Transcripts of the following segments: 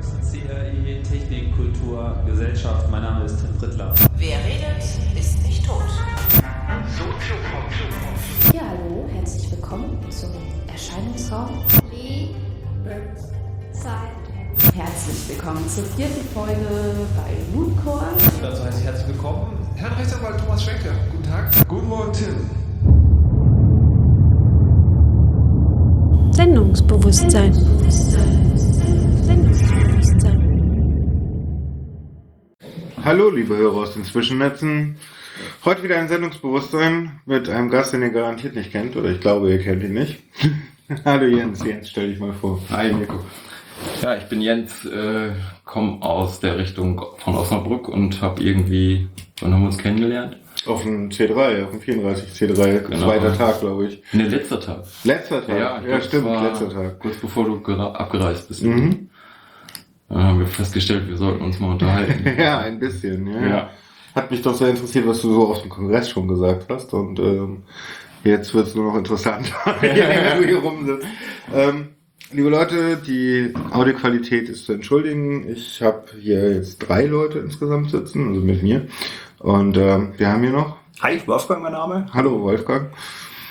CRI Technik, Kultur, Gesellschaft. Mein Name ist Tim Prittler. Wer redet, ist nicht tot. Ja, hallo, herzlich willkommen zum Erscheinungsraum. Zeit. Herzlich willkommen zur vierten Folge bei Mooncore. Dazu heißt ich herzlich willkommen, Herrn Rechtsanwalt Thomas Schwenker. Guten Tag. Guten Morgen, Tim. Sendungsbewusstsein. Sendungsbewusstsein. Hallo, liebe Hörer aus den Zwischennetzen. Heute wieder ein Sendungsbewusstsein mit einem Gast, den ihr garantiert nicht kennt, oder ich glaube, ihr kennt ihn nicht. Hallo Jens, Jens, stell dich mal vor. Hi Mirko. Ja, ich bin Jens, äh, komme aus der Richtung von Osnabrück und habe irgendwie, wann haben wir uns kennengelernt? Auf dem C3, auf dem 34 C3, Genau. zweiter Tag, glaube ich. Ne, letzter Tag. Letzter Tag, ich ja, glaub, stimmt, letzter Tag. Kurz bevor du abgereist bist. Mhm. Dann haben wir festgestellt, wir sollten uns mal unterhalten. Ja, ein bisschen, ja. Ja. Hat mich doch sehr interessiert, was du so auf dem Kongress schon gesagt hast und ähm, jetzt wird es nur noch interessanter, je länger du hier rumsitzt. Ähm, liebe Leute, die Audioqualität ist zu entschuldigen. Ich habe hier jetzt drei Leute insgesamt sitzen, also mit mir. Und ähm, wir haben hier noch, Hi, Wolfgang mein Name. hallo Wolfgang.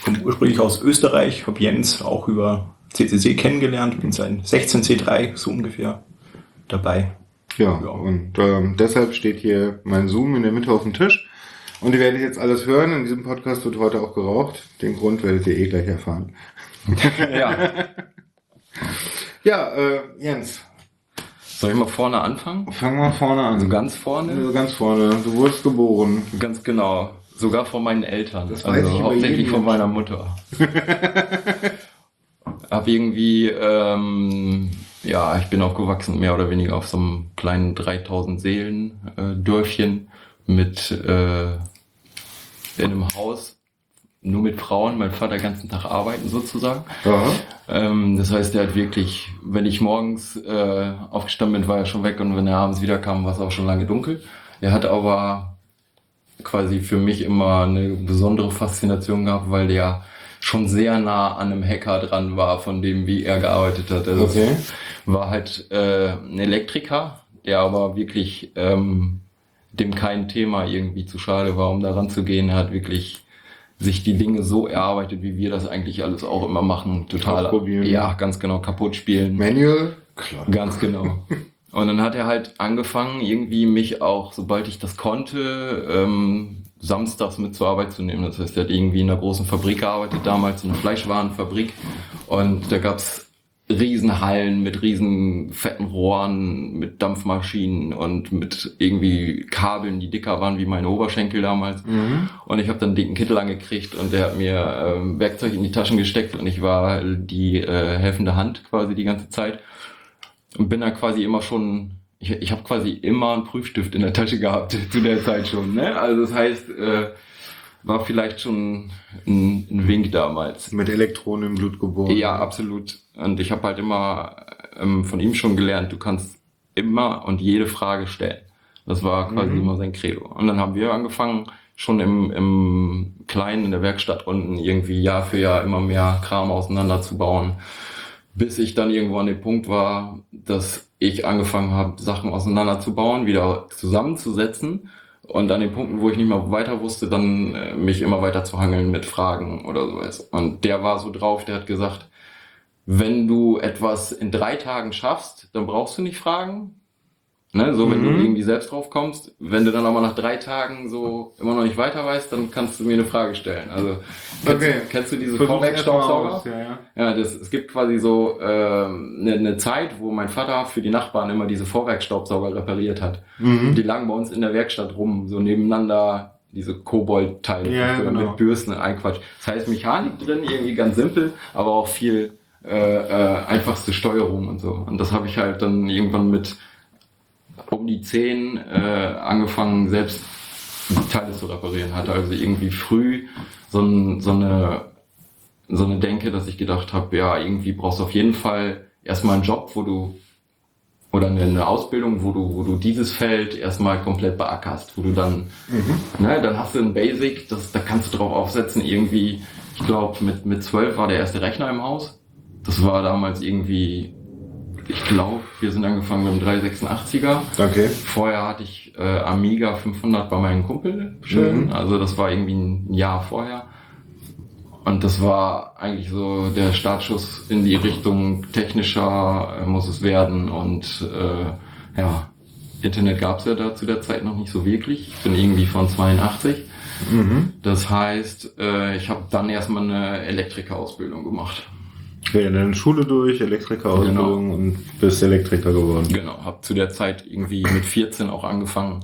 Komme ursprünglich aus Österreich, habe Jens auch über CCC kennengelernt, bin seit 16C3 so ungefähr dabei. Ja, Ja. und ähm, deshalb steht hier mein Zoom in der Mitte auf dem Tisch. Und ihr werdet jetzt alles hören. In diesem Podcast wird heute auch geraucht. Den Grund werdet ihr eh gleich erfahren. ja. Ja, äh, Jens, Soll ich mal vorne anfangen? fang mal vorne an. Also ganz vorne? Also ganz vorne. Du wurdest geboren. Ganz genau. Sogar von meinen Eltern. Das weiß ich also hauptsächlich von meiner Mutter. Hab irgendwie, ähm, ja, ich bin aufgewachsen mehr oder weniger auf so einem kleinen 3000 Seelen äh, Dörfchen mit äh, in einem Haus nur mit Frauen. Mein Vater den ganzen Tag arbeiten sozusagen. Ähm, das heißt, er hat wirklich, wenn ich morgens äh, aufgestanden bin, war er schon weg und wenn er abends wiederkam, war es auch schon lange dunkel. Er hat aber quasi für mich immer eine besondere Faszination gehabt, weil der schon sehr nah an einem Hacker dran war, von dem, wie er gearbeitet hat. Also Okay. War halt äh, ein Elektriker, der aber wirklich ähm, dem kein Thema irgendwie zu schade war, um da ranzugehen. Er hat wirklich sich die Dinge so erarbeitet, wie wir das eigentlich alles auch immer machen. Total. Ja, ganz genau. Kaputt spielen. Manual? Klar. Ganz genau. Und dann hat er halt angefangen, irgendwie mich auch, sobald ich das konnte, ähm, samstags mit zur Arbeit zu nehmen. Das heißt, er hat irgendwie in einer großen Fabrik gearbeitet, damals in einer Fleischwarenfabrik. Und da gab's Riesenhallen mit riesen fetten Rohren, mit Dampfmaschinen und mit irgendwie Kabeln, die dicker waren wie meine Oberschenkel damals. Mhm. Und ich habe dann einen dicken Kittel angekriegt und der hat mir ähm, Werkzeug in die Taschen gesteckt und ich war die äh, helfende Hand quasi die ganze Zeit und bin da quasi immer schon, ich, ich habe quasi immer einen Prüfstift in der Tasche gehabt zu der Zeit schon. Ne? Also das heißt, äh, war vielleicht schon ein, ein Wink damals. Mit Elektronen im Blut geboren. Ja, absolut. Und ich habe halt immer ähm, von ihm schon gelernt, du kannst immer und jede Frage stellen. Das war quasi Mhm. immer sein Credo. Und dann haben wir angefangen, schon im, im Kleinen in der Werkstatt unten irgendwie Jahr für Jahr immer mehr Kram auseinanderzubauen, bis ich dann irgendwo an dem Punkt war, dass ich angefangen habe, Sachen auseinanderzubauen, wieder zusammenzusetzen und an den Punkten, wo ich nicht mehr weiter wusste, dann äh, mich immer weiter zu hangeln mit Fragen oder sowas. Und der war so drauf, der hat gesagt, wenn du etwas in drei Tagen schaffst, dann brauchst du nicht fragen. Ne, so, wenn Mhm. du irgendwie selbst drauf kommst, wenn du dann aber nach drei Tagen so immer noch nicht weiter weißt, dann kannst du mir eine Frage stellen. Also, kennst, Okay. kennst du diese aus, Ja, ja. Ja, das, es gibt quasi so ähm, eine, eine Zeit, wo mein Vater für die Nachbarn immer diese Vorwerkstaubsauger repariert hat. Mhm. Die lagen bei uns in der Werkstatt rum, so nebeneinander, diese Kobold-Teile Ja, genau. mit Bürsten, ein Quatsch. Das heißt Mechanik drin, irgendwie ganz simpel, aber auch viel äh, äh, einfachste Steuerung und so. Und das habe ich halt dann irgendwann mit um die zehn äh, angefangen, selbst die Teile zu reparieren. Hatte also irgendwie früh so, ein, so eine so eine Denke, dass ich gedacht habe, ja, irgendwie brauchst du auf jeden Fall erstmal einen Job, wo du oder eine, eine Ausbildung, wo du, wo du dieses Feld erstmal komplett beackerst, wo du dann, ne, dann hast du ein Basic, das, da kannst du drauf aufsetzen, irgendwie, ich glaube, mit, mit zwölf war der erste Rechner im Haus. Das war damals irgendwie ich glaube, wir sind angefangen mit dem 386er. Okay. Vorher hatte ich äh, Amiga 500 bei meinem Kumpel schön. Mhm. Also das war irgendwie ein Jahr vorher. Und das war eigentlich so der Startschuss in die Richtung technischer äh, muss es werden. Und äh, ja, Internet gab es ja da zu der Zeit noch nicht so wirklich. Ich bin irgendwie von 82. Mhm. Das heißt, äh, ich habe dann erstmal eine Elektrikerausbildung gemacht. Ja, dann Schule durch, Elektrikerausbildung und bist Elektriker geworden. Genau, habe zu der Zeit irgendwie mit 14 auch angefangen,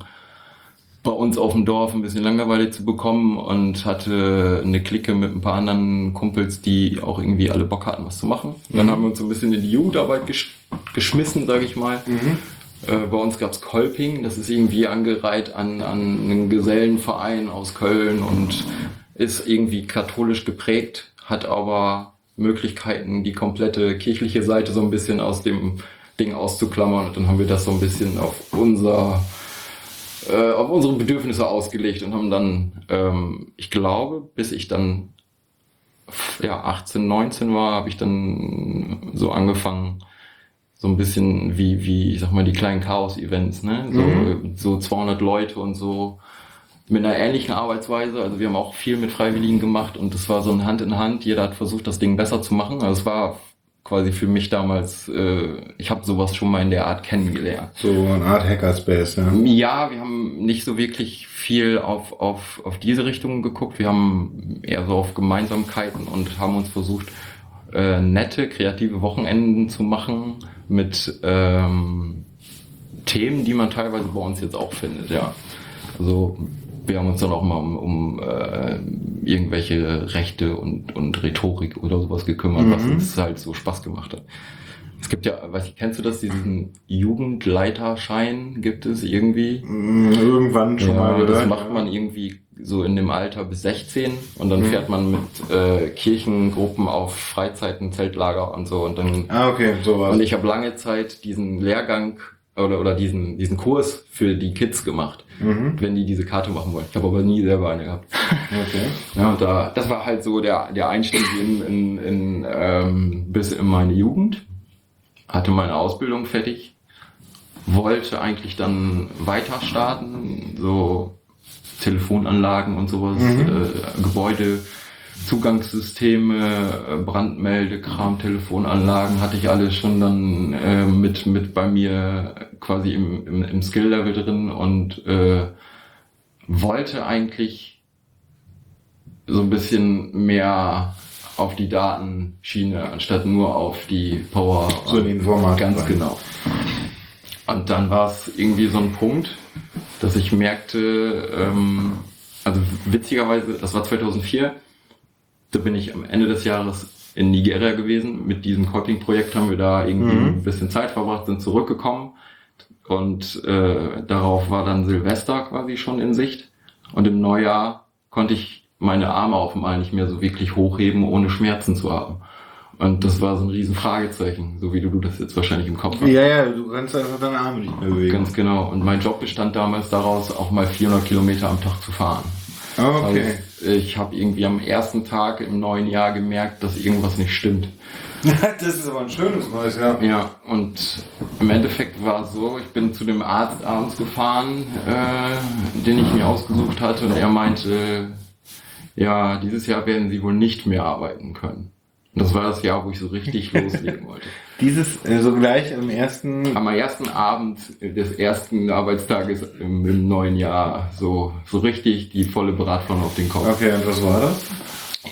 bei uns auf dem Dorf ein bisschen Langeweile zu bekommen und hatte eine Clique mit ein paar anderen Kumpels, die auch irgendwie alle Bock hatten, was zu machen. Und dann haben wir uns so ein bisschen in die Jugendarbeit gesch geschmissen, sage ich mal. Äh, bei uns gab's Kolping, das ist irgendwie angereiht an, an einen Gesellenverein aus Köln und ist irgendwie katholisch geprägt, hat aber Möglichkeiten, die komplette kirchliche Seite so ein bisschen aus dem Ding auszuklammern. Und dann haben wir das so ein bisschen auf unser äh, auf unsere Bedürfnisse ausgelegt und haben dann, ähm, ich glaube, bis ich dann ja 18, 19 war, habe ich dann so angefangen, so ein bisschen wie, wie, ich sag mal, die kleinen Chaos-Events, ne? So, so 200 Leute und so mit einer ähnlichen Arbeitsweise. Also wir haben auch viel mit Freiwilligen gemacht und das war so ein Hand in Hand. Jeder hat versucht, das Ding besser zu machen. Also es war quasi für mich damals, äh, ich habe sowas schon mal in der Art kennengelernt. So eine Art Hackerspace, ja. Ja, wir haben nicht so wirklich viel auf, auf, auf diese Richtung geguckt. Wir haben eher so auf Gemeinsamkeiten und haben uns versucht, äh, nette, kreative Wochenenden zu machen mit ähm, Themen, die man teilweise bei uns jetzt auch findet, ja. Also wir haben uns dann auch mal um, um äh, irgendwelche Rechte und, und Rhetorik oder sowas gekümmert, was uns halt so Spaß gemacht hat. Es gibt ja, weiß ich, kennst du das, diesen Jugendleiterschein gibt es irgendwie? Mm, Irgendwann schon ja, mal gehört. das macht man irgendwie so in dem Alter bis 16 und dann fährt man mit äh, Kirchengruppen auf Freizeiten, Zeltlager und so und dann Ah, okay, sowas. und ich habe lange Zeit diesen Lehrgang oder, oder diesen, diesen Kurs für die Kids gemacht, Mhm. wenn die diese Karte machen wollen. Ich habe aber nie selber eine gehabt. Okay. Ja, und da, das war halt so der, der Einstieg in, in, in, ähm, bis in meine Jugend. Hatte meine Ausbildung fertig. Wollte eigentlich dann weiter starten, so Telefonanlagen und sowas, äh, Gebäude, Zugangssysteme, äh, Brandmeldekram, Telefonanlagen hatte ich alles schon dann äh, mit, mit bei mir quasi im, im, im Skill-Level drin und äh, wollte eigentlich so ein bisschen mehr auf die Datenschiene anstatt nur auf die Power. So in die Informatik Ganz rein. genau. Und dann war es irgendwie so ein Punkt, dass ich merkte, ähm, also witzigerweise, das war 2004, da bin ich am Ende des Jahres in Nigeria gewesen. Mit diesem Coaching-Projekt haben wir da irgendwie Mhm. ein bisschen Zeit verbracht, sind zurückgekommen und äh, darauf war dann Silvester quasi schon in Sicht. Und im Neujahr konnte ich meine Arme auf einmal nicht mehr so wirklich hochheben, ohne Schmerzen zu haben. Und das war so ein riesen Fragezeichen, so wie du das jetzt wahrscheinlich im Kopf hast. Ja, ja, du kannst einfach deine Arme nicht mehr bewegen. Ganz genau. Und mein Job bestand damals daraus, auch mal 400 Kilometer am Tag zu fahren. Ah, okay. Also ich habe irgendwie am ersten Tag im neuen Jahr gemerkt, dass irgendwas nicht stimmt. das ist aber ein schönes neues Jahr. Ja, und im Endeffekt war es so, ich bin zu dem Arzt abends gefahren, äh, den ich mir ausgesucht hatte, und er meinte, ja, dieses Jahr werden Sie wohl nicht mehr arbeiten können. Das war das Jahr, wo ich so richtig loslegen wollte. Dieses, äh, so gleich am ersten, Am ersten Abend des ersten Arbeitstages im, im neuen Jahr so, so richtig die volle Bratpfanne auf den Kopf. okay, und was war das?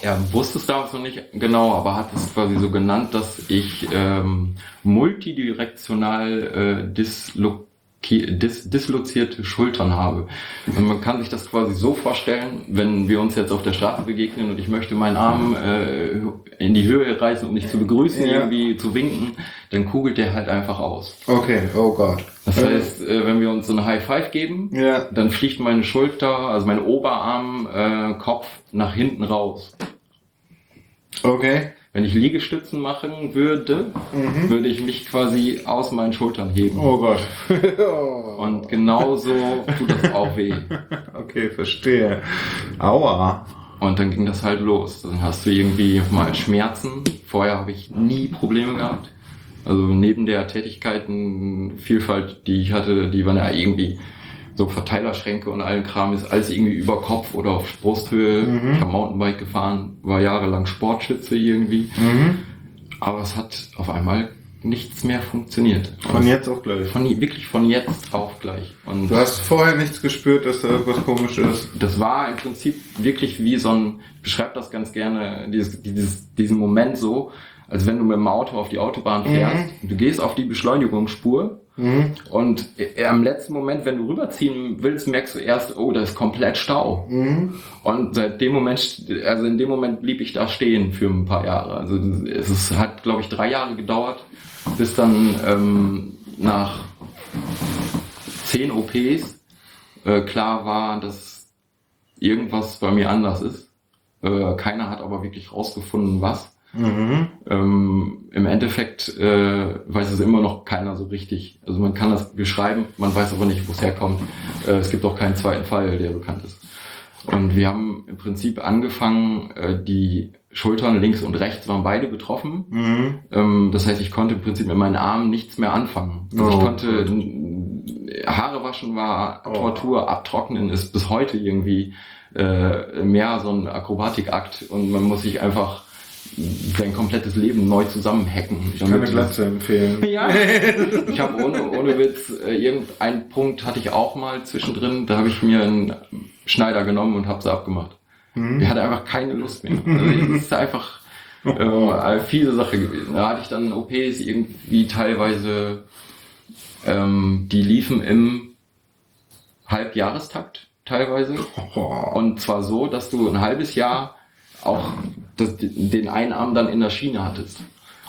Er wusste es damals noch nicht genau, aber hat es quasi so genannt, dass ich ähm, multidirektional äh, dislo dis dislozierte Schultern habe. Und man kann sich das quasi so vorstellen, wenn wir uns jetzt auf der Straße begegnen und ich möchte meinen Arm äh, in die Höhe reißen, um dich zu begrüßen, Ja. irgendwie zu winken, dann kugelt der halt einfach aus. Okay, oh Gott. Das heißt, äh, wenn wir uns so eine High Five geben, Ja. dann fliegt meine Schulter, also mein Oberarm, äh, Kopf nach hinten raus. Okay. Wenn ich Liegestützen machen würde, würde ich mich quasi aus meinen Schultern heben. Oh Gott. Und genauso tut das auch weh. okay, verstehe. Aua. Und dann ging das halt los. Dann hast du irgendwie mal Schmerzen. Vorher habe ich nie Probleme gehabt. Also neben der Tätigkeitenvielfalt, die ich hatte, die waren ja irgendwie so Verteilerschränke und allen Kram ist alles irgendwie über Kopf oder auf Brusthöhe. Mhm. Ich habe Mountainbike gefahren, war jahrelang Sportschütze irgendwie. Mhm. Aber es hat auf einmal nichts mehr funktioniert. Von jetzt auf gleich. Von, wirklich von jetzt auf gleich. Und Du hast vorher nichts gespürt, dass da irgendwas komisch ist. das war im Prinzip wirklich wie so ein, ich beschreibe das ganz gerne, dieses, dieses, diesen Moment so, als wenn du mit dem Auto auf die Autobahn fährst, du gehst auf die Beschleunigungsspur Mhm. und äh, am letzten Moment, wenn du rüberziehen willst, merkst du erst, oh, da ist komplett Stau. Mhm. Und seit dem Moment, also in dem Moment blieb ich da stehen für ein paar Jahre. Also es ist, hat, glaube ich, drei Jahre gedauert, bis dann ähm, nach zehn OPs äh, klar war, dass irgendwas bei mir anders ist. Äh, keiner hat aber wirklich rausgefunden, was. Mhm. Ähm, Im Endeffekt äh, weiß es immer noch keiner so richtig. Also man kann das beschreiben, man weiß aber nicht, wo es herkommt. Äh, es gibt auch keinen zweiten Fall, der bekannt ist. Und wir haben im Prinzip angefangen, äh, die Schultern links und rechts waren beide betroffen. Mhm. Ähm, das heißt, ich konnte im Prinzip mit meinen Armen nichts mehr anfangen. Also ich Oh, konnte n- Haare waschen war Oh. Tortur, abtrocknen ist bis heute irgendwie äh, mehr so ein Akrobatikakt und man muss sich einfach sein komplettes Leben neu zusammenhacken. Ich kann eine Glatze empfehlen. Ja. Ich habe ohne, ohne Witz, äh, irgendeinen Punkt hatte ich auch mal zwischendrin, da habe ich mir einen Schneider genommen und habe sie abgemacht. Mhm. Ich hatte einfach keine Lust mehr. Also es ist einfach äh, eine fiese Sache gewesen. Da hatte ich dann OPs irgendwie teilweise, ähm, die liefen im Halbjahrestakt teilweise. Und zwar so, dass du ein halbes Jahr auch das, den einen Arm dann in der Schiene hattest.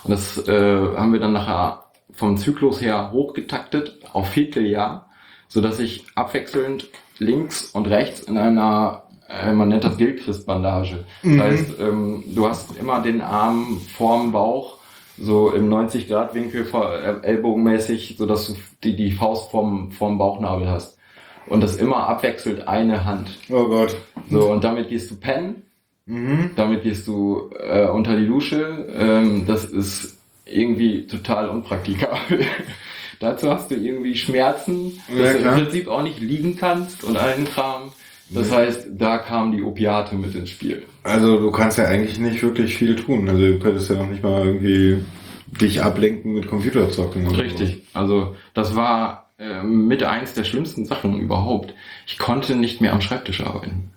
Und das äh, haben wir dann nachher vom Zyklus her hochgetaktet auf Vierteljahr, so dass ich abwechselnd links und rechts in einer, äh, man nennt das Gilchrist-Bandage. Das heißt, ähm, du hast immer den Arm vorm Bauch, so im 90-Grad-Winkel vor- äh, ellbogenmäßig, so dass du die, die Faust vorm, vorm Bauchnabel hast. Und das immer abwechselt eine Hand. oh Gott. So, und damit gehst du pennen, Mhm. damit gehst du äh, unter die Dusche. Ähm, das ist irgendwie total unpraktikabel. Dazu hast du irgendwie Schmerzen, Ja, dass du im Prinzip auch nicht liegen kannst und allen Kram. Das heißt, da kamen die Opiate mit ins Spiel. Also du kannst ja eigentlich nicht wirklich viel tun. Also du könntest ja noch nicht mal irgendwie dich ablenken mit Computerzocken. oder so. Richtig. Also das war äh, mit eins der schlimmsten Sachen überhaupt. Ich konnte nicht mehr am Schreibtisch arbeiten.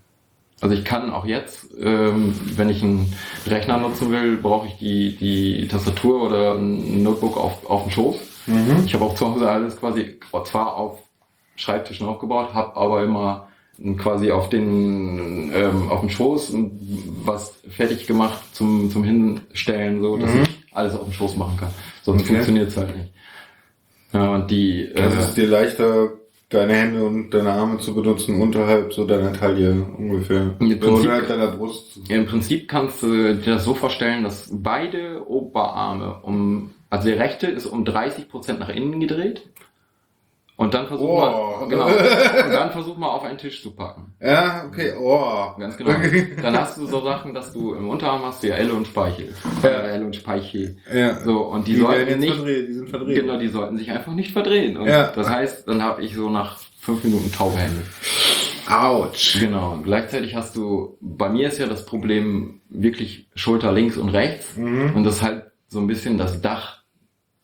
Also ich kann auch jetzt, ähm, wenn ich einen Rechner nutzen will, brauche ich die, die Tastatur oder ein Notebook auf, auf dem Schoß. Mhm. Ich habe auch zu Hause alles quasi zwar auf Schreibtischen aufgebaut, habe aber immer quasi auf den ähm, auf dem Schoß was fertig gemacht zum zum Hinstellen, so dass Mhm. ich alles auf dem Schoß machen kann. Sonst Okay. funktioniert's halt nicht. Ja, und die äh, Also es ist dir leichter, deine Hände und deine Arme zu benutzen unterhalb so deiner Taille ungefähr. Im So Prinzip- unterhalb deiner Brust. Im Prinzip kannst du dir das so vorstellen, dass beide Oberarme um, also der rechte ist um 30 Prozent nach innen gedreht. Und dann versuch Oh. mal, genau, und dann versuch mal auf einen Tisch zu packen. Ja, okay. Oh. Ganz genau. Dann hast du so Sachen, dass du im Unterarm hast ja Elle und Speichel. Ja. Äh, Elle und Speichel. Ja. So, und die, Die, sollten nicht, verdreht, die sind verdreht. genau, die sollten sich einfach nicht verdrehen. Und Ja. das heißt, dann habe ich so nach fünf Minuten taube Hände. Autsch. Genau. Und Gleichzeitig hast du, bei mir ist ja das Problem wirklich Schulter links und rechts. Mhm. Und das ist halt so ein bisschen das Dach.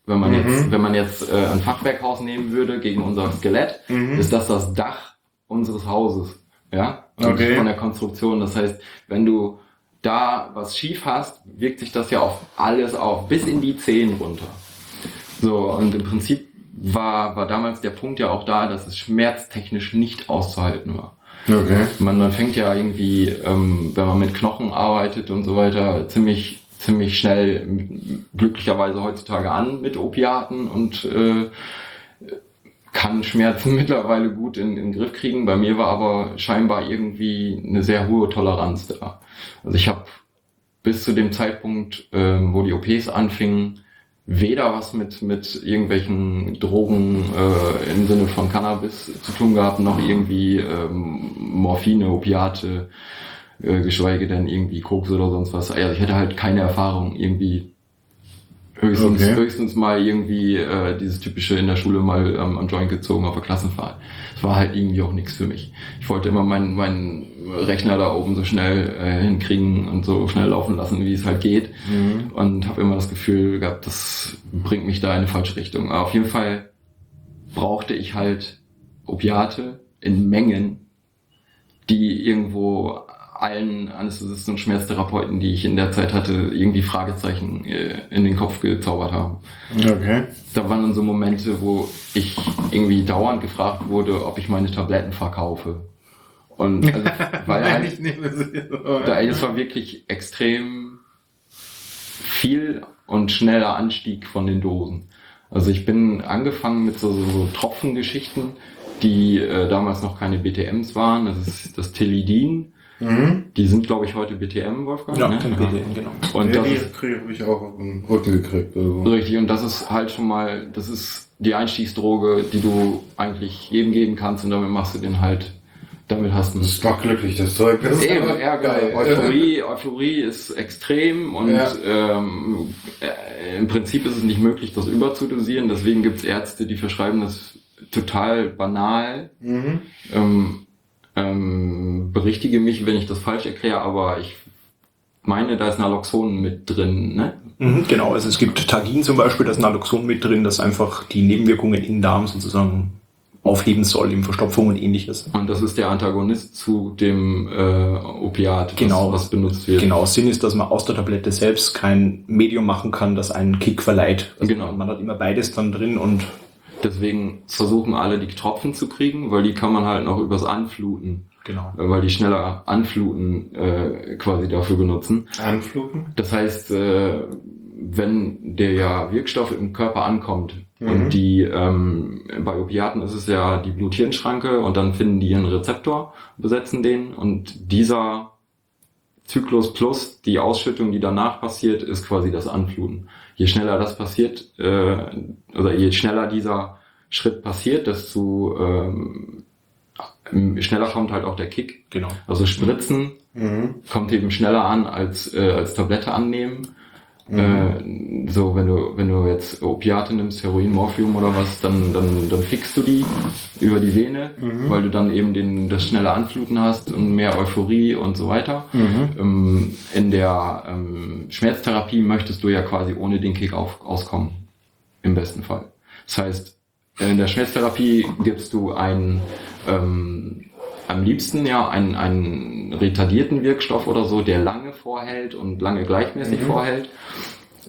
Wenn man Mhm. jetzt, wenn man jetzt äh, ein Fachwerkhaus nehmen würde gegen unser Skelett, Mhm. ist das das Dach unseres Hauses. Ja? Und Okay. Von der Konstruktion. Das heißt, wenn du da was schief hast, wirkt sich das ja auf alles auf, bis in die Zehen runter. So, und im Prinzip war, war damals der Punkt ja auch da, dass es schmerztechnisch nicht auszuhalten war. Okay. Man, man fängt ja irgendwie, ähm, wenn man mit Knochen arbeitet und so weiter, ziemlich, ziemlich schnell glücklicherweise heutzutage an mit Opiaten und äh, kann Schmerzen mittlerweile gut in, in den Griff kriegen. Bei mir war aber scheinbar irgendwie eine sehr hohe Toleranz da. Also ich habe bis zu dem Zeitpunkt, ähm, wo die OPs anfingen, weder was mit, mit irgendwelchen Drogen äh, im Sinne von Cannabis zu tun gehabt, noch irgendwie ähm, Morphine, Opiate, äh, geschweige denn irgendwie Koks oder sonst was. Also ich hätte halt keine Erfahrung irgendwie Höchstens, Okay. höchstens mal irgendwie äh, dieses typische in der Schule mal ähm, am Joint gezogen auf der Klassenfahrt. Das war halt irgendwie auch nichts für mich. Ich wollte immer meinen meinen Rechner da oben so schnell äh, hinkriegen und so schnell laufen lassen, wie es halt geht. Und habe immer das Gefühl gehabt, das bringt mich da in eine falsche Richtung. Aber auf jeden Fall brauchte ich halt Opiate in Mengen, die irgendwo allen Anästhesisten und Schmerztherapeuten, die ich in der Zeit hatte, irgendwie Fragezeichen äh, in den Kopf gezaubert haben. Okay. Da waren dann so Momente, wo ich irgendwie dauernd gefragt wurde, ob ich meine Tabletten verkaufe. Und also, weil Nein, halt, ich nehme sie. da, ey, das war wirklich extrem viel und schneller Anstieg von den Dosen. Also ich bin angefangen mit so, so, so Tropfengeschichten, die äh, damals noch keine BTMs waren. Das ist das Tilidin. Mhm. Die sind, glaube ich, heute BTM, Wolfgang. Ja, ne? BTM, genau. Und ja, das die habe ich auch auf den Rücken gekriegt. Also. richtig. Und das ist halt schon mal, das ist die Einstiegsdroge, die du eigentlich jedem geben kannst. Und damit machst du den halt, damit hast du Das macht glücklich, das Zeug. Das ist Eben, einfach ja, geil. geil. Euphorie, Euphorie ist extrem und Ja. ähm, äh, im Prinzip ist es nicht möglich, das überzudosieren. Deswegen gibt es Ärzte, die verschreiben das total banal. Mhm. Ähm, ähm, berichtige mich, wenn ich das falsch erkläre, aber ich meine, da ist Naloxon mit drin, ne? Mhm, genau, also es gibt Tagin zum Beispiel, da ist Naloxon mit drin, das einfach die Nebenwirkungen im Darm sozusagen aufheben soll, in Verstopfung und ähnliches. Und das ist der Antagonist zu dem äh, Opiat, Genau. was, was benutzt wird. Genau, Sinn ist, dass man aus der Tablette selbst kein Medium machen kann, das einen Kick verleiht. Also Genau. Man hat immer beides dann drin und Deswegen versuchen alle die Tropfen zu kriegen, weil die kann man halt noch übers Anfluten genau. äh, weil die schneller anfluten äh, quasi dafür benutzen. Anfluten? Das heißt, äh, wenn der ja Wirkstoff im Körper ankommt Mhm. und die ähm, bei Opiaten ist es ja die Blut-Hirn-Schranke und dann finden die einen Rezeptor, besetzen den und dieser Zyklus plus die Ausschüttung, die danach passiert, ist quasi das Anfluten. Je schneller das passiert, äh, oder je schneller dieser Schritt passiert, desto ähm, schneller kommt halt auch der Kick. Genau. Also Spritzen Mhm. kommt eben schneller an als äh, als Tablette annehmen. Äh, so wenn du wenn du jetzt Opiate nimmst, Heroin, Morphium oder was, dann dann dann fixst du die über die Vene, weil du dann eben den das schnelle Anfluten hast und mehr Euphorie und so weiter. Ähm, in der ähm, Schmerztherapie möchtest du ja quasi ohne den Kick auf, auskommen, im besten Fall. Das heißt, in der Schmerztherapie gibst du einen ähm, am liebsten ja einen, einen retardierten Wirkstoff oder so, der lange vorhält und lange gleichmäßig vorhält.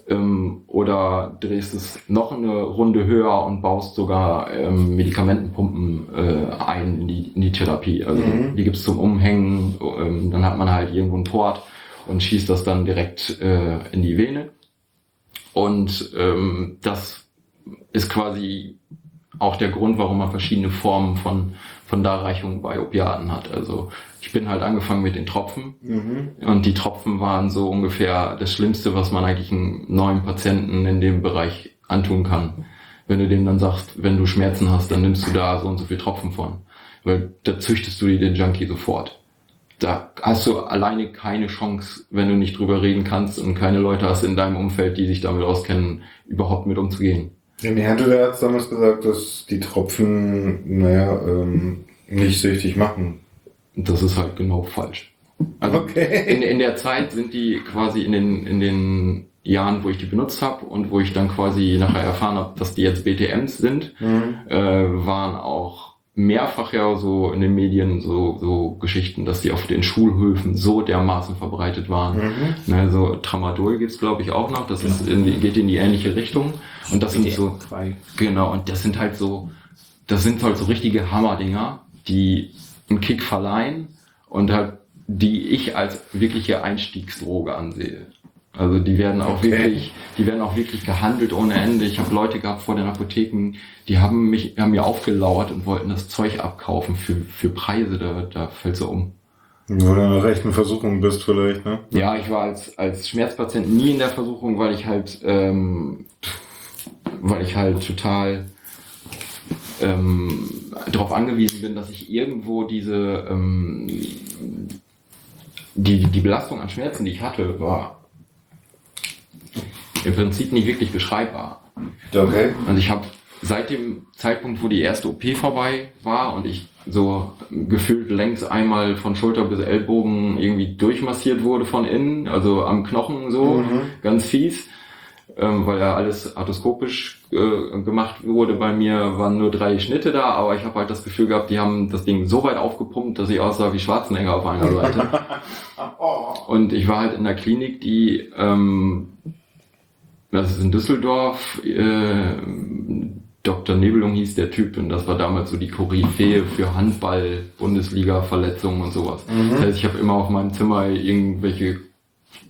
Ähm, oder drehst es noch eine Runde höher und baust sogar ähm, Medikamentenpumpen äh, ein in die, in die Therapie. Also die gibt's zum Umhängen, ähm, dann hat man halt irgendwo einen Port und schießt das dann direkt äh, in die Vene. Und ähm, das ist quasi auch der Grund, warum man verschiedene Formen von, von Darreichung bei Opiaten hat. Also ich bin halt angefangen mit den Tropfen und die Tropfen waren so ungefähr das Schlimmste, was man eigentlich einem neuen Patienten in dem Bereich antun kann. Wenn du dem dann sagst, wenn du Schmerzen hast, dann nimmst du da so und so viel Tropfen von. Weil da züchtest du dir den Junkie sofort. Da hast du alleine keine Chance, wenn du nicht drüber reden kannst und keine Leute hast in deinem Umfeld, die sich damit auskennen, überhaupt mit umzugehen. Mir hatte der Arzt damals gesagt, dass die Tropfen, naja, ähm, nicht süchtig machen. Das ist halt genau falsch. Also Okay. in, in der Zeit sind die quasi in den, in den Jahren, wo ich die benutzt habe und wo ich dann quasi nachher erfahren habe, dass die jetzt BTMs sind, äh, waren auch mehrfach ja so in den Medien so, so Geschichten, dass die auf den Schulhöfen so dermaßen verbreitet waren. Ne, so Tramadol gibt's glaube ich auch noch, das ist in die, geht in die ähnliche Richtung. Und das sind so. Genau, und das sind halt so, das sind halt so richtige Hammerdinger, die einen Kick verleihen und halt, die ich als wirkliche Einstiegsdroge ansehe. Also die werden auch Okay. wirklich, die werden auch wirklich gehandelt ohne Ende. Ich habe Leute gehabt vor den Apotheken, die haben mich, haben mir aufgelauert und wollten das Zeug abkaufen für, für Preise, da, da fällt so um. Wo du in einer rechten Versuchung bist vielleicht, ne? Ja, ich war als, als Schmerzpatient nie in der Versuchung, weil ich halt, ähm, weil ich halt total ähm, darauf angewiesen bin, dass ich irgendwo diese ähm, die, die Belastung an Schmerzen, die ich hatte, war im Prinzip nicht wirklich beschreibbar. Okay. Also ich habe seit dem Zeitpunkt, wo die erste OP vorbei war und ich so gefühlt längs einmal von Schulter bis Ellbogen irgendwie durchmassiert wurde von innen, also am Knochen so, ganz fies, ähm, weil ja alles arthroskopisch äh, gemacht wurde. Bei mir waren nur drei Schnitte da, aber ich habe halt das Gefühl gehabt, die haben das Ding so weit aufgepumpt, dass ich aussah wie Schwarzenegger auf einer Seite. Und ich war halt in der Klinik, die ähm, das ist in Düsseldorf, äh, Dr. Nebelung hieß der Typ und das war damals so die Koryphäe für Handball, Bundesliga-Verletzungen und sowas. Das heißt, ich habe immer auf meinem Zimmer irgendwelche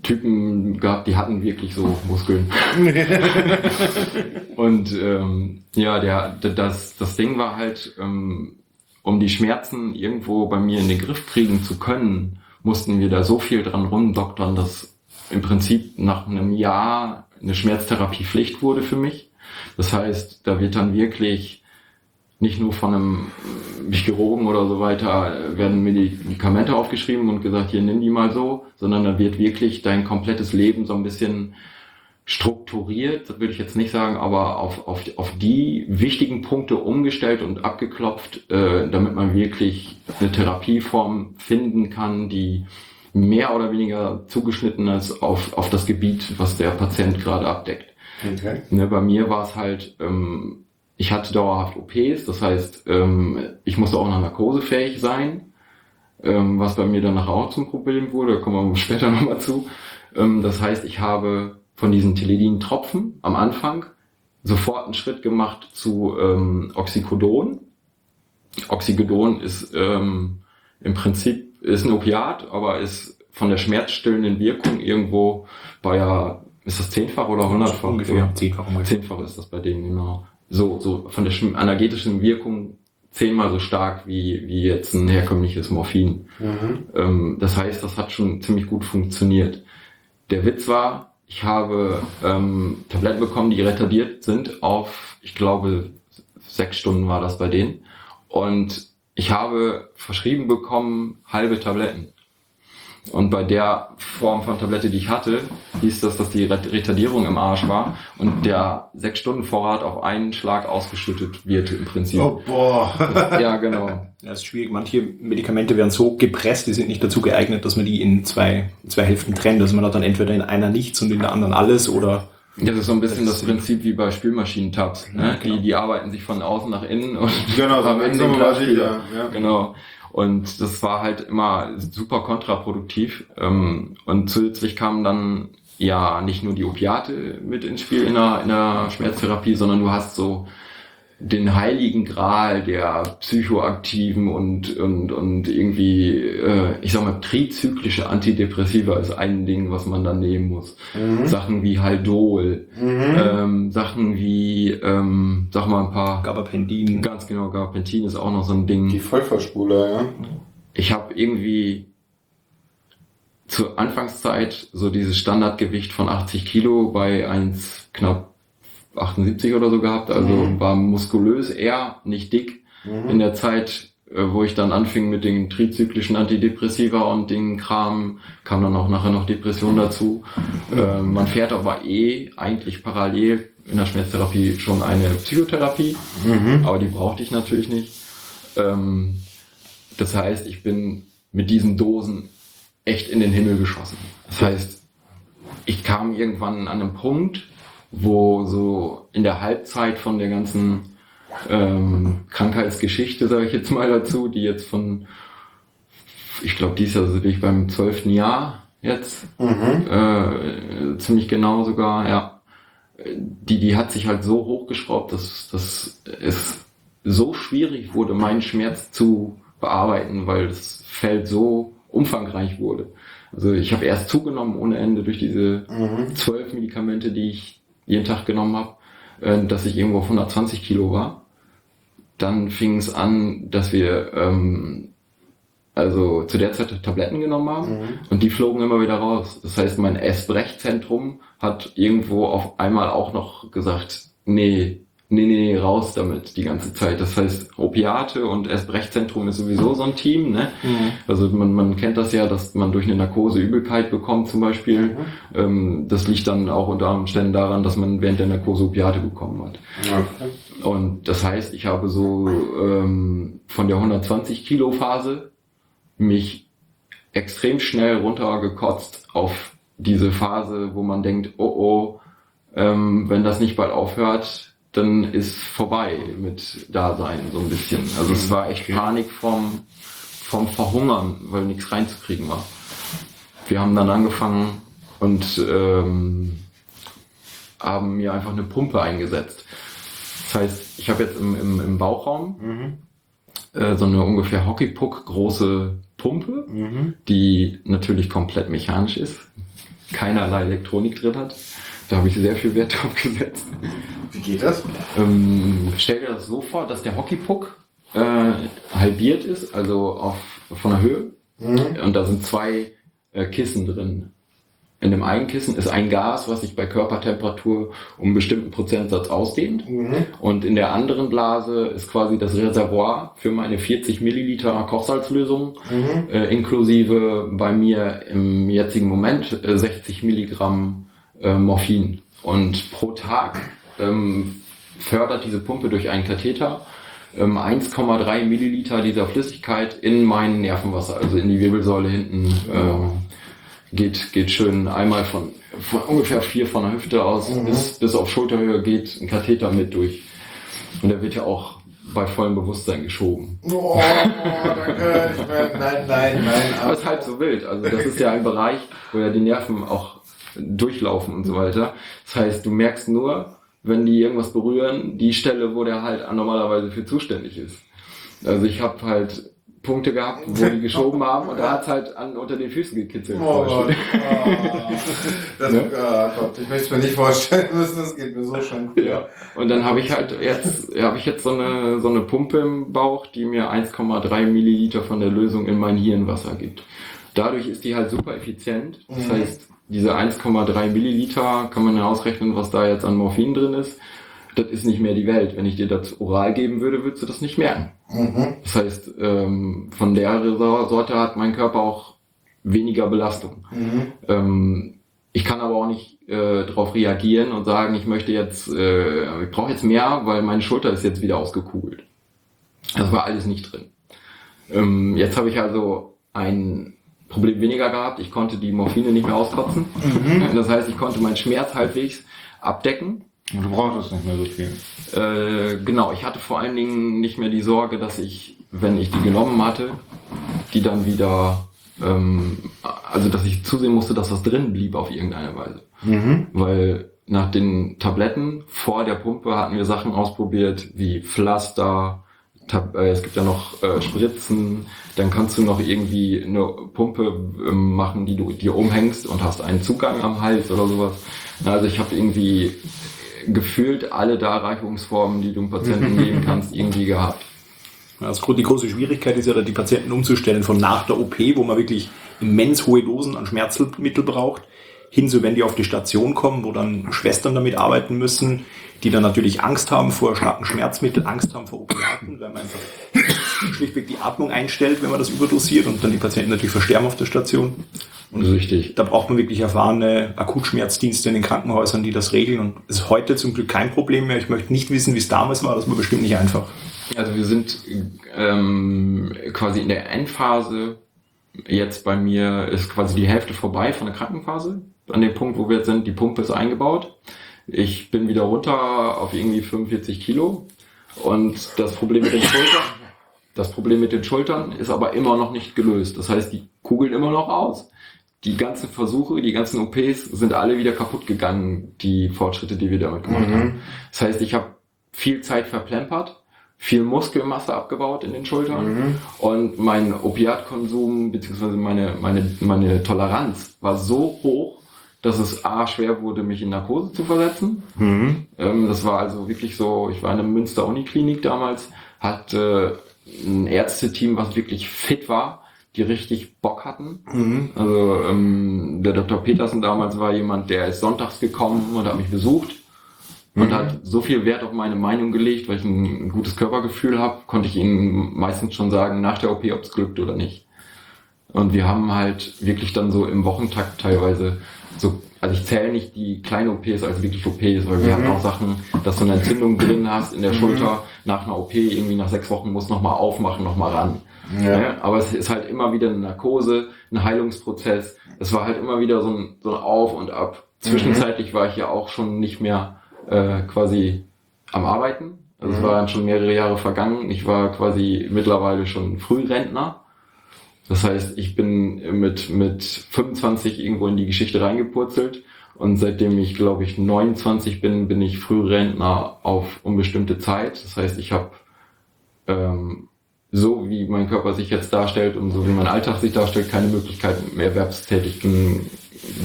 Typen gehabt, die hatten wirklich so Muskeln. und ähm, ja, der, das, das Ding war halt, ähm, um die Schmerzen irgendwo bei mir in den Griff kriegen zu können, mussten wir da so viel dran rumdoktern, dass im Prinzip nach einem Jahr eine Schmerztherapie Pflicht wurde für mich. Das heißt, da wird dann wirklich nicht nur von einem Chirurgen oder so weiter werden Medikamente aufgeschrieben und gesagt, hier nimm die mal so, sondern da wird wirklich dein komplettes Leben so ein bisschen strukturiert, das würde ich jetzt nicht sagen, aber auf, auf, auf die wichtigen Punkte umgestellt und abgeklopft, äh, damit man wirklich eine Therapieform finden kann, die mehr oder weniger zugeschnitten ist auf, auf das Gebiet, was der Patient gerade abdeckt. Okay. Ne, bei mir war es halt, ähm, ich hatte dauerhaft OPs, das heißt, ähm, ich musste auch noch narkosefähig sein, ähm, was bei mir dann nachher auch zum Problem wurde, da kommen wir später nochmal zu. Ähm, das heißt, ich habe von diesen Teledin-Tropfen am Anfang sofort einen Schritt gemacht zu ähm, Oxycodon. Oxycodon ist ähm, im Prinzip ist ein Opiat, aber ist von der schmerzstillenden Wirkung irgendwo bei ja, ist das zehnfach oder hundertfach? Ungefähr, zehnfach. Zehnfach ist das bei denen, genau. So, so von der energetischen Wirkung zehnmal so stark wie, wie jetzt ein herkömmliches Morphin. Ähm, das heißt, das hat schon ziemlich gut funktioniert. Der Witz war, ich habe ähm, Tabletten bekommen, die retardiert sind auf, ich glaube, sechs Stunden war das bei denen. Und ich habe verschrieben bekommen halbe Tabletten. Und bei der Form von Tablette, die ich hatte, hieß das, dass die Ret- Retardierung im Arsch war und der sechs Stunden Vorrat auf einen Schlag ausgeschüttet wird im Prinzip. Oh, boah. Ja, genau. Das ist schwierig. Manche Medikamente werden so gepresst, die sind nicht dazu geeignet, dass man die in zwei, zwei Hälften trennt. Also man hat dann entweder in einer nichts und in der anderen alles oder Das ist so ein bisschen das Prinzip wie bei Spülmaschinentabs. Ne? Die, die arbeiten sich von außen nach innen und Genau, den aber Glasspieler. sicher, ja. Genau. Und das war halt immer super kontraproduktiv. Ähm, Und zusätzlich kamen dann ja nicht nur die Opiate mit ins Spiel in der, in der Schmerztherapie, sondern du hast so den heiligen Gral der psychoaktiven und, und, und irgendwie, äh, ich sag mal, trizyklische Antidepressiva ist ein Ding, was man dann nehmen muss. Sachen wie Haldol, ähm, Sachen wie, ähm, sag mal ein paar, Gabapentin. ganz genau, Gabapentin ist auch noch so ein Ding. Die Vollverspuler, ja. Ich habe irgendwie zur Anfangszeit so dieses Standardgewicht von 80 Kilo bei 1 knapp 78 oder so gehabt, also Mhm. war muskulös eher, nicht dick. In der Zeit, äh, wo ich dann anfing mit den trizyklischen Antidepressiva und den Kram, kam dann auch nachher noch Depression dazu. Äh, man fährt aber eh eigentlich parallel in der Schmerztherapie schon eine Psychotherapie, aber die brauchte ich natürlich nicht. Ähm, das heißt, ich bin mit diesen Dosen echt in den Himmel geschossen. Das heißt, ich kam irgendwann an einem Punkt, wo so in der Halbzeit von der ganzen ähm, Krankheitsgeschichte, sage ich jetzt mal dazu, die jetzt von, ich glaube, dies Jahr bin ich beim zwölften Jahr jetzt, äh, ziemlich genau sogar, ja. Die, die hat sich halt so hochgeschraubt, dass, dass es so schwierig wurde, meinen Schmerz zu bearbeiten, weil das Feld so umfangreich wurde. Also ich habe erst zugenommen ohne Ende durch diese zwölf Medikamente, die ich jeden Tag genommen habe, äh, dass ich irgendwo auf 120 Kilo war. Dann fing es an, dass wir ähm, also zu der Zeit Tabletten genommen haben und die flogen immer wieder raus. Das heißt, mein Essbrechzentrum hat irgendwo auf einmal auch noch gesagt, nee, Nee, nee, raus damit die ganze Zeit. Das heißt, Opiate und Erst-Brechzentrum ist sowieso so ein Team. Ne? Also man, man kennt das ja, dass man durch eine Narkose Übelkeit bekommt zum Beispiel. Ähm, das liegt dann auch unter Umständen daran, dass man während der Narkose Opiate bekommen hat. Und das heißt, ich habe so ähm, von der 120 Kilo Phase mich extrem schnell runtergekotzt auf diese Phase, wo man denkt, oh oh, ähm, wenn das nicht bald aufhört, dann ist vorbei mit Dasein so ein bisschen. Also es war echt Panik vom, vom Verhungern, weil nichts reinzukriegen war. Wir haben dann angefangen und ähm, haben mir einfach eine Pumpe eingesetzt. Das heißt, ich habe jetzt im, im, im Bauchraum äh, so eine ungefähr Hockeypuck große Pumpe, die natürlich komplett mechanisch ist, keinerlei Elektronik drin hat. Da habe ich sehr viel Wert drauf gesetzt. Wie geht das? Ähm, stell dir das so vor, dass der Hockeypuck äh, halbiert ist, also auf, von der Höhe. Und da sind zwei äh, Kissen drin. In dem einen Kissen ist ein Gas, was sich bei Körpertemperatur um einen bestimmten Prozentsatz ausdehnt. Und in der anderen Blase ist quasi das Reservoir für meine 40 Milliliter Kochsalzlösung, äh, inklusive bei mir im jetzigen Moment äh, 60 Milligramm äh, Morphin. Und pro Tag ähm, fördert diese Pumpe durch einen Katheter ähm, 1,3 Milliliter dieser Flüssigkeit in mein Nervenwasser, also in die Wirbelsäule hinten. ähm, geht, geht schön einmal von, von ungefähr vier von der Hüfte aus bis, bis auf Schulterhöhe geht ein Katheter mit durch. Und der wird ja auch bei vollem Bewusstsein geschoben. Oh, danke. Nein, nein, nein. Aber es ist halb so wild. Also das ist ja ein Bereich, wo ja die Nerven auch durchlaufen und so weiter. Das heißt, du merkst nur, wenn die irgendwas berühren, die Stelle, wo der halt normalerweise für zuständig ist. Also ich habe halt Punkte gehabt, wo die geschoben haben und da hat's halt an, unter den Füßen gekitzelt. Oh. Oh. Das, Ne? oh Gott, ich möchte es mir nicht vorstellen müssen, das geht mir so schon. Ja. Und dann habe ich halt jetzt, habe ich jetzt so eine, so eine Pumpe im Bauch, die mir 1,3 Milliliter von der Lösung in mein Hirnwasser gibt. Dadurch ist die halt super effizient. Das heißt, diese 1,3 Milliliter kann man ja ausrechnen, was da jetzt an Morphin drin ist. Das ist nicht mehr die Welt. Wenn ich dir das oral geben würde, würdest du das nicht merken. Das heißt, ähm, von der Sorte hat mein Körper auch weniger Belastung. Ähm, ich kann aber auch nicht äh, darauf reagieren und sagen, ich möchte jetzt, äh, ich brauche jetzt mehr, weil meine Schulter ist jetzt wieder ausgekugelt. Das war alles nicht drin. Ähm, jetzt habe ich also ein Problem weniger gehabt. Ich konnte die Morphine nicht mehr auskotzen. Das heißt, ich konnte meinen Schmerz halbwegs abdecken. Du brauchst nicht mehr so viel. Äh, genau, ich hatte vor allen Dingen nicht mehr die Sorge, dass ich, wenn ich die genommen hatte, die dann wieder, ähm, also dass ich zusehen musste, dass was drin blieb auf irgendeine Weise. Weil nach den Tabletten vor der Pumpe hatten wir Sachen ausprobiert wie Pflaster, Tab äh, es gibt ja noch äh, Spritzen, dann kannst du noch irgendwie eine Pumpe ähm, machen, die du dir umhängst und hast einen Zugang am Hals oder sowas. Also ich habe irgendwie gefühlt alle Darreichungsformen, die du einem Patienten geben kannst, irgendwie gehabt. Gro- die große Schwierigkeit ist ja, die Patienten umzustellen von nach der OP, wo man wirklich immens hohe Dosen an Schmerzmittel braucht, hin zu, wenn die auf die Station kommen, wo dann Schwestern damit arbeiten müssen, die dann natürlich Angst haben vor starken Schmerzmitteln, Angst haben vor Opiaten, weil man einfach schlichtweg die Atmung einstellt, wenn man das überdosiert und dann die Patienten natürlich versterben auf der Station. Und richtig. Da braucht man wirklich erfahrene Akutschmerzdienste in den Krankenhäusern, die das regeln und ist heute zum Glück kein Problem mehr. Ich möchte nicht wissen, wie es damals war, das war bestimmt nicht einfach. Also wir sind ähm, quasi in der Endphase. Jetzt bei mir ist quasi die Hälfte vorbei von der Krankenphase. An dem Punkt, wo wir jetzt sind, die Pumpe ist eingebaut. Ich bin wieder runter auf irgendwie 45 Kilo. Und das Problem mit den Schultern, das Problem mit den Schultern ist aber immer noch nicht gelöst. Das heißt, die kugeln immer noch aus. Die ganzen Versuche, die ganzen OPs sind alle wieder kaputt gegangen, die Fortschritte, die wir damit gemacht haben. Das heißt, ich habe viel Zeit verplempert, viel Muskelmasse abgebaut in den Schultern und mein Opiatkonsum beziehungsweise meine, meine, meine Toleranz war so hoch, dass es A schwer wurde, mich in Narkose zu versetzen. Ähm, das war also wirklich so, ich war in der Münster Uniklinik damals, hatte ein Ärzteteam, was wirklich fit war, die richtig Bock hatten. Also ähm, der Dr. Petersen damals war jemand, der ist sonntags gekommen und hat mich besucht. und Mhm. hat so viel Wert auf meine Meinung gelegt, weil ich ein gutes Körpergefühl habe, konnte ich ihnen meistens schon sagen, nach der OP, ob es glückt oder nicht. Und wir haben halt wirklich dann so im Wochentakt teilweise so, also ich zähle nicht die kleinen OPs als wirklich OPs, weil wir Mhm. hatten auch Sachen, dass du eine Entzündung drin hast in der Schulter, nach einer OP, irgendwie nach sechs Wochen muss nochmal aufmachen, nochmal ran. Ja. Ja, aber es ist halt immer wieder eine Narkose, ein Heilungsprozess. Es war halt immer wieder so ein, so ein Auf und Ab. Zwischenzeitlich war ich ja auch schon nicht mehr äh, quasi am Arbeiten. Also es Mhm. waren schon mehrere Jahre vergangen. Ich war quasi mittlerweile schon Frührentner. Das heißt, ich bin mit, mit 25 irgendwo in die Geschichte reingepurzelt. Und seitdem ich, glaube ich, 29 bin, bin ich Frührentner auf unbestimmte Zeit. Das heißt, ich habe ähm, so wie mein Körper sich jetzt darstellt und so wie mein Alltag sich darstellt, keine Möglichkeit, einen erwerbstätigen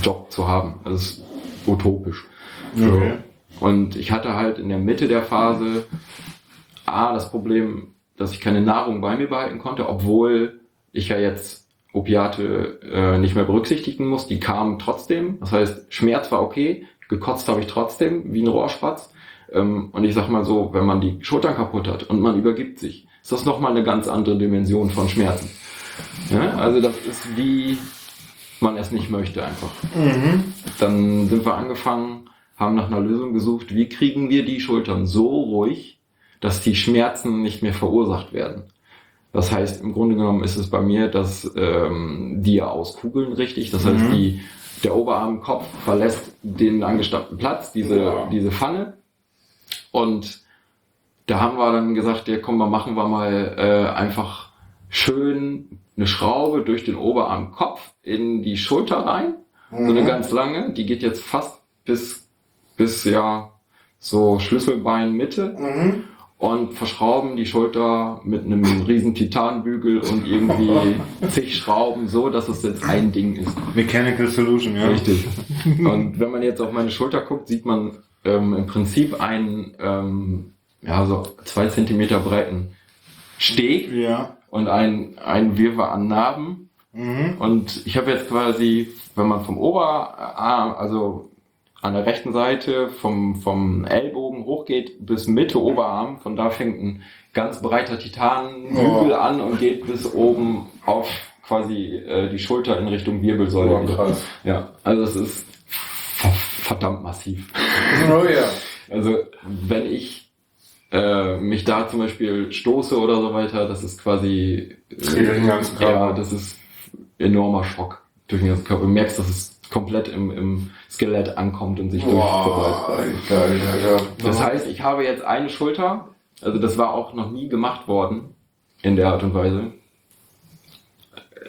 Job zu haben. Also es ist utopisch. So. Okay. Und ich hatte halt in der Mitte der Phase A, das Problem, dass ich keine Nahrung bei mir behalten konnte, obwohl ich ja jetzt Opiate äh, nicht mehr berücksichtigen muss. Die kamen trotzdem. Das heißt, Schmerz war okay, gekotzt habe ich trotzdem, wie ein Rohrspatz. Ähm, und ich sag mal so, wenn man die Schultern kaputt hat und man übergibt sich, ist das nochmal eine ganz andere Dimension von Schmerzen. Ja? Also das ist wie man es nicht möchte einfach. Dann sind wir angefangen, haben nach einer Lösung gesucht, wie kriegen wir die Schultern so ruhig, dass die Schmerzen nicht mehr verursacht werden. Das heißt, im Grunde genommen ist es bei mir, dass ähm, die ja auskugeln richtig. Das heißt, die, der Oberarmkopf verlässt den angestammten Platz, diese, diese Pfanne. Und da haben wir dann gesagt, ja komm, mal machen wir mal äh, einfach schön eine Schraube durch den Oberarmkopf in die Schulter rein. So eine ganz lange, die geht jetzt fast bis, bis ja so Schlüsselbein Mitte Mhm. Und verschrauben die Schulter mit einem riesen Titanbügel und irgendwie zig Schrauben so, dass es jetzt ein Ding ist. Mechanical Solution, ja. Richtig. Und wenn man jetzt auf meine Schulter guckt, sieht man ähm, im Prinzip einen ähm, ja, so zwei Zentimeter breiten Steg Ja. und ein, ein Wirrwarr an Narben. Mhm. Und ich habe jetzt quasi, wenn man vom Oberarm, also an der rechten Seite vom, vom Ellbogen hochgeht bis Mitte Oberarm, von da fängt ein ganz breiter Titanbügel Oh. an und geht bis oben auf quasi äh, die Schulter in Richtung Wirbelsäule. Oh, krass. Ja, also es ist ver- verdammt massiv. Oh ja. Also wenn ich äh, mich da zum Beispiel stoße oder so weiter, das ist quasi Durch den ganzen Körper. ja, das ist enormer Schock durch den ganzen Körper. Du merkst, dass es komplett im, im Skelett ankommt und sich durchverbreitet. geil, Alter. Das heißt, ich habe jetzt eine Schulter, also das war auch noch nie gemacht worden in der Art und Weise.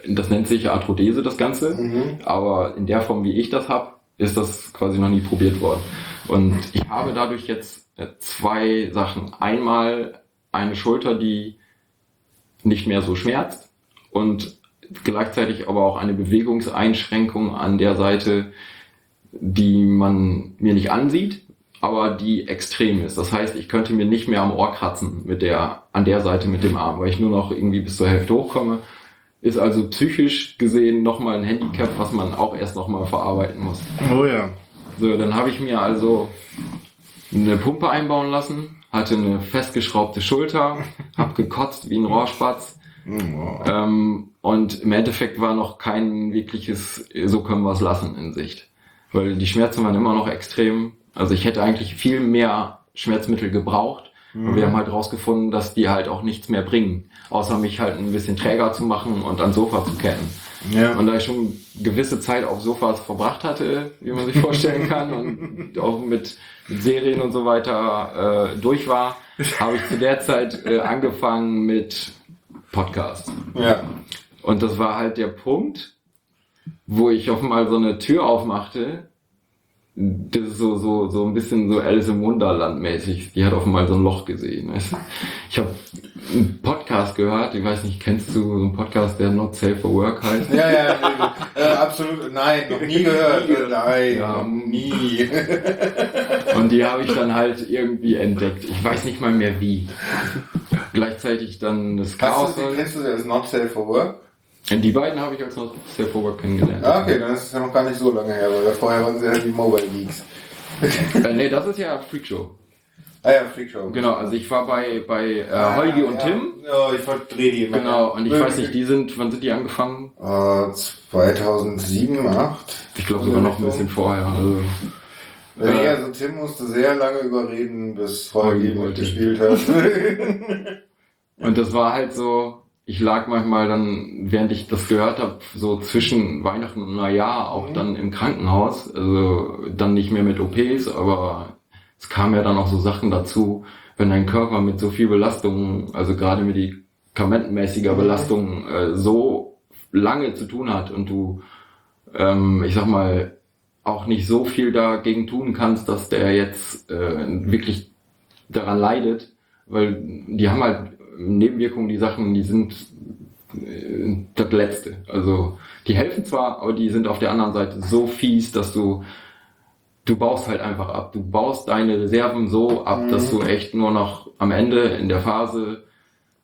Das nennt sich Arthrodese, das Ganze. Mhm. Aber in der Form, wie ich das habe, ist das quasi noch nie probiert worden. Und ich habe dadurch jetzt äh, zwei Sachen. Einmal eine Schulter, die nicht mehr so schmerzt und gleichzeitig aber auch eine Bewegungseinschränkung an der Seite, die man mir nicht ansieht, aber die extrem ist. Das heißt, ich könnte mir nicht mehr am Ohr kratzen mit der, an der Seite mit dem Arm, weil ich nur noch irgendwie bis zur Hälfte hochkomme. Ist also psychisch gesehen nochmal ein Handicap, was man auch erst nochmal verarbeiten muss. Oh ja. So, dann habe ich mir also eine Pumpe einbauen lassen, hatte eine festgeschraubte Schulter, hab gekotzt wie ein Rohrspatz. Ähm, und im Endeffekt war noch kein wirkliches, so können wir es lassen in Sicht. Weil die Schmerzen waren immer noch extrem. Also ich hätte eigentlich viel mehr Schmerzmittel gebraucht. Und wir haben halt rausgefunden, dass die halt auch nichts mehr bringen. Außer mich halt ein bisschen träger zu machen und ans Sofa zu ketten. Ja. Und da ich schon gewisse Zeit auf Sofas verbracht hatte, wie man sich vorstellen kann, und auch mit, mit Serien und so weiter äh, durch war, habe ich zu der Zeit äh, angefangen mit Podcast. Ja. Und das war halt der Punkt, wo ich auf einmal so eine Tür aufmachte. Das ist so, so, so ein bisschen so Alice im Wunderland mäßig. Die hat auf einmal so ein Loch gesehen. Weißt du? Ich habe einen Podcast gehört, ich weiß nicht, kennst du so einen Podcast, der Not Safe for Work heißt? Ja, ja, nee, äh, absolut, nein, noch nie gehört. Nein, Ja. nie. Und die habe ich dann halt irgendwie entdeckt. Ich weiß nicht mal mehr wie. Gleichzeitig dann das Chaos. Hast du, kennst du das Not Safe for Work? Die beiden habe ich als Not Safe for Work kennengelernt. Ah, okay, dann ist es ja noch gar nicht so lange her, weil vorher waren sie ja die Mobile Geeks. äh, nee, das ist ja Freakshow. Ah ja, Freakshow. Genau, also ich war bei, bei äh, Ah, Holgi und ja. Tim. Ja, ich verdrehe die immer. Genau, und ich Ja. weiß nicht, die sind, wann sind die angefangen? Äh, 2007, 2008. Ich glaube sogar noch ein bisschen vorher. Also, Äh, also Tim musste sehr lange überreden, bis Holgi mitgespielt hat. Und das war halt so, ich lag manchmal dann, während ich das gehört habe, so zwischen Weihnachten und Neujahr auch dann im Krankenhaus. Also dann nicht mehr mit OPs, aber es kamen ja dann auch so Sachen dazu, wenn dein Körper mit so viel Belastung, also gerade medikamentenmäßiger Belastung, äh, so lange zu tun hat und du, ähm, ich sag mal, auch nicht so viel dagegen tun kannst, dass der jetzt äh, wirklich daran leidet, weil die haben halt Nebenwirkungen, die Sachen, die sind äh, das Letzte. Also die helfen zwar, aber die sind auf der anderen Seite so fies, dass du du baust halt einfach ab. Du baust deine Reserven so ab, dass du echt nur noch am Ende in der Phase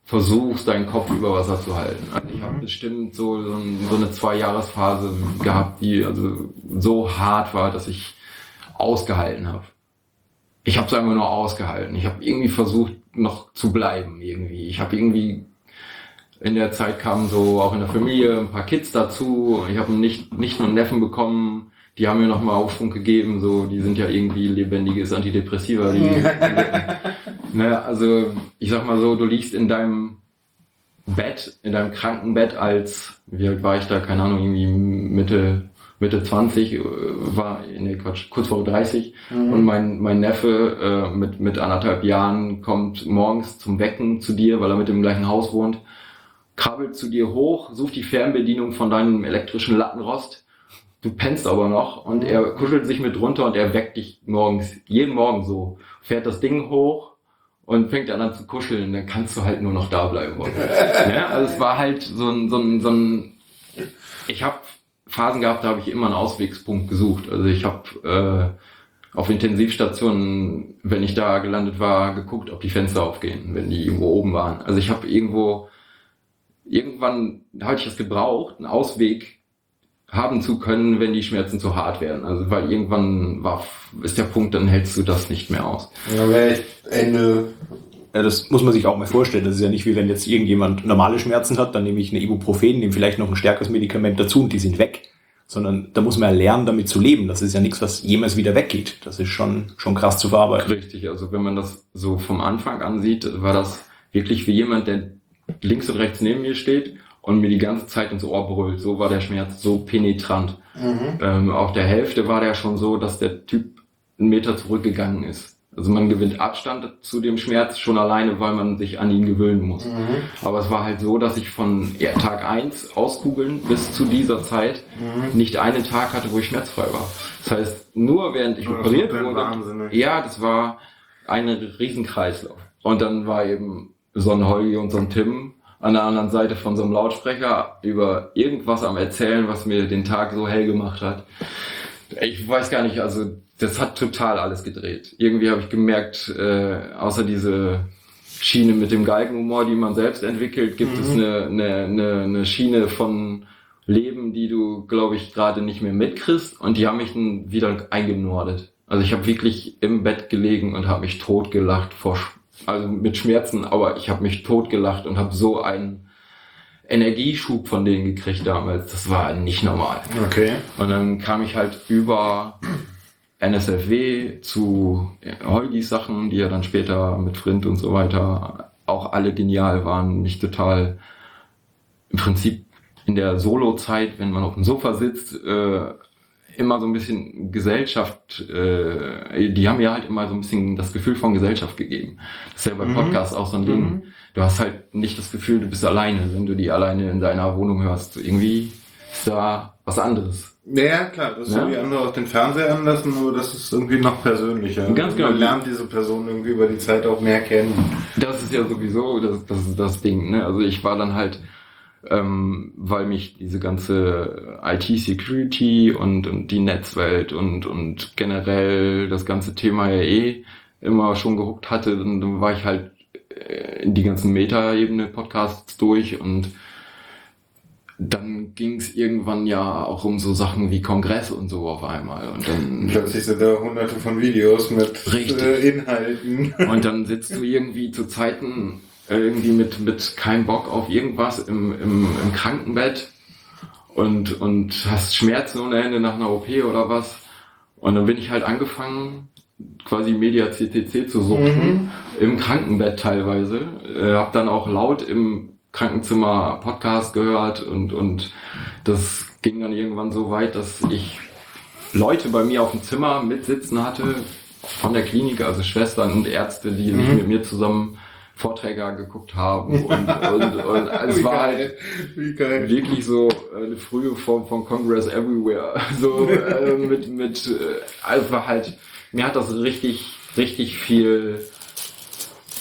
versuchst, deinen Kopf über Wasser zu halten. Also ich habe bestimmt so, so, so eine Zwei-Jahres-Phase gehabt, die also so hart war, dass ich ausgehalten habe. Ich habe es einfach nur ausgehalten. Ich habe irgendwie versucht, noch zu bleiben irgendwie. Ich habe irgendwie in der Zeit kamen so auch in der Familie ein paar Kids dazu. Ich habe nicht nicht nur einen Neffen bekommen. Die haben mir nochmal Aufschwung gegeben. So, die sind ja irgendwie lebendiges Antidepressiva. Die, ne, also ich sag mal so, du liegst in deinem Bett, in deinem Krankenbett als, wie alt war ich da? Keine Ahnung, irgendwie Mitte Mitte 20 äh, war, nee, Quatsch, kurz vor 30 und mein, mein Neffe äh, mit, mit anderthalb Jahren kommt morgens zum Wecken zu dir, weil er mit dem gleichen Haus wohnt, krabbelt zu dir hoch, sucht die Fernbedienung von deinem elektrischen Lattenrost, du pennst aber noch und er kuschelt sich mit runter und er weckt dich morgens, jeden Morgen so, fährt das Ding hoch und fängt dann an zu kuscheln, dann kannst du halt nur noch da bleiben. ja, also es war halt so ein, so ein, so ein ich habe Phasen gehabt, da habe ich immer einen Auswegspunkt gesucht. Also ich habe äh, auf Intensivstationen, wenn ich da gelandet war, geguckt, ob die Fenster aufgehen, wenn die irgendwo oben waren. Also ich habe irgendwo, irgendwann habe ich das gebraucht, einen Ausweg haben zu können, wenn die Schmerzen zu hart werden. Also weil irgendwann war, ist der Punkt, dann hältst du das nicht mehr aus. Ja, Ende. Ja, das muss man sich auch mal vorstellen. Das ist ja nicht wie wenn jetzt irgendjemand normale Schmerzen hat, dann nehme ich eine Ibuprofen, nehme vielleicht noch ein stärkeres Medikament dazu und die sind weg. Sondern da muss man ja lernen, damit zu leben. Das ist ja nichts, was jemals wieder weggeht. Das ist schon, schon krass zu verarbeiten. Richtig, also wenn man das so vom Anfang an sieht, war das wirklich wie jemand, der links und rechts neben mir steht und mir die ganze Zeit ins Ohr brüllt. So war der Schmerz so penetrant. Ähm, auf der Hälfte war der schon so, dass der Typ einen Meter zurückgegangen ist. Also man gewinnt Abstand zu dem Schmerz schon alleine, weil man sich an ihn gewöhnen muss. Aber es war halt so, dass ich von ja, Tag eins auskugeln bis zu dieser Zeit nicht einen Tag hatte, wo ich schmerzfrei war. Das heißt, nur während ich Das operiert wurde, Wahnsinn, ne? ja, das war ein Riesenkreislauf. Und dann war eben so ein Holgi und so ein Tim an der anderen Seite von so einem Lautsprecher über irgendwas am Erzählen, was mir den Tag so hell gemacht hat. Ich weiß gar nicht, also das hat total alles gedreht. Irgendwie habe ich gemerkt, äh, außer diese Schiene mit dem Galgenhumor, die man selbst entwickelt, gibt es eine, eine, eine, eine Schiene von Leben, die du, glaube ich, gerade nicht mehr mitkriegst und die haben mich dann wieder eingenordet. Also ich habe wirklich im Bett gelegen und habe mich totgelacht vor, also mit Schmerzen, aber ich habe mich totgelacht und habe so einen Energieschub von denen gekriegt damals. Das war nicht normal. Okay. Und dann kam ich halt über NSFW zu Holgis Sachen, die ja dann später mit Frint und so weiter auch alle genial waren, mich total im Prinzip in der Solo-Zeit, wenn man auf dem Sofa sitzt, äh, immer so ein bisschen Gesellschaft, äh, die haben mir halt immer so ein bisschen das Gefühl von Gesellschaft gegeben. Das ist ja bei Podcasts auch so ein Ding. Du hast halt nicht das Gefühl, du bist alleine, wenn du die alleine in deiner Wohnung hörst. Irgendwie ist da was anderes. Ja, ja, klar, das ist Ja. so wie andere auch den Fernseher anlassen, nur das ist irgendwie noch persönlicher. Ganz genau. Man lernt diese Person irgendwie über die Zeit auch mehr kennen. Das ist ja sowieso das, das, ist das Ding. Ne? Also ich war dann halt, ähm, weil mich diese ganze IT-Security und, und die Netzwelt und, und generell das ganze Thema ja eh immer schon gehuckt hatte, dann, dann war ich halt äh, in die ganzen Meta-Ebene-Podcasts durch und dann ging es irgendwann ja auch um so Sachen wie Kongress und so auf einmal. Und dann Plötzlich sind da hunderte von Videos mit Richtig. äh, Inhalten. Und dann sitzt du irgendwie zu Zeiten irgendwie mit, mit keinem Bock auf irgendwas im, im, im Krankenbett und, und hast Schmerzen ohne Ende nach einer OP oder was. Und dann bin ich halt angefangen, quasi Media CTC zu suchen, im Krankenbett teilweise. Äh, hab dann auch laut im Krankenzimmer Podcast gehört und, und das ging dann irgendwann so weit, dass ich Leute bei mir auf dem Zimmer mitsitzen hatte von der Klinik, also Schwestern und Ärzte, die sich mit mir zusammen Vorträge geguckt haben und, und, und also es war halt wirklich so eine frühe Form von Congress Everywhere. So äh, mit, mit äh, also war halt, mir hat das richtig, richtig viel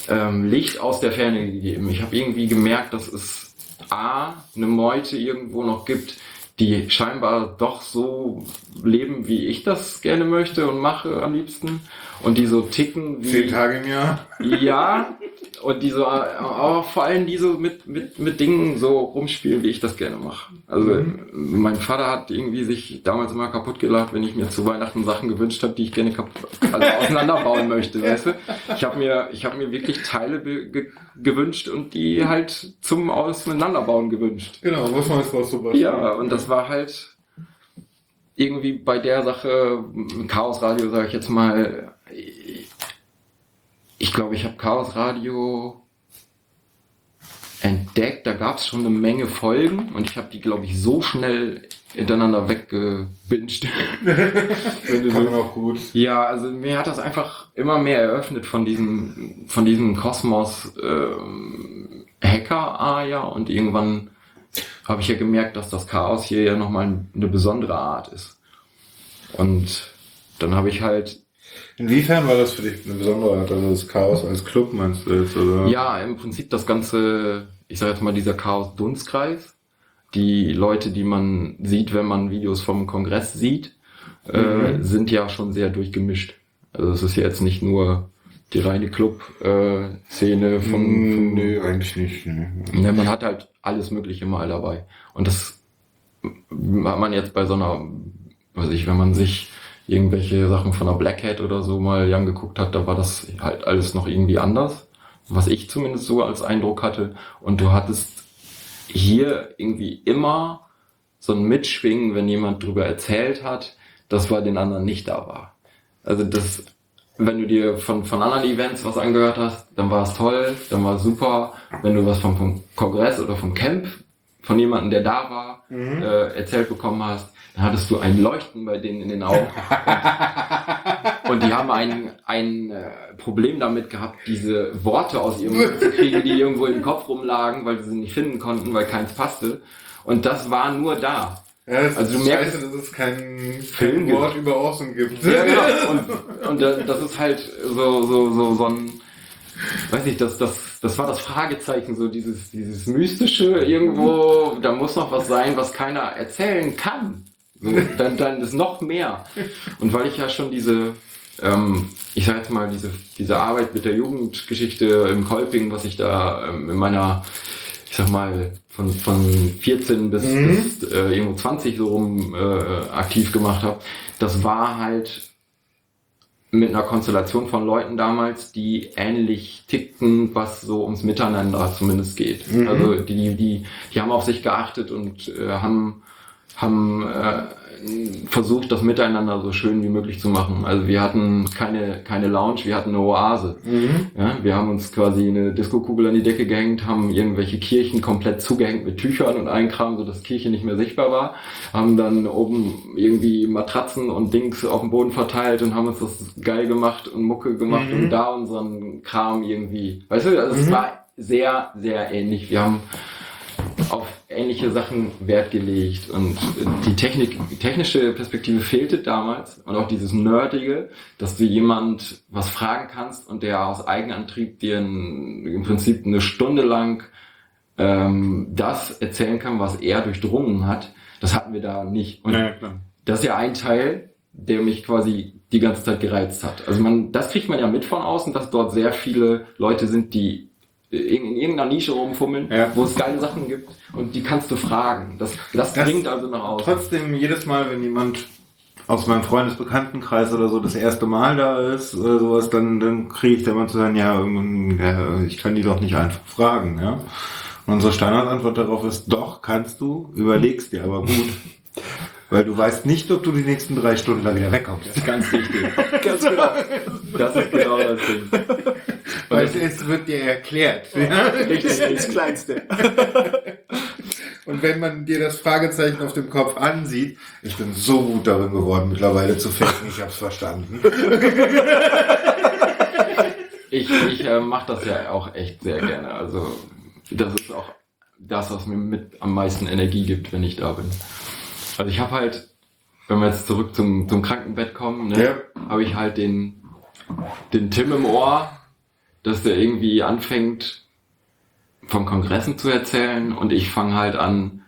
ähm, Licht aus der Ferne gegeben. Ich habe irgendwie gemerkt, dass es A, eine Meute irgendwo noch gibt, die scheinbar doch so leben, wie ich das gerne möchte und mache am liebsten. Und die so ticken wie. Zehn Tage im Jahr. Ja, und die so, aber vor allem die so mit, mit, mit Dingen so rumspielen, wie ich das gerne mache. Also mein Vater hat irgendwie sich damals immer kaputt gelacht, wenn ich mir zu Weihnachten Sachen gewünscht habe, die ich gerne kaputt, also auseinanderbauen möchte, weißt du? Ich habe mir, ich habe mir wirklich Teile ge gewünscht und die halt zum Auseinanderbauen gewünscht. Genau, was meinst du, du was? Ja, und das war halt irgendwie bei der Sache, Chaos Radio, sage ich jetzt mal, ich glaube, ich habe Chaos Radio entdeckt, da gab es schon eine Menge Folgen und ich habe die, glaube ich, so schnell hintereinander weggebinged. Kann so- man auch gut. ja, also mir hat das einfach immer mehr eröffnet von diesem, von diesem Kosmos ähm, Hacker Aja und irgendwann habe ich ja gemerkt, dass das Chaos hier ja nochmal eine besondere Art ist. Und dann habe ich halt, Inwiefern war das für dich eine besondere Art? Also das Chaos als Club meinst du jetzt, oder? ja, im Prinzip das ganze, ich sage jetzt mal dieser Chaos-Dunstkreis, die Leute, die man sieht, wenn man Videos vom Kongress sieht, äh, sind ja schon sehr durchgemischt. Also es ist jetzt nicht nur die reine Club-Szene von, Hm, von nee, eigentlich nicht. Nee. Ne, man hat halt alles Mögliche mal dabei. Und das hat man jetzt bei so einer, weiß ich, wenn man sich irgendwelche Sachen von einer Black Hat oder so mal angeguckt hat, da war das halt alles noch irgendwie anders. Was ich zumindest so als Eindruck hatte. Und du hattest hier irgendwie immer so ein Mitschwingen, wenn jemand drüber erzählt hat, dass bei den anderen nicht da war. Also das, wenn du dir von, von anderen Events was angehört hast, dann war es toll, dann war es super. Wenn du was vom, vom Kongress oder vom Camp von jemandem, der da war, äh, erzählt bekommen hast, dann hattest du ein Leuchten bei denen in den Augen. Und die haben ein, ein äh, Problem damit gehabt, diese Worte aus ihrem Mund zu kriegen, die irgendwo im Kopf rumlagen, weil sie sie nicht finden konnten, weil keins passte. Und das war nur da. Ja, Also du ist merkst- scheiße, dass es kein, Film. Wort über Awesome gibt. Ja, genau. Und, und äh, das ist halt so, so, so, so ein, weiß nicht, das, das, das war das Fragezeichen, so dieses, dieses Mystische irgendwo, da muss noch was sein, was keiner erzählen kann. Dann, dann ist noch mehr. Und weil ich ja schon diese, ähm, ich sag jetzt mal, diese, diese Arbeit mit der Jugendgeschichte im Kolping, was ich da ähm, in meiner, ich sag mal, von, von 14 bis, bis äh, irgendwo 20 so rum äh, aktiv gemacht habe, das war halt mit einer Konstellation von Leuten damals, die ähnlich tickten, was so ums Miteinander zumindest geht. Also die, die, die haben auf sich geachtet und äh, haben, haben äh, versucht, das Miteinander so schön wie möglich zu machen. Also wir hatten keine, keine Lounge, wir hatten eine Oase. Ja, wir haben uns quasi eine Diskokugel an die Decke gehängt, haben irgendwelche Kirchen komplett zugehängt mit Tüchern und allen Kram, sodass Kirche nicht mehr sichtbar war, haben dann oben irgendwie Matratzen und Dings auf dem Boden verteilt und haben uns das geil gemacht und Mucke gemacht und da unseren Kram irgendwie, weißt du, also es war sehr, sehr ähnlich. Wir haben auf ähnliche Sachen Wert gelegt und die Technik, technische Perspektive fehlte damals und auch dieses Nerdige, dass du jemand was fragen kannst und der aus Eigenantrieb dir ein, im Prinzip eine Stunde lang ähm, das erzählen kann, was er durchdrungen hat. Das hatten wir da nicht. Und Ja, das ist ja ein Teil, der mich quasi die ganze Zeit gereizt hat. Also man, das kriegt man ja mit von außen, dass dort sehr viele Leute sind, die in in irgendeiner Nische rumfummeln, Ja. wo es geile Sachen gibt und die kannst du fragen. Das, das, Das- dringt also nach außen. Trotzdem, jedes Mal, wenn jemand aus meinem Freundesbekanntenkreis oder so das erste Mal da ist oder sowas, dann, dann kriege ich da immer zu sagen, ja, ja, ich kann die doch nicht einfach fragen, ja. Und unsere Standardantwort darauf ist, doch, kannst du, überlegst dir aber gut. Weil du weißt nicht, ob du die nächsten drei Stunden da wieder wegkommst. Ganz wichtig. Ganz genau. Das ist genau das Ding. Weil es wird dir erklärt. Ja? Das ist das Kleinste. Und wenn man dir das Fragezeichen auf dem Kopf ansieht, ich bin so gut darin geworden, mittlerweile zu faken, ich hab's verstanden. Ich, ich äh, mache das ja auch echt sehr gerne. Also das ist auch das, was mir mit am meisten Energie gibt, wenn ich da bin. Also ich habe halt, wenn wir jetzt zurück zum, zum Krankenbett kommen, ne, Ja. habe ich halt den, den Tim im Ohr, dass der irgendwie anfängt, von Kongressen zu erzählen und ich fange halt an,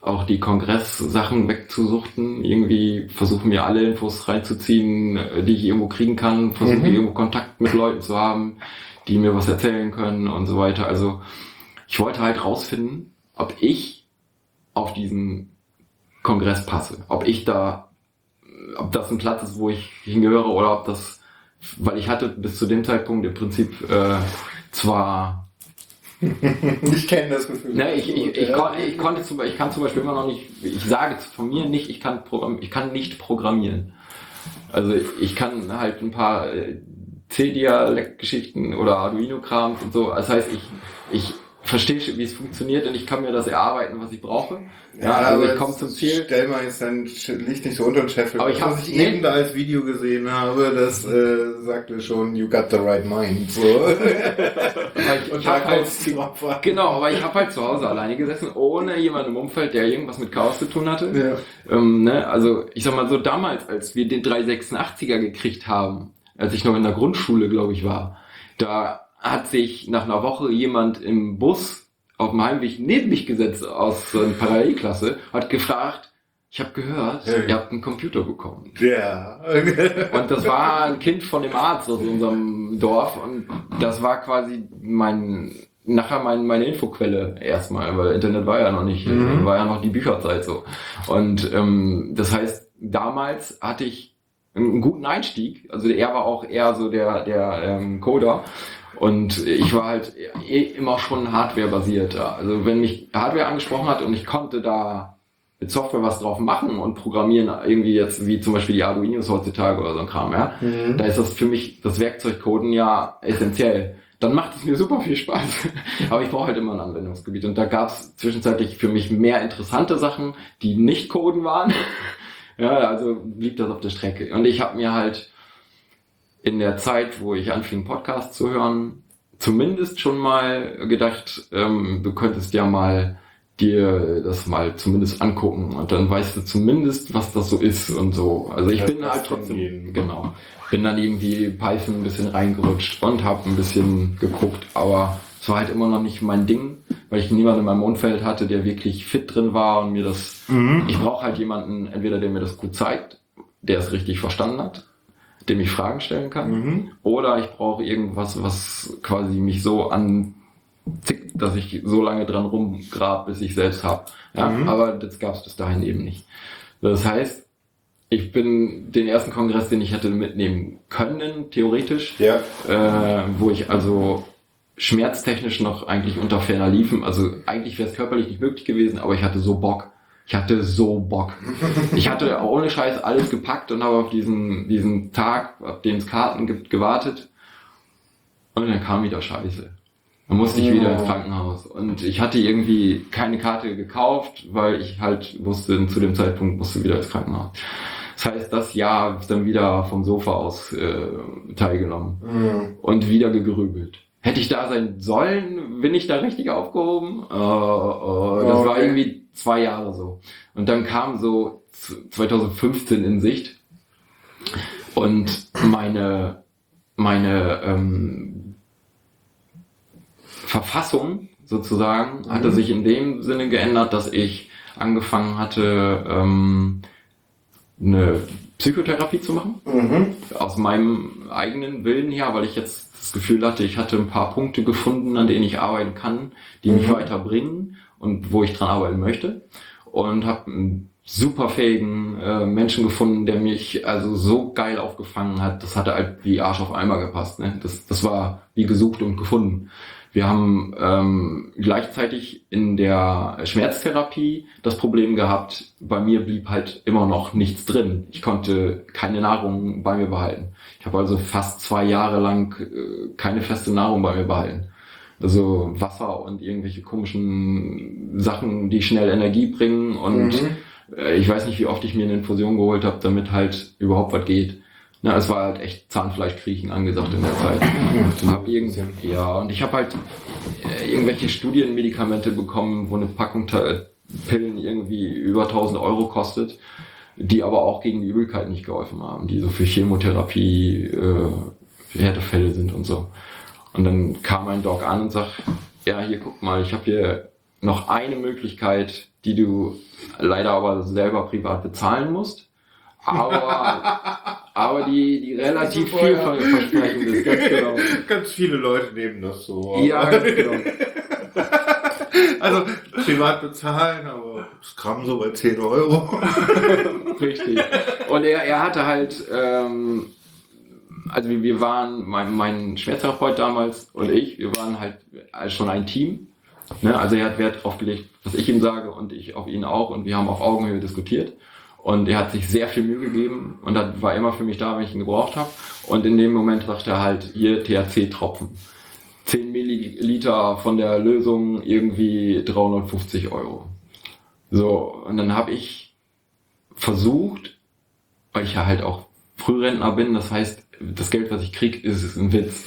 auch die Kongresssachen wegzusuchten, irgendwie versuche mir alle Infos reinzuziehen, die ich irgendwo kriegen kann, versuche Mhm. irgendwo Kontakt mit Leuten zu haben, die mir was erzählen können und so weiter. Also ich wollte halt rausfinden, ob ich auf diesen Kongress passe, ob ich da, ob das ein Platz ist, wo ich hingehöre oder ob das, weil ich hatte bis zu dem Zeitpunkt im Prinzip äh, zwar Ich kenne das Gefühl. Ne, ich, ich, ich, kon, ich konnte zum, ich kann zum Beispiel immer noch nicht, ich sage von mir nicht, ich kann Programm, ich kann nicht programmieren. Also ich kann halt ein paar äh, C-Dialekt-Geschichten oder Arduino-Krams und so. Das heißt, ich, ich verstehe, wie es funktioniert und ich kann mir das erarbeiten, was ich brauche. Ja, also ich komme zum Ziel. Stell mal jetzt dein Licht nicht so unter den Scheffel. Aber ich was hab- ich eben da als Video gesehen habe, das äh, sagte schon, you got the right mind. So. Weil ich, Und ich da halt, an. genau, aber ich habe halt zu Hause alleine gesessen, ohne jemanden im Umfeld, der irgendwas mit Chaos zu tun hatte. Ja. Ähm, ne, also ich sag mal so damals, als wir den 386er gekriegt haben, als ich noch in der Grundschule, glaube ich, war, da hat sich nach einer Woche jemand im Bus auf dem Heimweg neben mich gesetzt aus äh, Parallelklasse, hat gefragt, ich habe gehört, Ja. ihr habt einen Computer bekommen. Ja. Und das war ein Kind von dem Arzt aus unserem Dorf und das war quasi mein nachher mein, meine Infoquelle erstmal, weil Internet war ja noch nicht, Mhm. war ja noch die Bücherzeit so. Und ähm, das heißt, damals hatte ich einen guten Einstieg. Also er war auch eher so der, der ähm, Coder. Und ich war halt eh immer schon Hardware-basiert. da. Also wenn mich Hardware angesprochen hat und ich konnte da mit Software was drauf machen und programmieren, irgendwie jetzt wie zum Beispiel die Arduinos heutzutage oder so ein Kram, ja, Mhm. da ist das für mich, das Werkzeugcoden ja essentiell. Dann macht es mir super viel Spaß. Aber ich brauche halt immer ein Anwendungsgebiet. Und da gab es zwischenzeitlich für mich mehr interessante Sachen, die nicht Coden waren. Ja, also blieb das auf der Strecke. Und ich habe mir halt in der Zeit, wo ich anfing, Podcasts zu hören, zumindest schon mal gedacht, ähm, du könntest ja mal dir das mal zumindest angucken und dann weißt du zumindest, was das so ist und so. Also ich Das bin halt trotzdem, hingehen. genau, bin dann irgendwie Python ein bisschen reingerutscht und habe ein bisschen geguckt, aber es war halt immer noch nicht mein Ding, weil ich niemanden in meinem Umfeld hatte, der wirklich fit drin war und mir das, Mhm. ich brauche halt jemanden, entweder der mir das gut zeigt, der es richtig verstanden hat, dem ich Fragen stellen kann, Mhm. oder ich brauche irgendwas, was quasi mich so anzickt, dass ich so lange dran rumgrab, bis ich selbst hab. Ja, Mhm. aber das gab es bis dahin eben nicht. Das heißt, ich bin den ersten Kongress, den ich hätte mitnehmen können, theoretisch, Ja. äh, wo ich also schmerztechnisch noch eigentlich unter ferner liefen. Also eigentlich wäre es körperlich nicht möglich gewesen, aber ich hatte so Bock. Ich hatte so Bock. Ich hatte ohne Scheiß alles gepackt und habe auf diesen, diesen Tag, ab dem es Karten gibt, gewartet. Und dann kam wieder Scheiße. Dann musste ich wieder ins Krankenhaus. Und ich hatte irgendwie keine Karte gekauft, weil ich halt wusste, zu dem Zeitpunkt musste wieder ins Krankenhaus. Das heißt, das Jahr hab ich dann wieder vom Sofa aus äh, teilgenommen Mhm. und wieder gegrübelt. Hätte ich da sein sollen, bin ich da richtig aufgehoben? Äh, äh, das war Okay. irgendwie zwei Jahre so. Und dann kam so z- 2015 in Sicht und meine, meine ähm, Verfassung sozusagen hatte sich in dem Sinne geändert, dass ich angefangen hatte, ähm, eine Psychotherapie zu machen. Mhm. Aus meinem eigenen Willen her, weil ich jetzt das Gefühl hatte, ich hatte ein paar Punkte gefunden, an denen ich arbeiten kann, die mich Mhm. weiterbringen und wo ich dran arbeiten möchte. Und habe einen super fähigen äh, Menschen gefunden, der mich also so geil aufgefangen hat. Das hatte halt wie Arsch auf Eimer gepasst. Ne? Das, das war wie gesucht und gefunden. Wir haben ähm, gleichzeitig in der Schmerztherapie das Problem gehabt, bei mir blieb halt immer noch nichts drin. Ich konnte keine Nahrung bei mir behalten. Ich habe also fast zwei Jahre lang äh, keine feste Nahrung bei mir behalten. Also Wasser und irgendwelche komischen Sachen, die schnell Energie bringen und Mhm. äh, ich weiß nicht, wie oft ich mir eine Infusion geholt habe, damit halt überhaupt was geht. Na, es war halt echt Zahnfleischkriechen angesagt in der Zeit. Und hab irgend, ja, und ich habe halt äh, irgendwelche Studienmedikamente bekommen, wo eine Packung Ta- Pillen irgendwie über 1000 Euro kostet, die aber auch gegen die Übelkeit nicht geholfen haben, die so für Chemotherapie äh, Härtefälle sind und so. Und dann kam ein Doc an und sagt, ja, hier guck mal, ich habe hier noch eine Möglichkeit, die du leider aber selber privat bezahlen musst. Aber, aber die, die relativ ja. vielversprechend ist, ganz genau. Ganz viele Leute nehmen das so. Ja, ganz genau. Also privat bezahlen, aber das Gramm so bei 10 Euro. Richtig. Und er, er hatte halt, ähm, also wir, wir waren, mein, mein Schmerztherapeut damals und ich, wir waren halt schon ein Team. Ne? Also er hat Wert drauf gelegt, was ich ihm sage und ich auf ihn auch und wir haben auf Augenhöhe diskutiert. Und er hat sich sehr viel Mühe gegeben und hat, war immer für mich da, wenn ich ihn gebraucht habe. Und in dem Moment sagte er halt, hier THC-Tropfen. 10 Milliliter von der Lösung irgendwie 350 Euro. So, und dann habe ich versucht, weil ich ja halt auch Frührentner bin, das heißt, das Geld, was ich krieg, ist, ist ein Witz.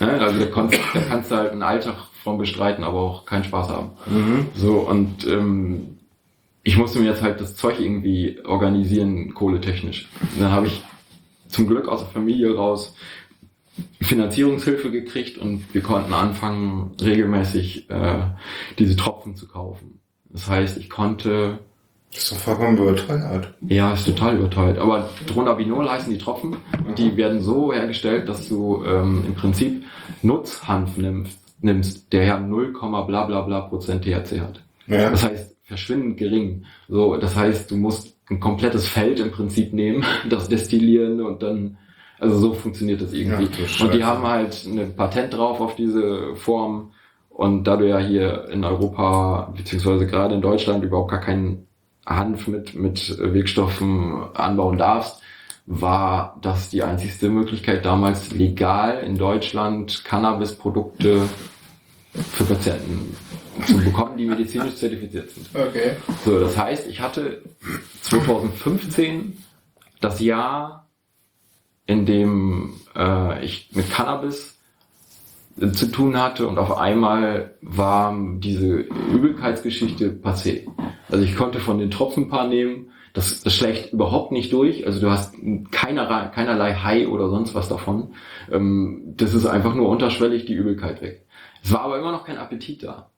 Ne? Also da kannst, da kannst du halt einen Alltag von bestreiten, aber auch keinen Spaß haben. So, und ähm, ich musste mir jetzt halt das Zeug irgendwie organisieren, kohletechnisch. Und dann habe ich zum Glück aus der Familie raus Finanzierungshilfe gekriegt und wir konnten anfangen, regelmäßig äh, diese Tropfen zu kaufen. Das heißt, ich konnte Das ist doch vollkommen überteuert. ja, ist total überteuert. Aber Dronabinol heißen die Tropfen und die werden so hergestellt, dass du ähm, im Prinzip Nutzhanf nimmst, nimmst, der ja 0, bla bla bla Prozent THC hat. Ja. Das heißt, verschwindend gering. So, das heißt, du musst ein komplettes Feld im Prinzip nehmen, das destillieren und dann, also so funktioniert das irgendwie. Du und die haben halt ein Patent drauf auf diese Form. Und da du ja hier in Europa, beziehungsweise gerade in Deutschland überhaupt gar keinen Hanf mit, mit Wirkstoffen anbauen darfst, war das die einzigste Möglichkeit damals legal in Deutschland Cannabisprodukte für Patienten zu bekommen, die medizinisch zertifiziert sind. Okay. So, das heißt, ich hatte 2015 das Jahr, in dem äh, ich mit Cannabis zu tun hatte und auf einmal war diese Übelkeitsgeschichte passé. Also ich konnte von den Tropfen ein paar nehmen, das, das schlägt überhaupt nicht durch, also du hast keinerlei, keinerlei High oder sonst was davon. Ähm, das ist einfach nur unterschwellig die Übelkeit weg. Es war aber immer noch kein Appetit da.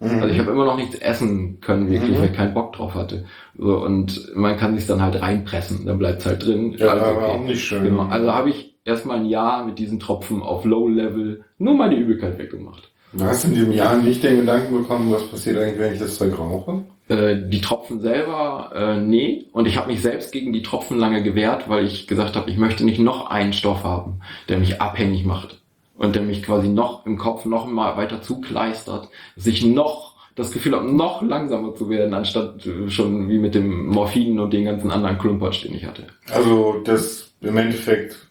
Mhm. Also ich habe immer noch nichts essen können, wirklich, Mhm. weil ich keinen Bock drauf hatte. So, und man kann sich dann halt reinpressen, dann bleibt's halt drin. Ja, Alles aber auch nicht schön. Genau. Also habe ich erstmal ein Jahr mit diesen Tropfen auf Low-Level nur meine Übelkeit weggemacht. Du hast in diesem Jahr nicht den Gedanken bekommen, was passiert eigentlich, wenn ich das Zeug rauche? Äh, die Tropfen selber, äh, nee. Und ich habe mich selbst gegen die Tropfen lange gewehrt, weil ich gesagt habe, ich möchte nicht noch einen Stoff haben, der mich abhängig macht. Und der mich quasi noch im Kopf noch mal weiter zukleistert, dass ich noch das Gefühl habe, noch langsamer zu werden, anstatt äh, schon wie mit dem Morphin und den ganzen anderen Klumpatsch, den ich hatte. Also das im Endeffekt,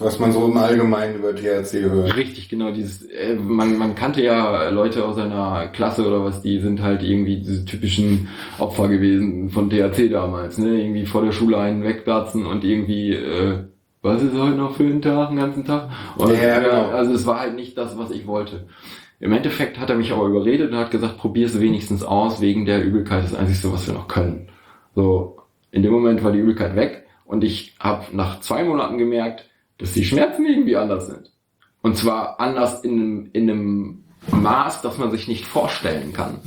was man so im Allgemeinen über THC hört. Richtig, genau. Dieses, äh, man, man kannte ja Leute aus seiner Klasse oder was, die sind halt irgendwie diese typischen Opfer gewesen von THC damals, ne? Irgendwie vor der Schule einen wegplatzen und irgendwie, äh, was ist heute noch für ein Tag, den ganzen Tag? Und, Ja, genau. äh, also es war halt nicht das, was ich wollte. Im Endeffekt hat er mich aber überredet und hat gesagt, probier es wenigstens aus, wegen der Übelkeit ist das Einzige, was wir noch können. So, in dem Moment war die Übelkeit weg und ich habe nach zwei Monaten gemerkt, dass die Schmerzen irgendwie anders sind. Und zwar anders in einem, in einem Maß, das man sich nicht vorstellen kann.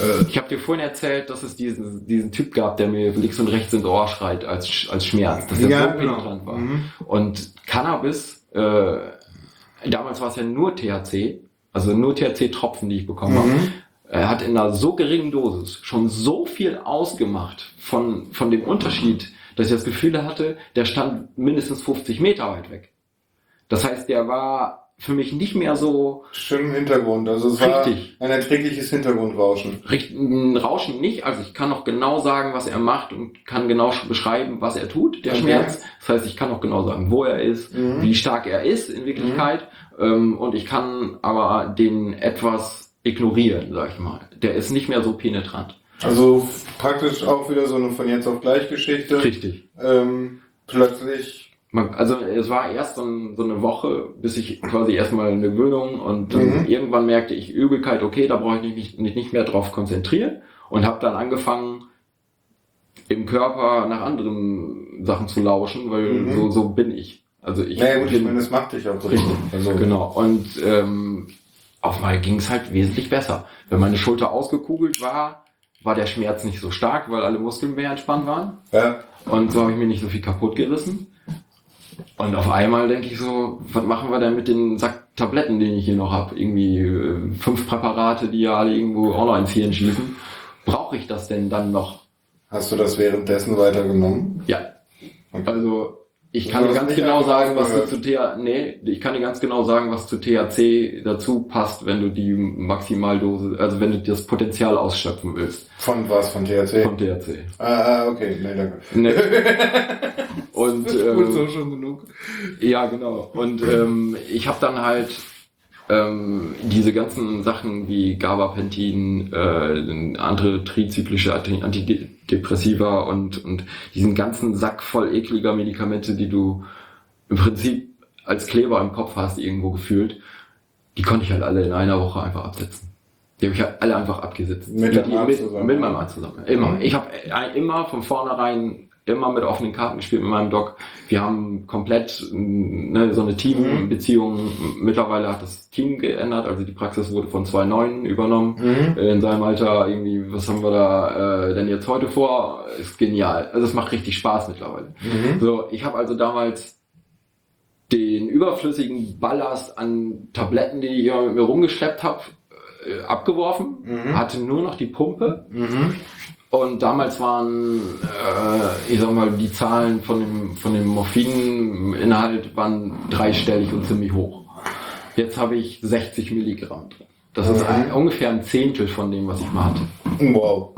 Äh, Ich habe dir vorhin erzählt, dass es diesen, diesen Typ gab, der mir links und rechts ins Ohr schreit als, als Schmerz, dass das Ja, so genau. penetrant war. Mhm. Und Cannabis, äh, damals war es ja nur THC, also nur THC-Tropfen, die ich bekommen habe. Mhm. Er hat in einer so geringen Dosis schon so viel ausgemacht von, von dem Unterschied, dass ich das Gefühl hatte, der stand mindestens 50 Meter weit weg. Das heißt, der war für mich nicht mehr so Schön im Hintergrund. Also es war Richtig. ein erträgliches Hintergrundrauschen. Richt- Rauschen nicht, also ich kann noch genau sagen, was er macht und kann genau sch- beschreiben, was er tut, der Okay. Schmerz. Das heißt, ich kann auch genau sagen, wo er ist, Mhm. wie stark er ist in Wirklichkeit. Ähm, und ich kann aber den etwas ignorieren, sag ich mal. Der ist nicht mehr so penetrant. Also praktisch auch wieder so eine von jetzt auf gleich Geschichte. Richtig. Ähm, plötzlich. Man, also es war erst so, ein, so eine Woche, bis ich quasi erstmal eine Gewöhnung und Mhm. irgendwann merkte ich Übelkeit, okay, da brauche ich mich nicht, nicht, mehr drauf konzentrieren und habe dann angefangen im Körper nach anderen Sachen zu lauschen, weil Mhm. so, so bin ich. Also ich naja gut, ich meine, das macht dich auch so. Richtig. Also, Genau. Und ähm, auf einmal ging es halt wesentlich besser. Wenn meine Schulter ausgekugelt war, war der Schmerz nicht so stark, weil alle Muskeln mehr entspannt waren. Ja. Und so habe ich mir nicht so viel kaputt gerissen. Und auf einmal denke ich so, was machen wir denn mit den Sack Tabletten, den ich hier noch habe? Irgendwie äh, fünf Präparate, die ja alle irgendwo auch noch ins Hirn schießen. Brauche ich das denn dann noch? Hast du das währenddessen weitergenommen? Ja. Okay. Also ich kann dir ganz genau sagen, was du zu THC, nee, ich kann dir ganz genau sagen, was zu THC dazu passt, wenn du die Maximaldose, also wenn du das Potenzial ausschöpfen willst Von was? Von THC? von THC. Ah, ah, okay. Nee, danke. Nee. Und ähm, so schon genug. Ja, genau. Und ähm, ich habe dann halt ähm, diese ganzen Sachen wie Gabapentin, äh, andere trizyklische Anti- Antidepressiva und, und diesen ganzen Sack voll ekliger Medikamente, die du im Prinzip als Kleber im Kopf hast, irgendwo gefühlt, die konnte ich halt alle in einer Woche einfach absetzen. Die habe ich halt alle einfach abgesetzt. Mit mit, zusammen? Mit meinem Arzt zusammen. Immer. Mhm. Ich habe immer von vornherein immer mit offenen Karten gespielt mit meinem Doc. Wir haben komplett ne, so eine Teambeziehung. Mittlerweile hat das Team geändert, also die Praxis wurde von zwei Neuen übernommen. Mhm. In seinem Alter irgendwie, was haben wir da äh, denn jetzt heute vor? Ist genial. Also es macht richtig Spaß mittlerweile. Mhm. So, ich habe also damals den überflüssigen Ballast an Tabletten, die ich immer mit mir rumgeschleppt habe, äh, abgeworfen, Mhm. hatte nur noch die Pumpe Mhm. Und damals waren, äh, ich sag mal, die Zahlen von dem, von dem Morphininhalt waren dreistellig und ziemlich hoch. Jetzt habe ich 60 Milligramm drin. Das ist Mhm. ein, ungefähr ein Zehntel von dem, was ich mal hatte. Wow.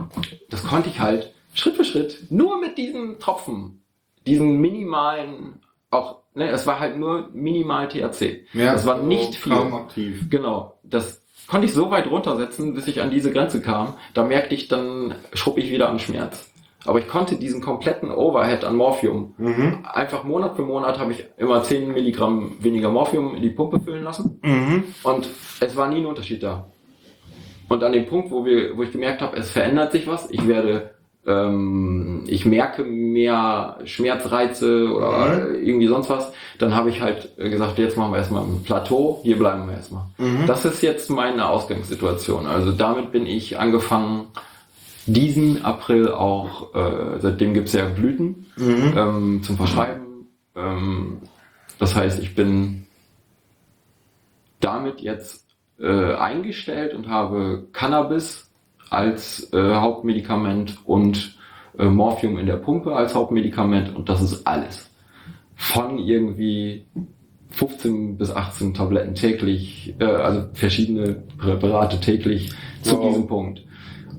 Das konnte ich halt Schritt für Schritt nur mit diesen Tropfen, diesen minimalen, auch, ne, es war halt nur minimal THC. das war nicht viel. Kaum aktiv. Genau. Das konnte ich so weit runtersetzen, bis ich an diese Grenze kam. Da merkte ich, dann schrub ich wieder an Schmerz. Aber ich konnte diesen kompletten Overhead an Morphium, Mhm. einfach Monat für Monat habe ich immer 10 Milligramm weniger Morphium in die Pumpe füllen lassen. Mhm. Und es war nie ein Unterschied da. Und an dem Punkt, wo, wir, wo ich gemerkt habe, es verändert sich was, ich werde, ähm, ich merke mehr Schmerzreize oder irgendwie sonst was, dann habe ich halt gesagt, jetzt machen wir erstmal ein Plateau, hier bleiben wir erstmal. Mhm. Das ist jetzt meine Ausgangssituation. Also damit bin ich angefangen, diesen April auch, äh, seitdem gibt's ja Blüten Mhm. ähm, zum Verschreiben. Ähm, das heißt, ich bin damit jetzt äh, eingestellt und habe Cannabis als äh, Hauptmedikament und äh, Morphium in der Pumpe als Hauptmedikament und das ist alles. Von irgendwie 15 bis 18 Tabletten täglich, äh, also verschiedene Präparate täglich zu Wow. diesem Punkt.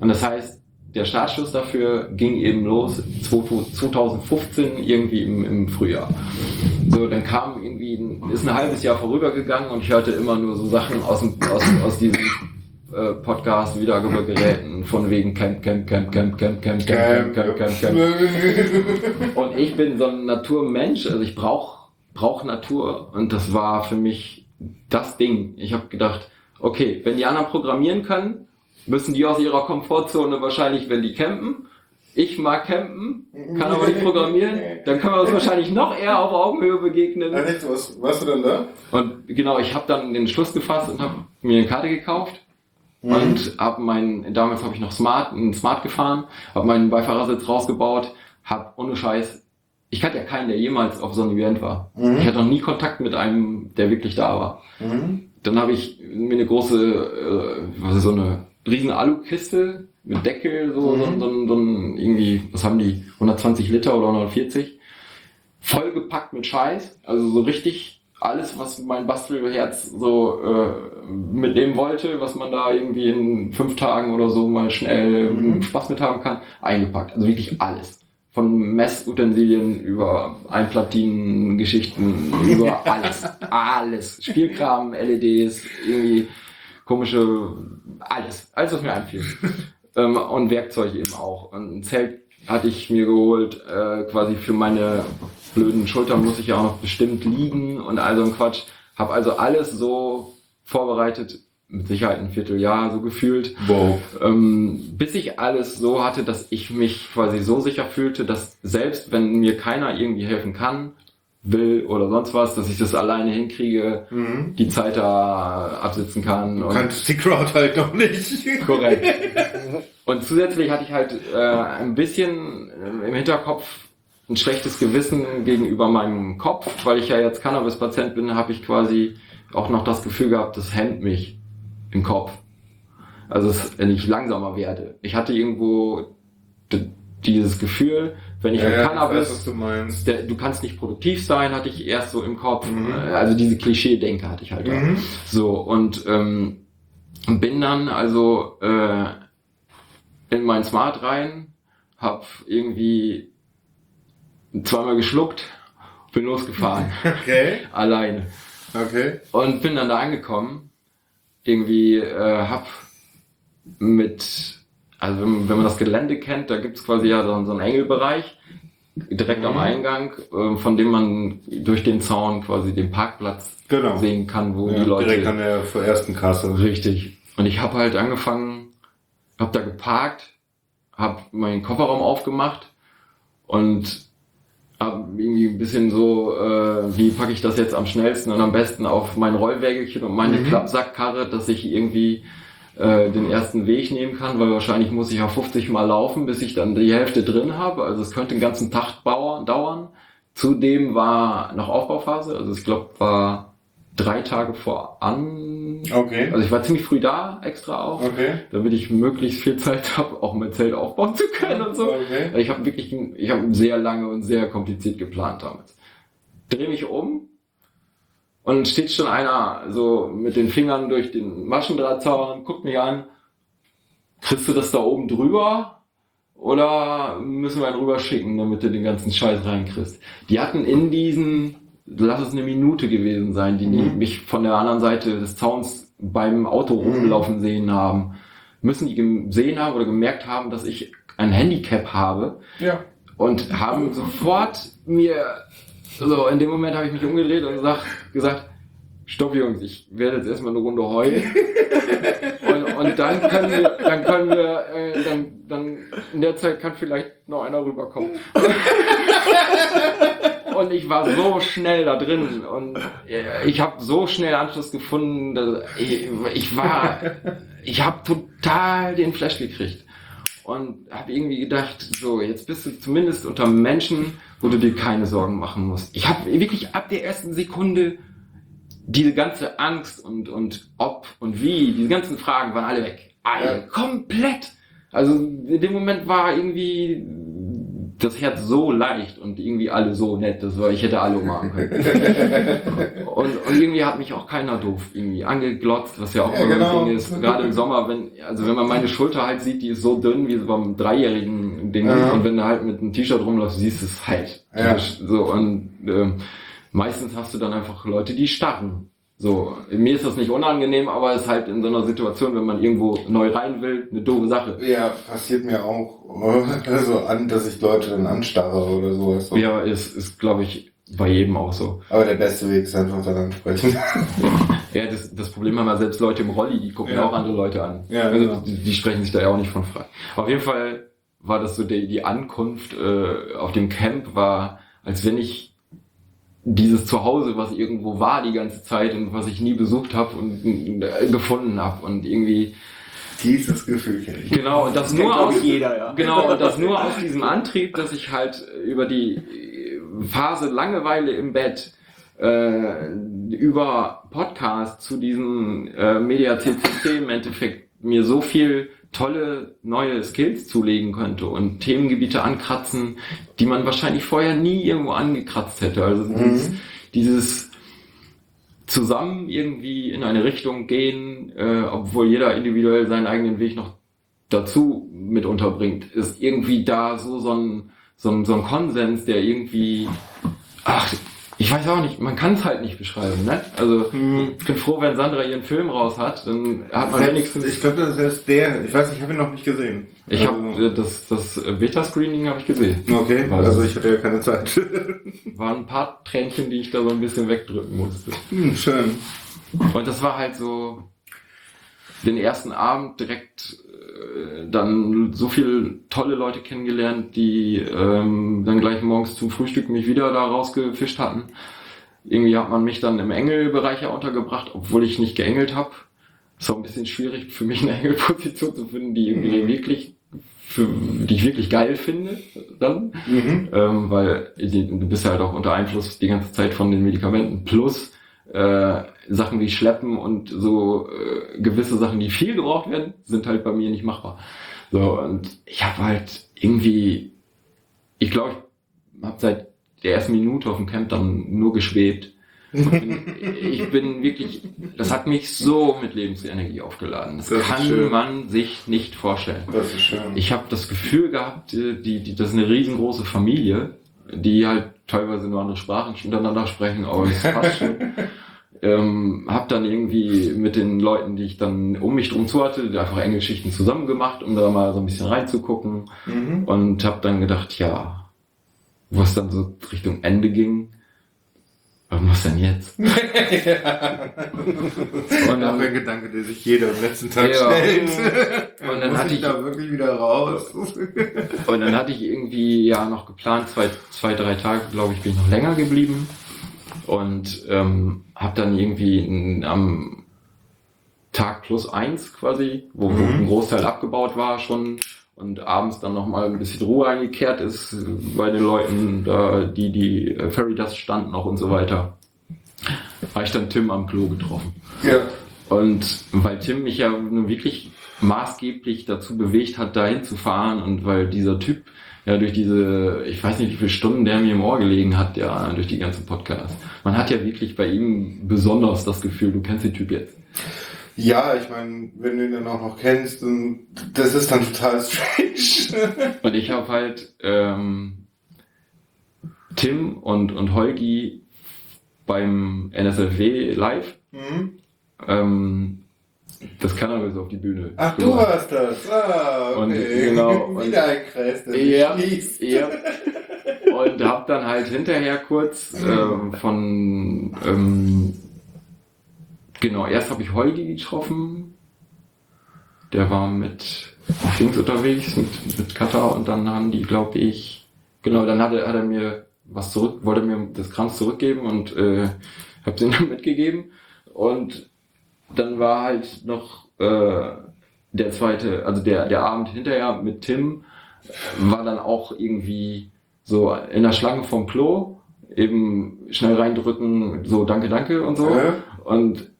Und das heißt, der Startschuss dafür ging eben los 2015 irgendwie im, im Frühjahr. So, dann kam irgendwie, ein, ist ein halbes Jahr vorübergegangen und ich hörte immer nur so Sachen aus, dem, aus, aus diesem äh, Podcast Wiedergeräten von wegen Camp, Camp, Camp, Camp, Camp, Camp, Camp, Camp, Camp, Camp, Camp. Und ich bin so ein Naturmensch, also ich brauche brauch Natur und das war für mich das Ding. Ich habe gedacht, okay, wenn die anderen programmieren können, müssen die aus ihrer Komfortzone wahrscheinlich, wenn die campen. Ich mag campen, kann aber nicht programmieren, dann können wir uns wahrscheinlich noch eher auf Augenhöhe begegnen. Was, warst du denn da? Und genau, ich habe dann den Schluss gefasst und habe mir eine Karte gekauft und hab mein, damals habe ich noch Smart, einen Smart gefahren, habe meinen Beifahrersitz rausgebaut, hab ohne Scheiß, ich kannte ja keinen, der jemals auf so einem Event war. Mhm. Ich hatte noch nie Kontakt mit einem, der wirklich da war. Mhm. Dann habe ich mir eine große, äh, was ist so eine riesen Alukiste mit Deckel, so, Mhm. so, so, so irgendwie, was haben die, 120 Liter oder 140, vollgepackt mit Scheiß, also so richtig alles, was mein Bastelherz so äh, mitnehmen wollte, was man da irgendwie in fünf Tagen oder so mal schnell Mhm. Spaß mit haben kann, eingepackt. Also wirklich alles. Von Messutensilien über Einplatinen, Geschichten, über alles. alles. Spielkram, LEDs, irgendwie komische, alles. Alles, was mir einfiel. ähm, und Werkzeug eben auch. Und ein Zelt hatte ich mir geholt, äh, quasi für meine blöden Schultern muss ich ja auch noch bestimmt liegen und all so ein Quatsch. Hab also alles so vorbereitet, mit Sicherheit ein Vierteljahr so gefühlt, Wow. ähm, bis ich alles so hatte, dass ich mich quasi so sicher fühlte, dass selbst wenn mir keiner irgendwie helfen kann, will oder sonst was, dass ich das alleine hinkriege, Mhm. die Zeit da absitzen kann. Du kannst die Crowd halt noch nicht. Korrekt. Und zusätzlich hatte ich halt äh, ein bisschen im Hinterkopf ein schlechtes Gewissen gegenüber meinem Kopf, weil ich ja jetzt Cannabis-Patient bin, habe ich quasi auch noch das Gefühl gehabt, das hemmt mich im Kopf. Also es, wenn ich langsamer werde. Ich hatte irgendwo dieses Gefühl, wenn ich Ja, ja, Cannabis weiß, was du meinst. der, du kannst nicht produktiv sein, hatte ich erst so im Kopf. Mhm. Also diese Klischee-Denke hatte ich halt. Mhm. So, und ähm, bin dann also äh, in mein Smart rein, hab irgendwie zweimal geschluckt, bin losgefahren, Okay, alleine. okay. Und bin dann da angekommen, irgendwie äh, hab mit, also wenn, wenn man das Gelände kennt, da gibt's quasi ja so, so einen Engelbereich, direkt am Mhm. Eingang, äh, von dem man durch den Zaun quasi den Parkplatz Genau. sehen kann, wo Ja, die Leute direkt an der ersten Kasse. Richtig. Und ich habe halt angefangen, habe da geparkt, habe meinen Kofferraum aufgemacht und irgendwie ein bisschen so, äh, wie packe ich das jetzt am schnellsten und am besten auf mein Rollwägelchen und meine Mhm. Klappsackkarre, dass ich irgendwie äh, den ersten Weg nehmen kann, weil wahrscheinlich muss ich ja 50 Mal laufen, bis ich dann die Hälfte drin habe. Also es könnte den ganzen Tag dauern. Zudem war noch Aufbauphase, also ich glaube war drei Tage vor an. Okay. Also ich war ziemlich früh da, extra auch, Okay. damit ich möglichst viel Zeit habe, auch mein Zelt aufbauen zu können und so. Okay. Ich habe wirklich, ich habe sehr lange und sehr kompliziert geplant damals. Dreh mich um und steht schon einer so mit den Fingern durch den Maschendrahtzaun, guckt mich an. Kriegst du das da oben drüber? Oder müssen wir einen rüber schicken, damit du den ganzen Scheiß reinkriegst? Die hatten in diesen, lass es eine Minute gewesen sein, die Mhm. mich von der anderen Seite des Zauns beim Auto rumlaufen sehen haben. Müssen die gesehen haben oder gemerkt haben, dass ich ein Handicap habe Ja. und haben sofort mir, so in dem Moment habe ich mich umgedreht und gesagt, gesagt stopp Jungs, ich werde jetzt erstmal eine Runde heulen. und, und dann können wir, dann können wir, äh, dann, dann in der Zeit kann vielleicht noch einer rüberkommen. Und ich war so schnell da drin und äh, ich habe so schnell Anschluss gefunden, ich, ich war, ich habe total den Flash gekriegt und habe irgendwie gedacht, so jetzt bist du zumindest unter Menschen, wo du dir keine Sorgen machen musst. Ich habe wirklich ab der ersten Sekunde diese ganze Angst und und ob und wie, diese ganzen Fragen waren alle weg, alle komplett. Also in dem Moment war irgendwie das Herz so leicht und irgendwie alle so nett, das war, ich hätte alle umarmen können. und, und irgendwie hat mich auch keiner doof irgendwie angeglotzt, was ja auch Ja, immer genau. ein Ding ist. Gerade im Sommer, wenn, also wenn man meine Schulter halt sieht, die ist so dünn wie so beim dreijährigen Ding. Ja. Und wenn du halt mit einem T-Shirt rumläufst, siehst du es halt. Ja. So, und ähm, meistens hast du dann einfach Leute, die starren. So, mir ist das nicht unangenehm, aber es ist halt in so einer Situation, wenn man irgendwo neu rein will, eine doofe Sache. Ja, passiert mir auch also an, dass ich Leute dann anstarre oder sowas. So. Ja, ist, ist glaube ich, bei jedem auch so. Aber der beste Weg ist einfach dann ansprechen. Ja, das, das Problem haben ja selbst Leute im Rolli, die gucken Ja. auch andere Leute an. Ja, also, genau. die, die sprechen sich da ja auch nicht von frei. Auf jeden Fall war das so die, die Ankunft äh, auf dem Camp war, als wenn ich dieses Zuhause, was irgendwo war die ganze Zeit und was ich nie besucht habe und äh, gefunden habe und irgendwie Dieses Gefühl kenne ich. Genau, und das kennt, nur aus jeder, ja. Genau, und das nur aus diesem Antrieb, dass ich halt über die Phase Langeweile im Bett äh, über Podcast zu diesem äh, Media CCC im Endeffekt mir so viel tolle neue Skills zulegen könnte und Themengebiete ankratzen, die man wahrscheinlich vorher nie irgendwo angekratzt hätte. Also dieses, dieses zusammen irgendwie in eine Richtung gehen, äh, obwohl jeder individuell seinen eigenen Weg noch dazu mit unterbringt, ist irgendwie da so so ein, so ein, so ein Konsens, der irgendwie, ach, ich weiß auch nicht, man kann es halt nicht beschreiben, ne? Also, ich bin froh, wenn Sandra ihren Film raus hat, dann hat man Selbst, wenigstens, ich glaube, das ist der, ich weiß, ich habe ihn noch nicht gesehen. ich Also- habe das, das Beta-Screening habe ich gesehen. Okay, Weil also ich hatte ja keine Zeit. Waren ein paar Tränchen, die ich da so ein bisschen wegdrücken musste. hm, schön. Und das war halt so den ersten Abend direkt äh, dann so viele tolle Leute kennengelernt, die ähm, dann gleich morgens zum Frühstück mich wieder da rausgefischt hatten. Irgendwie hat man mich dann im Engelbereich ja untergebracht, obwohl ich nicht geengelt habe. Ist auch ein bisschen schwierig für mich eine Engelposition zu finden, die irgendwie wirklich für, die ich wirklich geil finde dann. Mhm. Ähm, weil du bist ja halt auch unter Einfluss die ganze Zeit von den Medikamenten plus äh, Sachen wie Schleppen und so äh, gewisse Sachen, die viel gebraucht werden, sind halt bei mir nicht machbar. So, und ich habe halt irgendwie, ich glaube, ich habe seit der ersten Minute auf dem Camp dann nur geschwebt. Bin, ich bin wirklich, das hat mich so mit Lebensenergie aufgeladen. Das, Das kann man sich nicht vorstellen. Das ist schön. Ich habe das Gefühl gehabt, äh, die, die, das ist eine riesengroße Familie, die halt teilweise nur andere Sprachen miteinander sprechen, aber es passt schon. Ähm, hab dann irgendwie mit den Leuten, die ich dann um mich drum zu hatte, einfach Engelschichten zusammen gemacht, um da mal so ein bisschen reinzugucken Mhm. und hab dann gedacht, ja, wo es dann so Richtung Ende ging, was denn jetzt? Und Auch dann, ein Gedanke, der sich jeder am letzten Tag Ja. stellt. Und dann Muss hatte ich ich- da wirklich wieder raus. Und dann hatte ich irgendwie ja noch geplant, zwei, zwei drei Tage, glaube ich, bin ich noch länger geblieben. Und ähm, habe dann irgendwie n- am Tag plus eins quasi, wo, wo Mhm. ein Großteil abgebaut war schon und abends dann nochmal ein bisschen Ruhe eingekehrt ist bei den Leuten, da, die die äh, Ferry Dust standen noch und so weiter, habe ich dann Tim am Klo getroffen. ja. Und weil Tim mich ja nun wirklich maßgeblich dazu bewegt hat, dahin zu fahren und weil dieser Typ ja durch diese, ich weiß nicht, wie viele Stunden der mir im Ohr gelegen hat, ja, durch die ganzen Podcasts. Man hat ja wirklich bei ihm besonders das Gefühl, du kennst den Typ jetzt. Ja, ich meine, wenn du ihn dann auch noch kennst, dann, das ist dann total strange. Und ich habe halt ähm, Tim und, und Holgi beim NSFW live, Mhm. ähm, das Cannabis auf die Bühne. Ach, du gebracht. warst das. Ah, okay. Und, genau, und- Wieder ein Kreis, der Ja, schließt. ja. Und hab dann halt hinterher kurz ähm, von ähm, genau, erst habe ich Holgi getroffen. Der war mit Dings unterwegs, mit, mit Katar und dann haben die, glaube ich, genau, dann hat er, hat er mir was zurück, wollte mir das Kranz zurückgeben und äh, hab's ihm dann mitgegeben. Und dann war halt noch äh, der zweite, also der, der Abend hinterher mit Tim, war dann auch irgendwie so in der Schlange vom Klo, eben schnell reindrücken, so danke, danke und so. Ja. Und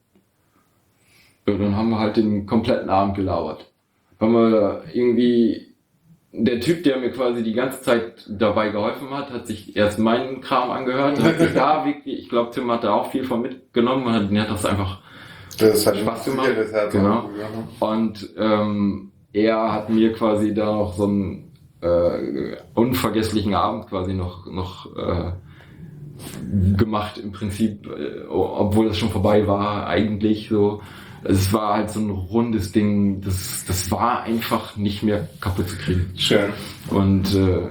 dann haben wir halt den kompletten Abend gelabert. Haben wir irgendwie, der Typ, der mir quasi die ganze Zeit dabei geholfen hat, hat sich erst meinen Kram angehört, hat sich da wirklich, ich glaube, Tim hat da auch viel von mitgenommen und hat, hat das einfach Das hat Spaß gemacht. das Herz Genau. und ähm, er hat mir quasi da noch so einen äh, unvergesslichen Abend quasi noch, noch äh, gemacht im Prinzip, äh, obwohl das schon vorbei war eigentlich so. Es war halt so ein rundes Ding, das, das war einfach nicht mehr kaputt zu kriegen. Schön. Und äh,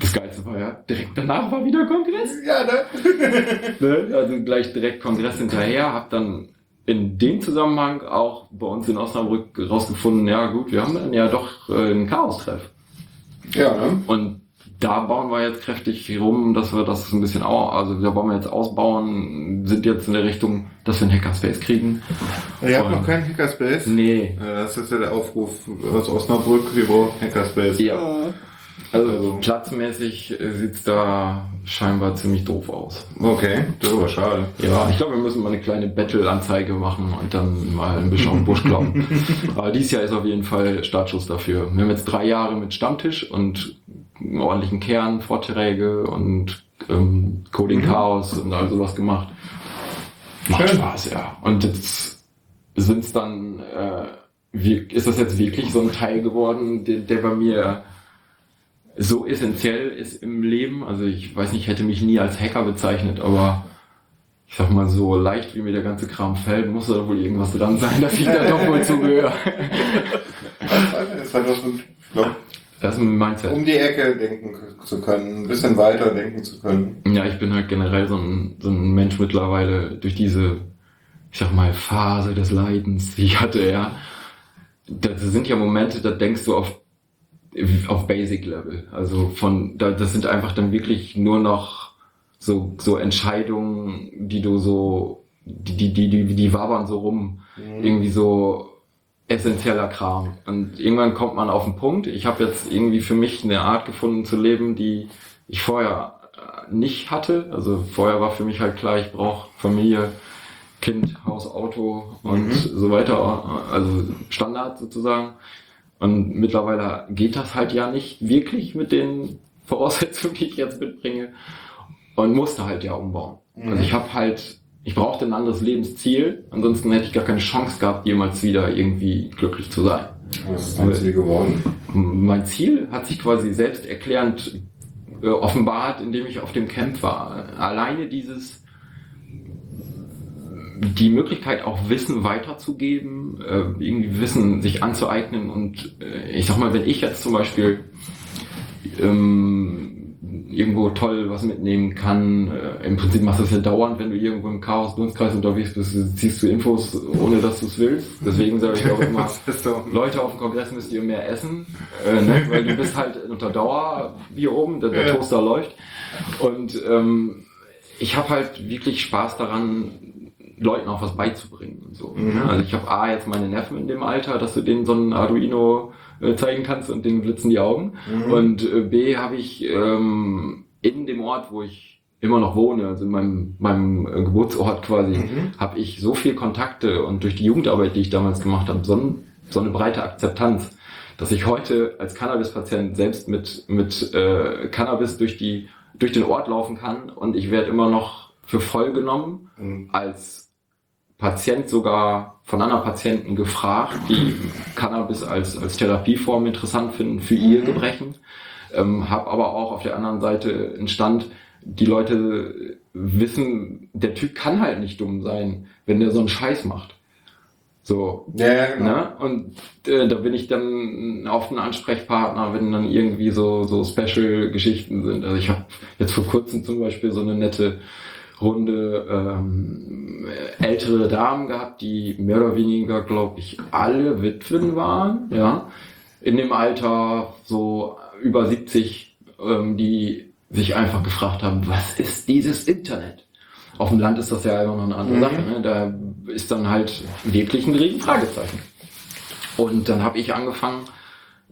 das Geilste war ja, direkt danach war wieder Kongress. Ja, ne? Ne? Also gleich direkt Kongress hinterher, hab dann in dem Zusammenhang auch bei uns in Osnabrück rausgefunden, ja gut, wir haben dann ja doch äh, einen Chaos-Treff. Ja, ne? Und da bauen wir jetzt kräftig rum, dass wir das ein bisschen auch, also da wollen wir jetzt ausbauen, sind jetzt in der Richtung, dass wir einen Hackerspace kriegen. Ihr habt noch keinen Hackerspace? Nee. Das ist ja der Aufruf aus Osnabrück, wir brauchen Hackerspace. Ja. Also, Also- platzmäßig äh, sieht's da scheinbar ziemlich doof aus. Okay, das ist aber schade. Ja, ich glaube, wir müssen mal eine kleine Battle-Anzeige machen und dann mal ein bisschen auf den Busch kloppen. Aber dieses Jahr ist auf jeden Fall Startschuss dafür. Wir haben jetzt drei Jahre mit Stammtisch und einen ordentlichen Kern, Vorträge und ähm, Coding Chaos und all sowas gemacht. Macht Schön. Spaß, ja. Und jetzt sind's dann, äh, wie, ist das jetzt wirklich so ein Teil geworden, der, der bei mir so essentiell ist im Leben. Also ich weiß nicht, ich hätte mich nie als Hacker bezeichnet, aber ich sag mal so leicht wie mir der ganze Kram fällt, muss da wohl irgendwas dran sein, dass ich da doch wohl zugehöre. Das ist halt was, ich glaube, Das ist ein Mindset. um die Ecke denken zu können, ein bisschen weiter denken zu können. Ja, ich bin halt generell so ein, so ein Mensch mittlerweile durch diese, ich sag mal, Phase des Leidens, die ich hatte, ja. Das sind ja Momente, da denkst du auf, auf Basic Level. Also von, da, das sind einfach dann wirklich nur noch so, so Entscheidungen, die du so, die, die, die, die, die wabern so rum. Irgendwie so essentieller Kram. Und irgendwann kommt man auf den Punkt. Ich habe jetzt irgendwie für mich eine Art gefunden zu leben, die ich vorher äh, nicht hatte. Also vorher war für mich halt klar, ich brauche Familie, Kind, Haus, Auto und so weiter. Also Standard sozusagen. Und mittlerweile geht das halt ja nicht wirklich mit den Voraussetzungen, die ich jetzt mitbringe. Und musste halt ja umbauen. Also ich habe halt, ich brauchte ein anderes Lebensziel. Ansonsten hätte ich gar keine Chance gehabt, jemals wieder irgendwie glücklich zu sein. Was ist dein Ziel geworden? Mein Ziel hat sich quasi selbst erklärend äh, offenbart, indem ich auf dem Camp war. Alleine dieses die Möglichkeit auch Wissen weiterzugeben, äh, irgendwie Wissen sich anzueignen und äh, ich sag mal, wenn ich jetzt zum Beispiel ähm, irgendwo toll was mitnehmen kann, äh, im Prinzip machst du das ja dauernd, wenn du irgendwo im Chaos Dunstkreis unterwegs bist, ziehst du Infos, ohne dass du es willst. Deswegen sage ich auch immer. Leute auf dem Kongress müsst ihr mehr essen, äh, ne? weil du bist halt unter Dauer hier oben, der, der. Toaster läuft. Und ähm, ich habe halt wirklich Spaß daran, Leuten auch was beizubringen und so. Mhm. Ne? Also ich habe A jetzt meine Neffen in dem Alter, dass du denen so ein Arduino äh, zeigen kannst und denen blitzen die Augen. Mhm. Und äh, B habe ich ähm, in dem Ort, wo ich immer noch wohne, also in meinem, meinem äh, Geburtsort quasi, Mhm. habe ich so viel Kontakte und durch die Jugendarbeit, die ich damals gemacht habe, so, so eine breite Akzeptanz, dass ich heute als Cannabis-Patient selbst mit, mit äh, Cannabis durch, die, durch den Ort laufen kann und ich werde immer noch für voll genommen, Mhm. als Patient sogar von anderen Patienten gefragt, die Cannabis als, als Therapieform interessant finden für ihr Gebrechen. Ähm, habe aber auch auf der anderen Seite einen Stand, die Leute wissen, der Typ kann halt nicht dumm sein, wenn der so einen Scheiß macht. So, Ja, ja, genau. Ne? Und äh, da bin ich dann auf einen Ansprechpartner, wenn dann irgendwie so, so Special-Geschichten sind. Also ich habe jetzt vor kurzem zum Beispiel so eine nette Runde ähm, ältere Damen gehabt, die mehr oder weniger, glaube ich, alle Witwen waren, ja, in dem Alter so über 70, ähm, die sich einfach gefragt haben, was ist dieses Internet? Auf dem Land ist das ja immer noch eine andere Mhm. Sache. Ne? Da ist dann halt wirklich ein riesen Fragezeichen. Und dann habe ich angefangen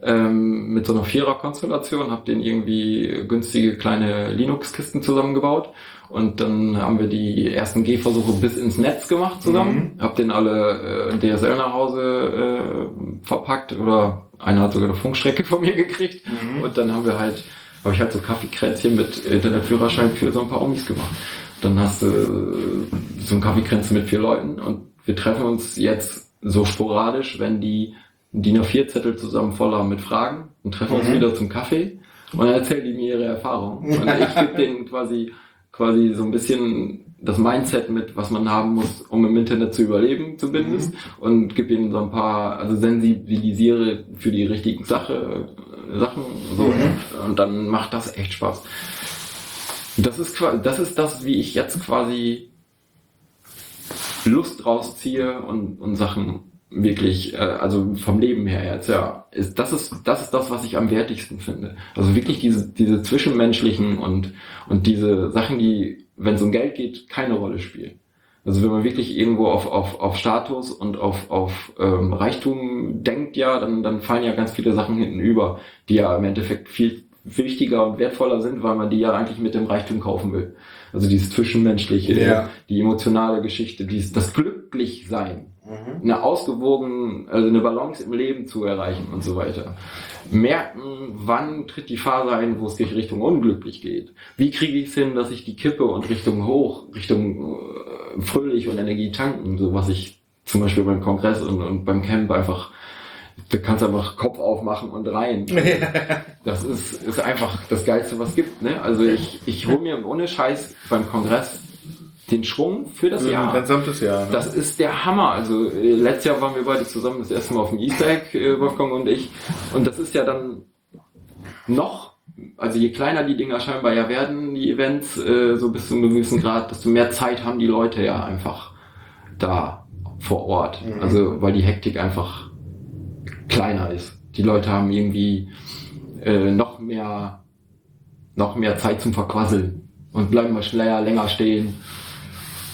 ähm, mit so einer Vierer-Konstellation, habe den irgendwie günstige kleine Linux-Kisten zusammengebaut. Und dann haben wir die ersten Gehversuche bis ins Netz gemacht zusammen, hab den alle äh, DSL nach Hause äh, verpackt oder einer hat sogar eine Funkstrecke von mir gekriegt. Und dann haben wir halt, habe ich halt so Kaffeekränzchen mit Internetführerschein für so ein paar Omis gemacht. Dann hast du äh, so ein Kaffeekränzchen mit vier Leuten. Und wir treffen uns jetzt so sporadisch, wenn die DIN A4-Zettel zusammen voll haben mit Fragen und treffen uns wieder zum Kaffee und dann erzählen die mir ihre Erfahrungen. Und ich gebe denen quasi, quasi so ein bisschen das Mindset mit, was man haben muss, um im Internet zu überleben, zumindest. Und gebe ihnen so ein paar, also sensibilisiere für die richtigen Sache, Sachen. So. Und dann macht das echt Spaß. Das ist, qua- das ist das, wie ich jetzt quasi Lust rausziehe und, und Sachen wirklich, äh, also vom Leben her jetzt, ja, ist, das ist, das ist das, was ich am wertigsten finde. Also wirklich diese, diese zwischenmenschlichen und, und diese Sachen, die, wenn es um Geld geht, keine Rolle spielen. Also wenn man wirklich irgendwo auf, auf, auf Status und auf, auf ähm, Reichtum denkt, ja, dann, dann fallen ja ganz viele Sachen hinten über, die ja im Endeffekt viel wichtiger und wertvoller sind, weil man die ja eigentlich mit dem Reichtum kaufen will. Also dieses Zwischenmenschliche, Ja. die emotionale Geschichte, dieses, das Glücklichsein, Mhm. eine ausgewogen, also eine Balance im Leben zu erreichen und so weiter. Merken, wann tritt die Phase ein, wo es sich Richtung unglücklich geht. Wie kriege ich es hin, dass ich die kippe und Richtung hoch, Richtung äh, fröhlich und Energie tanken, so was ich zum Beispiel beim Kongress und, und beim Camp einfach, du kannst einfach Kopf aufmachen und rein. Das ist, ist einfach das Geilste, was gibt. Ne? Also ich, ich hole mir ohne Scheiß beim Kongress den Schwung für das Jahr. Ein gesamtes Jahr. Ne? Das ist der Hammer. Also äh, letztes Jahr waren wir beide zusammen das erste Mal auf dem Easter Egg, äh, Wolfgang und ich. Und das ist ja dann noch, also je kleiner die Dinger scheinbar ja werden, die Events, äh, so bis zu einem gewissen Grad, desto mehr Zeit haben die Leute ja einfach da vor Ort. Mhm. Also weil die Hektik einfach kleiner ist. Die Leute haben irgendwie äh, noch mehr noch mehr Zeit zum Verquasseln und bleiben mal schneller länger stehen.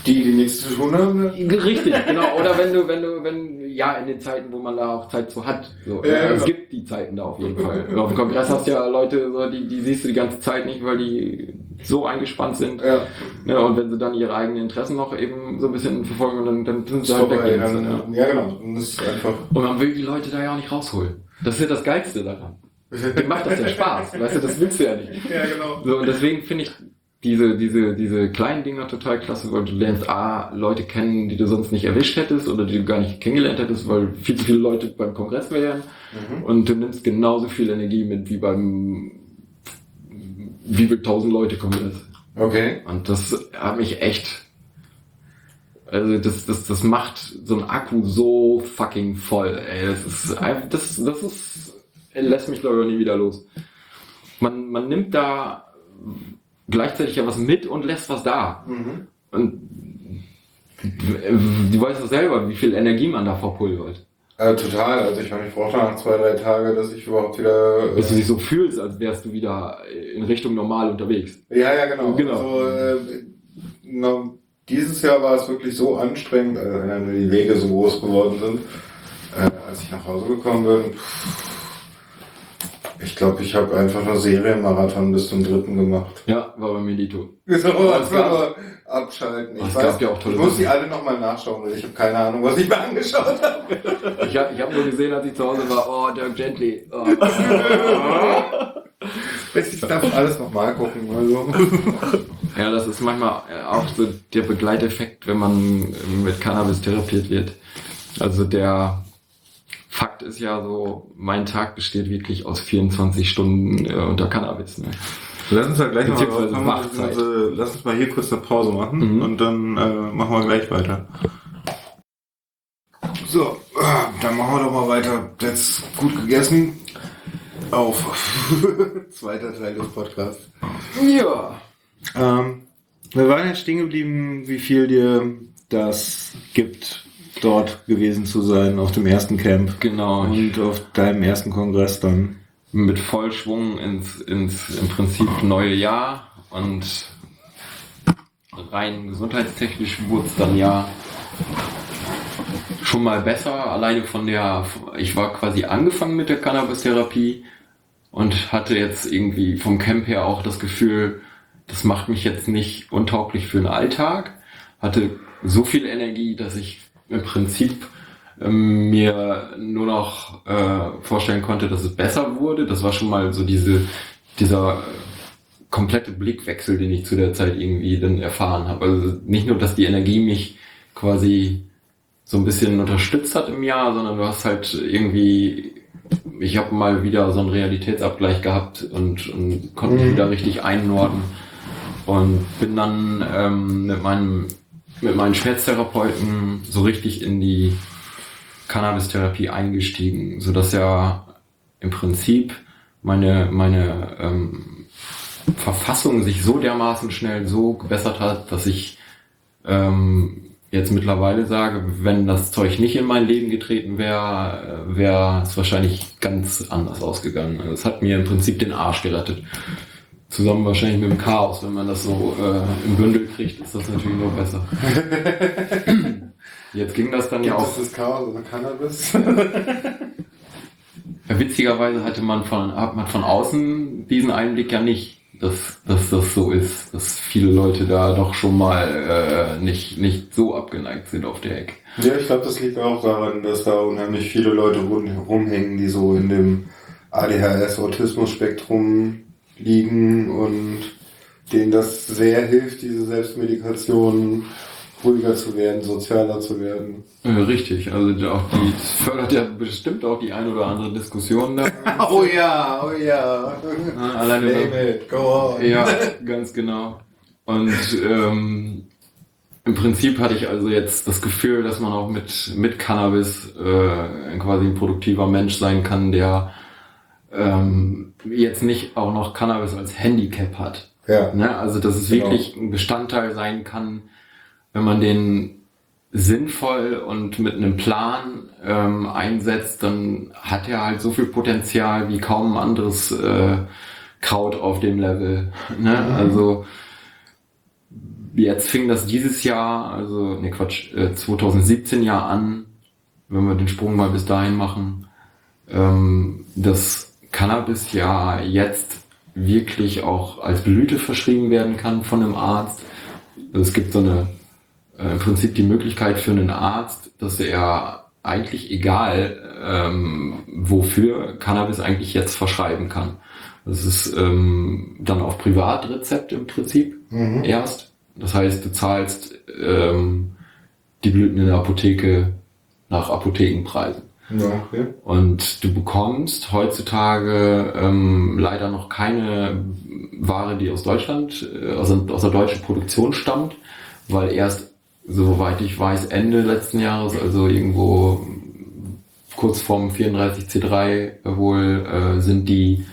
die, die nichts zu tun haben. Richtig, genau. Oder wenn du, wenn du, wenn, ja, in den Zeiten, wo man da auch Zeit zu hat. So. Ja, Ja, es genau. gibt die Zeiten da auf jeden Fall. Auf dem Kongress hast du ja Leute, so, die, die siehst du die ganze Zeit nicht, weil die so eingespannt sind. Ja. Ja, und wenn sie dann ihre eigenen Interessen noch eben so ein bisschen verfolgen, dann, dann sind sie halt weg. vorbei. jetzt, Ja, ja. ja, genau. Und das ist einfach. Und man will die Leute da ja auch nicht rausholen. Das ist ja das Geilste daran. Dem macht das ja Spaß. Weißt du, das willst du ja nicht. Ja, genau. So, und deswegen finde ich diese, diese, diese kleinen Dinger total klasse, weil du lernst A, Leute kennen, die du sonst nicht erwischt hättest oder die du gar nicht kennengelernt hättest, weil viel zu viele Leute beim Kongress wären. Und du nimmst genauso viel Energie mit wie beim wie viel tausend Leute Kongress. Okay. Und das hat mich echt. Also das, das, das macht so ein Akku so fucking voll. Ey, das ist einfach, das, das ist, lässt mich glaube ich nie wieder los. Man, man nimmt da gleichzeitig ja was mit und lässt was da. Und du weißt doch selber, wie viel Energie man da verpulvert. Äh, total. Also ich meine, ich brauche nach zwei, drei Tage, dass ich überhaupt wieder. Dass du Äh, dich so fühlst, als wärst du wieder in Richtung normal unterwegs. ja, ja, genau. Genau. Also, äh, na, dieses Jahr war es wirklich so anstrengend, wenn die Wege so groß geworden sind, äh, als ich nach Hause gekommen bin. Ich glaube, ich habe einfach nur Serienmarathon bis zum dritten gemacht. Ja, war bei mir Dito. So, war abschalten. Ich Es weiß, ja auch tolle ich muss die alle nochmal nachschauen, weil ich habe keine Ahnung, was ich mir angeschaut habe. Ich habe ich hab nur gesehen, als ich zu Hause war, oh, Dirk Gently. Oh. Ich darf alles nochmal gucken. Also. Ja, das ist manchmal auch so der Begleiteffekt, wenn man mit Cannabis therapiert wird. Also der Fakt ist ja so, mein Tag besteht wirklich aus 24 Stunden äh, unter Cannabis. Ne? Lass uns da gleich mal, machen, Wachzeit. also, lass uns mal hier kurz eine Pause machen Mhm. und dann äh, machen wir gleich weiter. So, dann machen wir doch mal weiter. Jetzt gut gegessen. Auf. Zweiter Teil des Podcasts. Ja. Ähm, wir waren jetzt stehen geblieben, wie viel dir das gibt, dort gewesen zu sein, auf dem ersten Camp Genau. Und auf deinem ersten Kongress dann. mit Vollschwung ins, ins im Prinzip neue Jahr und rein gesundheitstechnisch wurde es dann ja schon mal besser. Alleine von der, ich war quasi angefangen mit der Cannabis-Therapie und hatte jetzt irgendwie vom Camp her auch das Gefühl, das macht mich jetzt nicht untauglich für den Alltag. Hatte so viel Energie, dass ich im Prinzip ähm, mir nur noch äh, vorstellen konnte, dass es besser wurde. Das war schon mal so diese, dieser komplette Blickwechsel, den ich zu der Zeit irgendwie dann erfahren habe. Also nicht nur, dass die Energie mich quasi so ein bisschen unterstützt hat im Jahr, sondern du hast halt irgendwie, ich habe mal wieder so einen Realitätsabgleich gehabt und, und konnte mich wieder richtig einnorden und bin dann ähm, mit meinem mit meinen Schmerztherapeuten so richtig in die Cannabis-Therapie eingestiegen, so dass ja im Prinzip meine meine ähm, Verfassung sich so dermaßen schnell so gebessert hat, dass ich ähm, jetzt mittlerweile sage, wenn das Zeug nicht in mein Leben getreten wäre, äh, wäre es wahrscheinlich ganz anders ausgegangen. Also es hat mir im Prinzip den Arsch gerettet. Zusammen wahrscheinlich mit dem Chaos. Wenn man das so äh, im Bündel kriegt, ist das natürlich noch besser. Jetzt ging das dann ja auch. das Chaos oder Cannabis? Witzigerweise hatte man von, hat man von außen diesen Einblick ja nicht, dass, dass das so ist, dass viele Leute da doch schon mal äh, nicht, nicht so abgeneigt sind auf der Ecke. Ja, ich glaube, das liegt auch daran, dass da unheimlich viele Leute rum, rumhängen, die so in dem ADHS-Autismus-Spektrum liegen und denen das sehr hilft, diese Selbstmedikation ruhiger zu werden, sozialer zu werden. Äh, richtig, also auch die fördert ja bestimmt auch die ein oder andere Diskussion da. Oh ja, oh ja. Alleine Name it, go on. Ja, ganz genau. Und ähm, im Prinzip hatte ich also jetzt das Gefühl, dass man auch mit, mit Cannabis äh, quasi ein produktiver Mensch sein kann, der ähm, jetzt nicht auch noch Cannabis als Handicap hat. Ja. Ne? Also dass es Genau. wirklich ein Bestandteil sein kann, wenn man den sinnvoll und mit einem Plan ähm, einsetzt, dann hat er halt so viel Potenzial wie kaum ein anderes äh, Kraut auf dem Level. Ne? Also jetzt fing das dieses Jahr, also ne Quatsch, äh, 2017 Jahr an, wenn wir den Sprung mal bis dahin machen, ähm, dass Cannabis ja jetzt wirklich auch als Blüte verschrieben werden kann von einem Arzt. Also es gibt so eine äh, im Prinzip die Möglichkeit für einen Arzt, dass er eigentlich egal ähm, wofür Cannabis eigentlich jetzt verschreiben kann. Das ist ähm, dann auf Privatrezept im Prinzip erst. Das heißt, du zahlst ähm, die Blüten in der Apotheke nach Apothekenpreisen. Ja, okay. Und du bekommst heutzutage ähm, leider noch keine Ware, die aus Deutschland, äh, aus der deutschen Produktion stammt, weil erst, soweit ich weiß, Ende letzten Jahres, also irgendwo kurz vorm 34C3 wohl, äh, sind die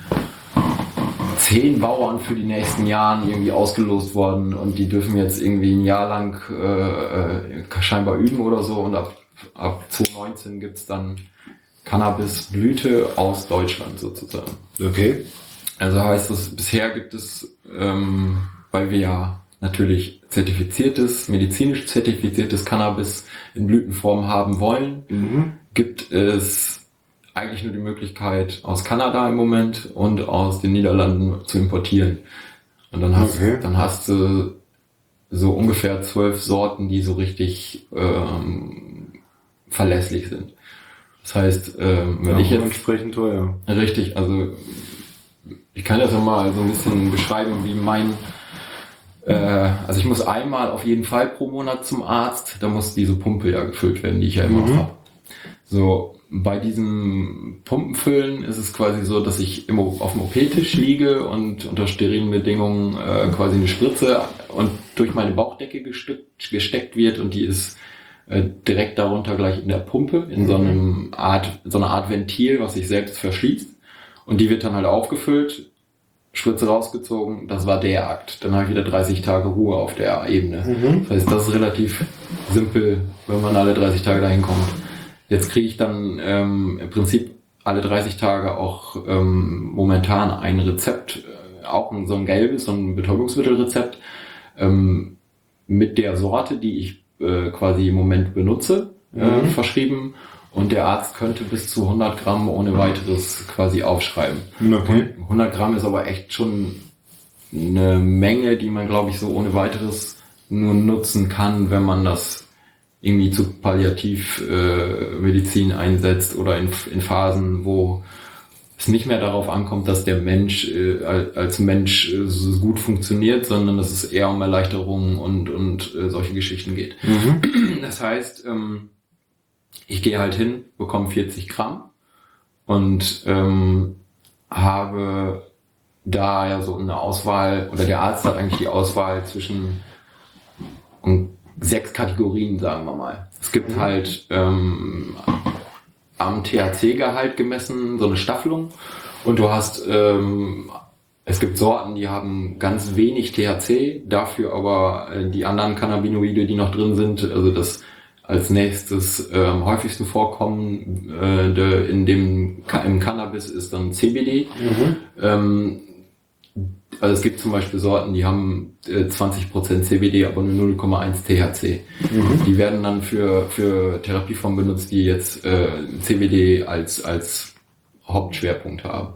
zehn Bauern für die nächsten Jahren irgendwie ausgelost worden und die dürfen jetzt irgendwie ein Jahr lang äh, äh, scheinbar üben oder so und ab, ab 2019 gibt's dann Cannabisblüte aus Deutschland sozusagen. Okay. Also heißt es, bisher gibt es, ähm, weil wir ja natürlich zertifiziertes, medizinisch zertifiziertes Cannabis in Blütenform haben wollen, Mhm. gibt es eigentlich nur die Möglichkeit aus Kanada im Moment und aus den Niederlanden zu importieren. Und dann hast, Okay. dann hast du so ungefähr zwölf Sorten, die so richtig ähm, verlässlich sind. Das heißt, ähm, wenn Ja, ich jetzt entsprechend teuer. Richtig, also ich kann das ja mal so ein bisschen beschreiben, wie mein, äh, also ich muss einmal auf jeden Fall pro Monat zum Arzt, da muss diese Pumpe ja gefüllt werden, die ich ja immer noch habe. So, bei diesem Pumpenfüllen ist es quasi so, dass ich immer auf dem OP-Tisch liege und unter sterilen Bedingungen äh, quasi eine Spritze und durch meine Bauchdecke gesteckt, gesteckt wird und die ist äh, direkt darunter gleich in der Pumpe, in so einem Art, so einer Art Ventil, was sich selbst verschließt. Und die wird dann halt aufgefüllt, Spritze rausgezogen, das war der Akt. Dann habe ich wieder 30 Tage Ruhe auf der Ebene. Das heißt, das ist relativ simpel, wenn man alle 30 Tage dahin kommt. Jetzt kriege ich dann ähm, im Prinzip alle 30 Tage auch ähm, momentan ein Rezept, äh, auch ein, so ein gelbes, so ein Betäubungsmittelrezept, ähm, mit der Sorte, die ich äh, quasi im Moment benutze, äh, verschrieben. Und der Arzt könnte bis zu 100 Gramm ohne weiteres quasi aufschreiben. Okay. 100 Gramm ist aber echt schon eine Menge, die man, glaube ich, so ohne weiteres nur nutzen kann, wenn man das irgendwie zu Palliativmedizin äh, einsetzt oder in, in Phasen, wo es nicht mehr darauf ankommt, dass der Mensch äh, al- als Mensch äh, so gut funktioniert, sondern dass es eher um Erleichterungen und, und äh, solche Geschichten geht. Das heißt, ähm, ich gehe halt hin, bekomme 40 Gramm und ähm, habe da ja so eine Auswahl, oder der Arzt hat eigentlich die Auswahl zwischen um, sechs Kategorien, sagen wir mal. Es gibt halt ähm, am THC-Gehalt gemessen so eine Staffelung und du hast ähm, es gibt Sorten, die haben ganz wenig THC, dafür aber äh, die anderen Cannabinoide, die noch drin sind, also das als nächstes äh, am häufigsten vorkommen äh, de, in dem im Cannabis ist dann CBD. Ähm, also es gibt zum Beispiel Sorten, die haben äh, 20% CBD, aber nur 0,1 THC. Die werden dann für, für Therapieformen benutzt, die jetzt äh, CBD als, als Hauptschwerpunkt haben.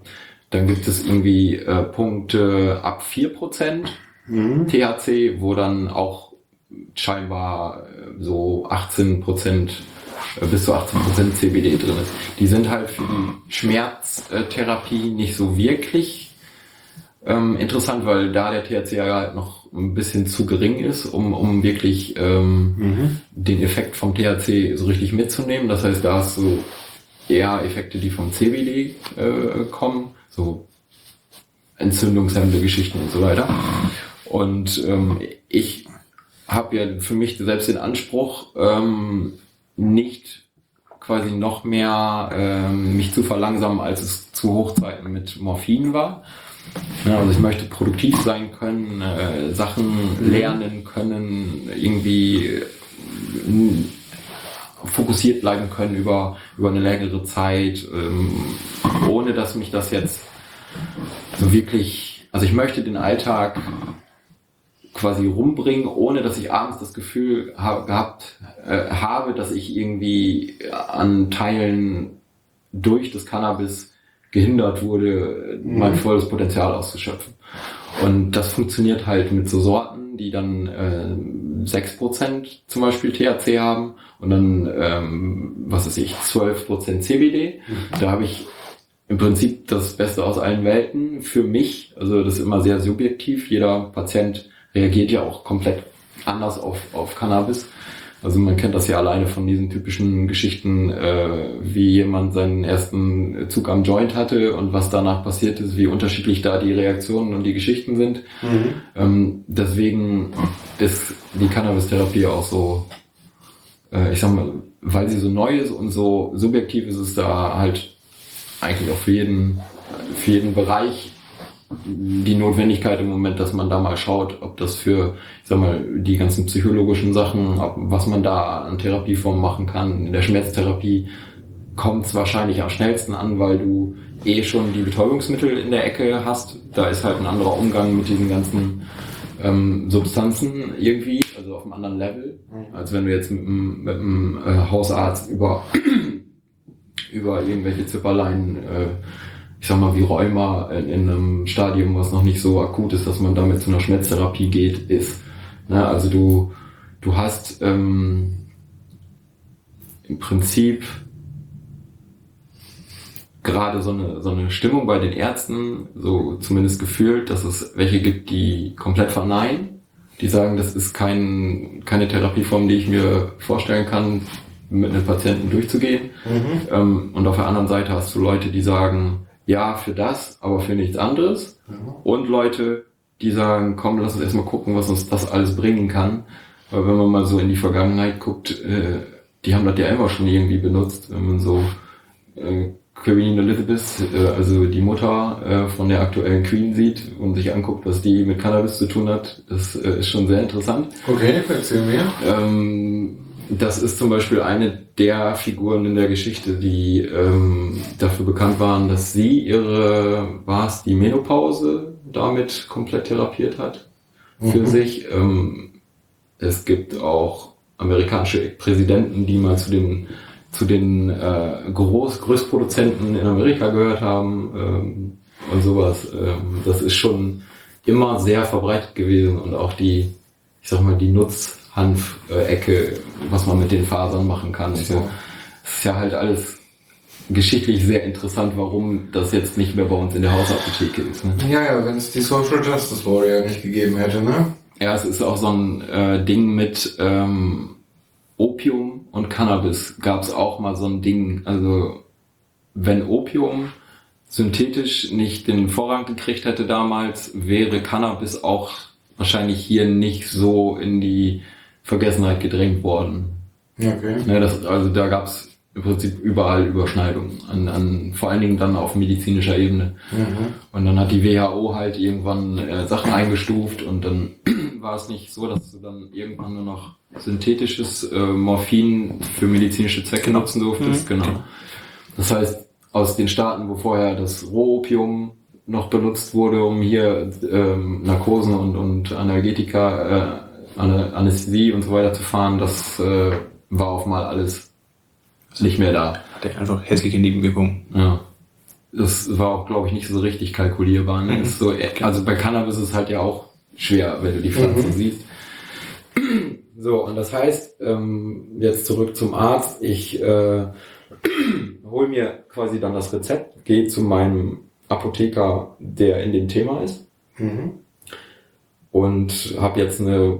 Dann gibt es irgendwie äh, Punkte ab 4% THC, wo dann auch scheinbar äh, so 18% äh, bis zu 18% CBD drin ist. Die sind halt für die Schmerztherapie nicht so wirklich ähm, interessant, weil da der THC ja halt noch ein bisschen zu gering ist, um, um wirklich ähm, den Effekt vom THC so richtig mitzunehmen. Das heißt, da hast du eher Effekte, die vom CBD äh, kommen, so entzündungshemmende Geschichten und so weiter. Und ähm, ich habe ja für mich selbst den Anspruch, ähm, nicht quasi noch mehr ähm, mich zu verlangsamen, als es zu Hochzeiten mit Morphin war. Also ich möchte produktiv sein können, äh, Sachen lernen können, irgendwie äh, fokussiert bleiben können über, über eine längere Zeit, ähm, ohne dass mich das jetzt so wirklich, also ich möchte den Alltag quasi rumbringen, ohne dass ich abends das Gefühl ha gehabt äh, habe, dass ich irgendwie an Teilen durch das Cannabis gehindert wurde, mein volles Potenzial auszuschöpfen. Und das funktioniert halt mit so Sorten, die dann äh, 6% zum Beispiel THC haben und dann, ähm, was weiß ich, 12% CBD. Da habe ich im Prinzip das Beste aus allen Welten für mich. Also das ist immer sehr subjektiv. Jeder Patient reagiert ja auch komplett anders auf, auf Cannabis. Also man kennt das ja alleine von diesen typischen Geschichten, äh, wie jemand seinen ersten Zug am Joint hatte und was danach passiert ist, wie unterschiedlich da die Reaktionen und die Geschichten sind. Ähm, deswegen ist die Cannabis-Therapie auch so, äh, ich sag mal, weil sie so neu ist und so subjektiv ist, ist da halt eigentlich auch für jeden, für jeden Bereich die Notwendigkeit im Moment, dass man da mal schaut, ob das für, ich sag mal, die ganzen psychologischen Sachen, ob, was man da an Therapieformen machen kann. In der Schmerztherapie kommt es wahrscheinlich am schnellsten an, weil du eh schon die Betäubungsmittel in der Ecke hast. Da ist halt ein anderer Umgang mit diesen ganzen ähm, Substanzen irgendwie, also auf einem anderen Level, als wenn du jetzt mit einem, mit einem äh, Hausarzt über über irgendwelche Zipperlein, äh, ich sag mal wie Rheuma in, in einem Stadium, was noch nicht so akut ist, dass man damit zu einer Schmerztherapie geht, ist. Ne? Also du, du hast ähm, im Prinzip gerade so eine, so eine Stimmung bei den Ärzten, so zumindest gefühlt, dass es welche gibt, die komplett verneinen, die sagen, das ist kein, keine Therapieform, die ich mir vorstellen kann, mit einem Patienten durchzugehen. Ähm, und auf der anderen Seite hast du Leute, die sagen, ja, für das, aber für nichts anderes. Und Leute, die sagen, komm, lass uns erstmal gucken, was uns das alles bringen kann. Weil wenn man mal so in die Vergangenheit guckt, äh, die haben das ja immer schon irgendwie benutzt, wenn man so äh, Queen Elizabeth, äh, also die Mutter äh, von der aktuellen Queen sieht und sich anguckt, was die mit Cannabis zu tun hat, das äh, ist schon sehr interessant. Okay, erzähl mir. Ähm, das ist zum Beispiel eine der Figuren in der Geschichte, die ähm, dafür bekannt waren, dass sie ihre, war es die Menopause damit komplett therapiert hat für sich. Ähm, es gibt auch amerikanische Präsidenten, die mal zu den zu den äh, Groß Größtproduzenten in Amerika gehört haben ähm, und sowas. Ähm, das ist schon immer sehr verbreitet gewesen und auch die, ich sag mal, die Nutzhanf-Ecke, was man mit den Fasern machen kann. und So. Das ist ja halt alles geschichtlich sehr interessant, warum das jetzt nicht mehr bei uns in der Hausapotheke ist. Ne? Ja, ja, wenn es die Social Justice Warrior nicht gegeben hätte, ne? Ja, es ist auch so ein äh, Ding mit ähm, Opium und Cannabis gab es auch mal so ein Ding. Also wenn Opium synthetisch nicht den Vorrang gekriegt hätte damals, wäre Cannabis auch wahrscheinlich hier nicht so in die Vergessenheit gedrängt worden. Okay. Ja, das, also da gab es im Prinzip überall Überschneidungen, an, an, vor allen Dingen dann auf medizinischer Ebene. Und dann hat die WHO halt irgendwann äh, Sachen eingestuft und dann war es nicht so, dass du dann irgendwann nur noch synthetisches äh, Morphin für medizinische Zwecke nutzen durftest. Genau. Das heißt, aus den Staaten, wo vorher das Rohopium noch benutzt wurde, um hier ähm, Narkosen und, und Analgetika, äh, Anästhesie und so weiter zu fahren, das äh, war auf mal alles nicht mehr da. Hatte einfach hässliche Nebenwirkungen. Ja. Das war auch, glaube ich, nicht so richtig kalkulierbar. Ne? Ist so, also bei Cannabis ist es halt ja auch schwer, wenn du die Pflanze siehst. So, und das heißt, ähm, jetzt zurück zum Arzt, ich äh, hole mir quasi dann das Rezept, gehe zu meinem Apotheker, der in dem Thema ist und habe jetzt eine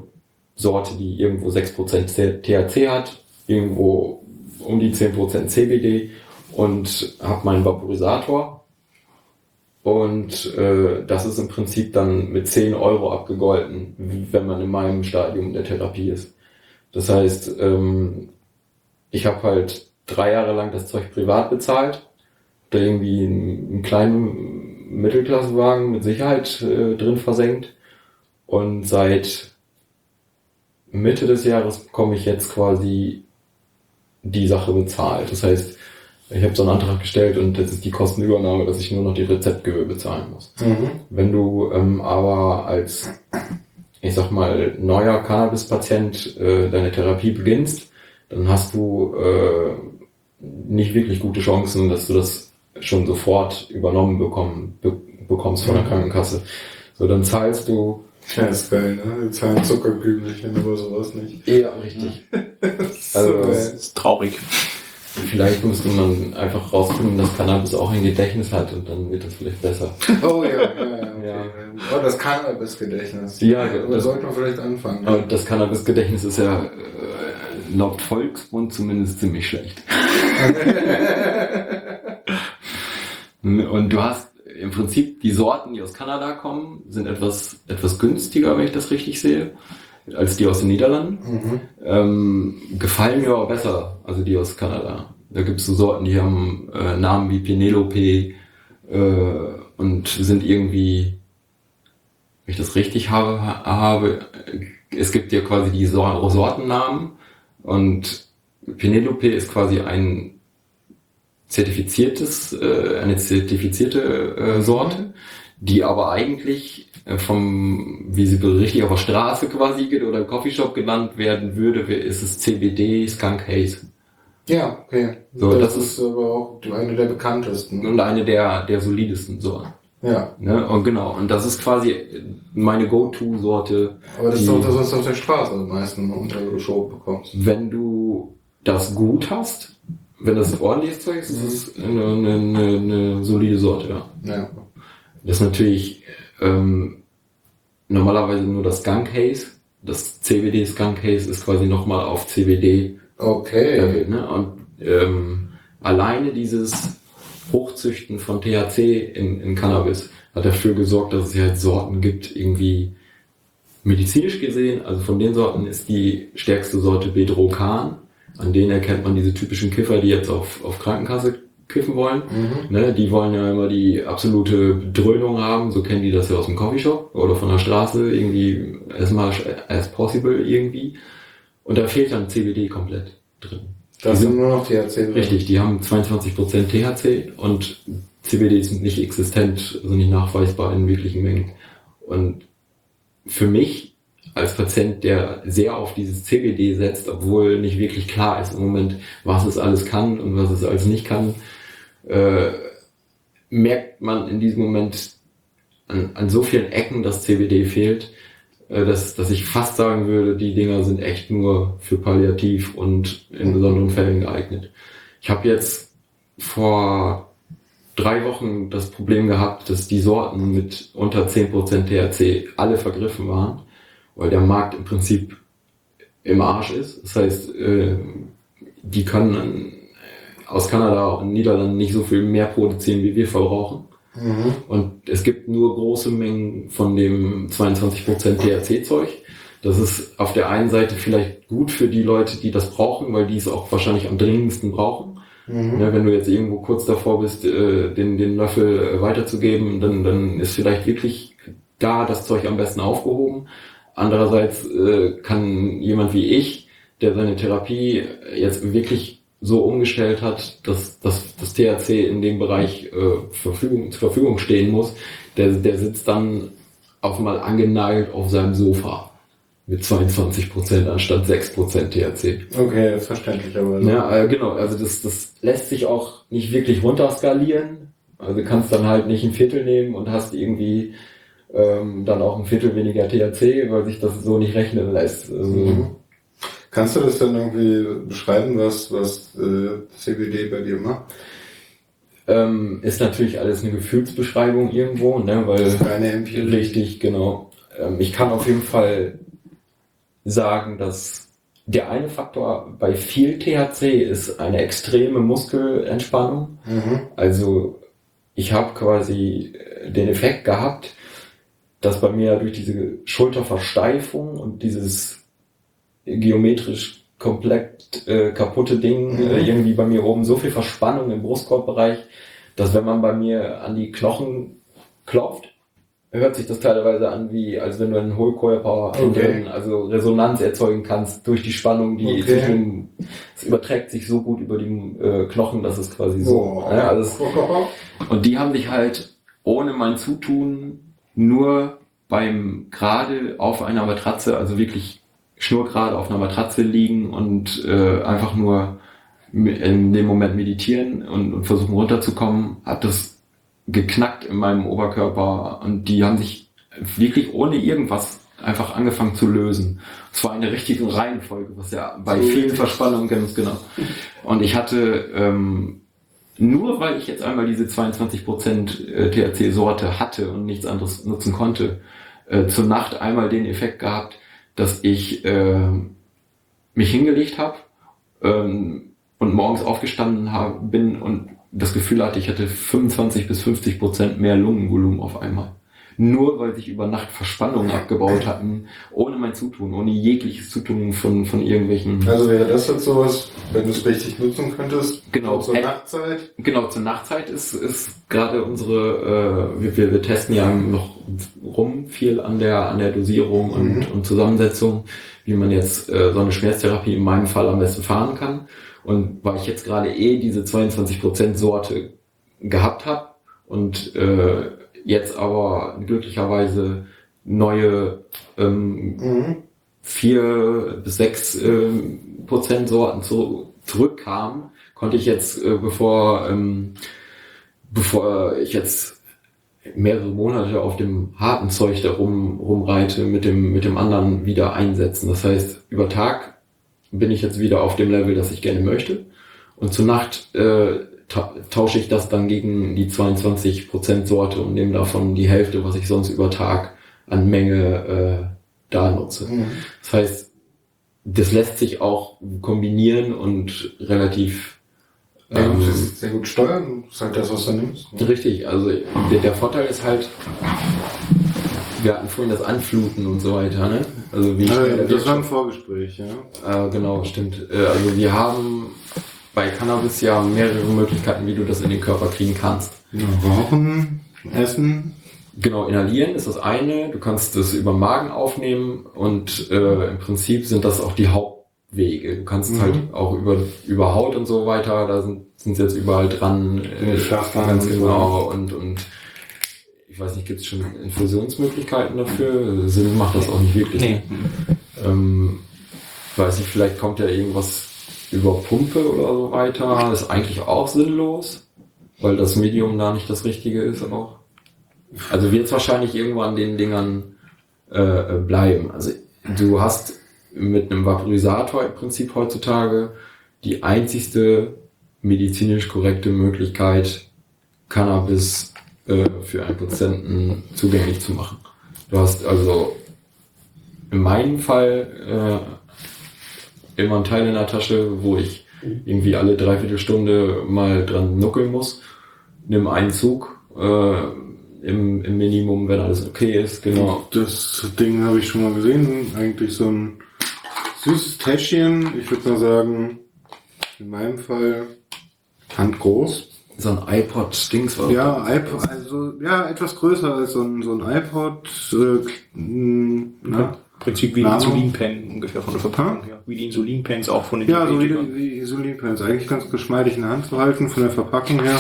Sorte, die irgendwo 6% THC hat, irgendwo um die 10% CBD und habe meinen Vaporisator. Und äh, das ist im Prinzip dann mit 10 Euro abgegolten, wenn man in meinem Stadium der Therapie ist. Das heißt, ähm, ich habe halt drei Jahre lang das Zeug privat bezahlt, da irgendwie einen, einen kleinen Mittelklassewagen mit Sicherheit äh, drin versenkt. Und seit Mitte des Jahres bekomme ich jetzt quasi die Sache bezahlt. Das heißt, ich habe so einen Antrag gestellt und jetzt ist die Kostenübernahme, dass ich nur noch die Rezeptgebühr bezahlen muss. Wenn du ähm, aber als, ich sag mal, neuer Cannabis-Patient äh, deine Therapie beginnst, dann hast du äh, nicht wirklich gute Chancen, dass du das schon sofort übernommen bekommen, be bekommst von der Krankenkasse. So, dann zahlst du Ja, ist geil, ne? Die zahlen Zuckerkügelchen oder sowas nicht. eher richtig. Also, geil. Das ist traurig. Vielleicht müsste man einfach rausfinden, dass Cannabis auch ein Gedächtnis hat und dann wird das vielleicht besser. Oh ja, ja, ja. Okay. Ja. Oh, das Cannabis-Gedächtnis. Ja, da das- sollte man vielleicht anfangen. Aber das Cannabis-Gedächtnis ist ja äh, laut Volksmund zumindest ziemlich schlecht. Und du hast im Prinzip die Sorten, die aus Kanada kommen, sind etwas, etwas günstiger, wenn ich das richtig sehe, als die aus den Niederlanden. Mhm. Ähm, gefallen mir aber besser, also die aus Kanada. Da gibt es so Sorten, die haben äh, Namen wie Penelope äh, und sind irgendwie, wenn ich das richtig habe, ha- habe es gibt ja quasi die Sor Sortennamen und Penelope ist quasi ein zertifiziertes, äh, eine zertifizierte äh, Sorte, die aber eigentlich äh, vom, wie sie richtig auf der Straße quasi geht oder im Coffeeshop genannt werden würde, ist es CBD Skunk Haze. Ja, okay. So, das, das ist aber auch eine der bekanntesten. Und eine der, der solidesten Sorten. Ja, Ne? Und genau, und das ist quasi meine Go-To-Sorte, aber das ist auch das, was du auf der Straße am meisten untergeschoben bekommst. wenn du das gut hast, wenn das ordentliches Zeug ist, ist es eine, eine, eine, solide Sorte, ja. Ja. Das ist natürlich ähm, normalerweise nur das Skunk Haze. Das CBD Skunk Haze ist quasi nochmal auf CBD Okay. erhöht. Ne? Und ähm, alleine dieses Hochzüchten von THC in, in Cannabis hat dafür gesorgt, dass es halt Sorten gibt, irgendwie medizinisch gesehen, also von den Sorten ist die stärkste Sorte Bedrocan. An denen erkennt man diese typischen Kiffer, die jetzt auf, auf Krankenkasse kiffen wollen. Ne, die wollen ja immer die absolute Dröhnung haben, so kennen die das ja aus dem Coffeeshop oder von der Straße, irgendwie as much as possible irgendwie. Und da fehlt dann CBD komplett drin. Das Die sind nur noch THC drin. Richtig, die haben 22% THC und CBD ist nicht existent, also nicht nachweisbar in wirklichen Mengen. Und für mich als Patient, der sehr auf dieses CBD setzt, obwohl nicht wirklich klar ist im Moment, was es alles kann und was es alles nicht kann, äh, merkt man in diesem Moment an, an so vielen Ecken, dass CBD fehlt, äh, dass, dass ich fast sagen würde, die Dinger sind echt nur für Palliativ und in besonderen Fällen geeignet. Ich habe jetzt vor drei Wochen das Problem gehabt, dass die Sorten mit unter 10% THC alle vergriffen waren, weil der Markt im Prinzip im Arsch ist. Das heißt, äh, die können aus Kanada und Niederlanden nicht so viel mehr produzieren, wie wir verbrauchen. Mhm. Und es gibt nur große Mengen von dem 22% THC-Zeug. Das ist auf der einen Seite vielleicht gut für die Leute, die das brauchen, weil die es auch wahrscheinlich am dringendsten brauchen. Mhm. Ja, wenn du jetzt irgendwo kurz davor bist, äh, den, den Löffel äh, weiterzugeben, dann, dann ist vielleicht wirklich da das Zeug am besten aufgehoben. Andererseits äh, kann jemand wie ich, der seine Therapie jetzt wirklich so umgestellt hat, dass, dass das THC in dem Bereich äh, Verfügung, zur Verfügung stehen muss, der, der sitzt dann auf mal angenagelt auf seinem Sofa mit 22% anstatt 6% THC. Okay, ist verständlich, aber. Ja, äh, genau, also das, das lässt sich auch nicht wirklich runterskalieren. Also du kannst dann halt nicht ein Viertel nehmen und hast irgendwie ähm, dann auch ein Viertel weniger THC, weil sich das so nicht rechnen lässt. Also, Mhm. Kannst du das dann irgendwie beschreiben, was, was äh, CBD bei dir macht? ähm, ist natürlich alles eine Gefühlsbeschreibung irgendwo, ne, weil Das ist keine Empirie. Richtig, genau. Ähm, ich kann auf jeden Fall sagen, dass der eine Faktor bei viel THC ist eine extreme Muskelentspannung. Mhm. Also ich habe quasi den Effekt gehabt, dass bei mir durch diese Schulterversteifung und dieses geometrisch komplett äh, kaputte Ding Mhm. äh, irgendwie bei mir oben so viel Verspannung im Brustkorbbereich, dass wenn man bei mir an die Knochen klopft, hört sich das teilweise an wie, als wenn du einen Hohlkörper, Okay. also Resonanz erzeugen kannst durch die Spannung, die Okay. zwischen, es überträgt sich so gut über die äh, Knochen, dass es quasi so, Oh. ne, also es, und die haben sich halt ohne mein Zutun nur beim gerade auf einer Matratze, also wirklich schnurgerade auf einer Matratze liegen und äh, einfach nur in dem Moment meditieren und, und versuchen runterzukommen, hat das geknackt in meinem Oberkörper und die haben sich wirklich ohne irgendwas einfach angefangen zu lösen. Es war eine richtige Reihenfolge, was ja bei vielen Verspannungen ganz genau. Und ich hatte ähm, nur weil ich jetzt einmal diese 22% äh, THC-Sorte hatte und nichts anderes nutzen konnte, äh, zur Nacht einmal den Effekt gehabt, dass ich äh, mich hingelegt habe ähm, und morgens aufgestanden hab, bin und das Gefühl hatte, ich hatte 25 bis 50 Prozent mehr Lungenvolumen auf einmal. Nur weil sich über Nacht Verspannungen abgebaut hatten, ohne mein Zutun, ohne jegliches Zutun von, von irgendwelchen Also wäre das jetzt sowas, wenn du es richtig nutzen könntest, Genau. zur Äh, Nachtzeit? Genau, zur Nachtzeit ist, ist gerade unsere, äh, wir, wir, wir testen ja noch rum viel an der, an der Dosierung und, Mhm. und Zusammensetzung, wie man jetzt äh, so eine Schmerztherapie in meinem Fall am besten fahren kann. Und weil ich jetzt gerade eh diese 22% Sorte gehabt habe und äh, jetzt aber glücklicherweise neue ähm, Mhm. vier bis sechs ähm, Prozent Sorten zu, zurückkamen, konnte ich jetzt, äh, bevor, ähm, bevor ich jetzt mehrere Monate auf dem harten Zeug da rum, rumreite, mit dem, mit dem anderen wieder einsetzen. Das heißt, über Tag bin ich jetzt wieder auf dem Level, das ich gerne möchte. Und zur Nacht äh, ta tausche ich das dann gegen die 22% Sorte und nehme davon die Hälfte, was ich sonst über Tag an Menge äh, da nutze. Mhm. Das heißt, das lässt sich auch kombinieren und relativ Ja, ähm, sehr gut steuern, das ist halt das, was du nimmst. ne? richtig. Also der, der Vorteil ist halt, wir hatten vorhin das Anfluten und so weiter, ne? Also wie schnell Äh, das war ein Wirkstoff- Vorgespräch, ja. äh, genau, stimmt. Äh, also wir haben bei Cannabis ja mehrere Möglichkeiten, wie du das in den Körper kriegen kannst. Ja, Rauchen, Essen. Genau, inhalieren ist das eine. Du kannst das über den Magen aufnehmen und äh, im Prinzip sind das auch die Hauptwege. Du kannst Mhm. halt auch über, über Haut und so weiter, da sind sind sie jetzt überall dran. Äh, ganz und so. genau. Und, und ich weiß nicht, gibt es schon Infusionsmöglichkeiten dafür? Sinn macht das auch nicht wirklich. Nee. Ähm, weiß nicht, vielleicht kommt ja irgendwas über Pumpe oder so weiter. Ist eigentlich auch sinnlos, weil das Medium da nicht das Richtige ist auch. Also wird es wahrscheinlich irgendwo an den Dingern äh, äh, bleiben. Also du hast mit einem Vaporisator im Prinzip heutzutage die einzigste medizinisch korrekte Möglichkeit, Cannabis äh, für einen Patienten zugänglich zu machen. Du hast also in meinem Fall äh, immer einen Teil in der Tasche, wo ich irgendwie alle Dreiviertelstunde mal dran nuckeln muss. Nimm einen Zug äh, im, im Minimum, wenn alles okay ist, genau. Das Ding habe ich schon mal gesehen. Eigentlich so ein süßes Täschchen. Ich würde mal sagen, in meinem Fall handgroß. So ein iPod-Dings war Ja, iPod, also, ja, etwas größer als so ein, so ein iPod. Äh, na, Prinzip wie die Nano. Insulinpen ungefähr von der Verpackung her. Wie die Insulinpens auch von den Ja, so wie, Diabetikern. wie Insulinpens. Eigentlich ganz geschmeidig in der Hand zu halten, von der Verpackung her.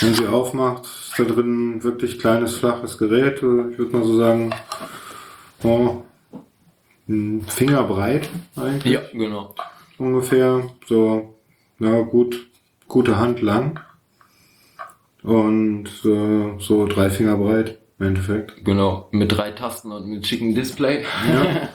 Wenn sie aufmacht, ist da drin wirklich kleines, flaches Gerät. Ich würde mal so sagen, oh, ein Finger breit eigentlich Ja, genau. ungefähr. So, ja gut, gute Hand lang. Und äh, so drei Finger breit im Endeffekt. Genau. Mit drei Tasten und mit schicken Display. Ja.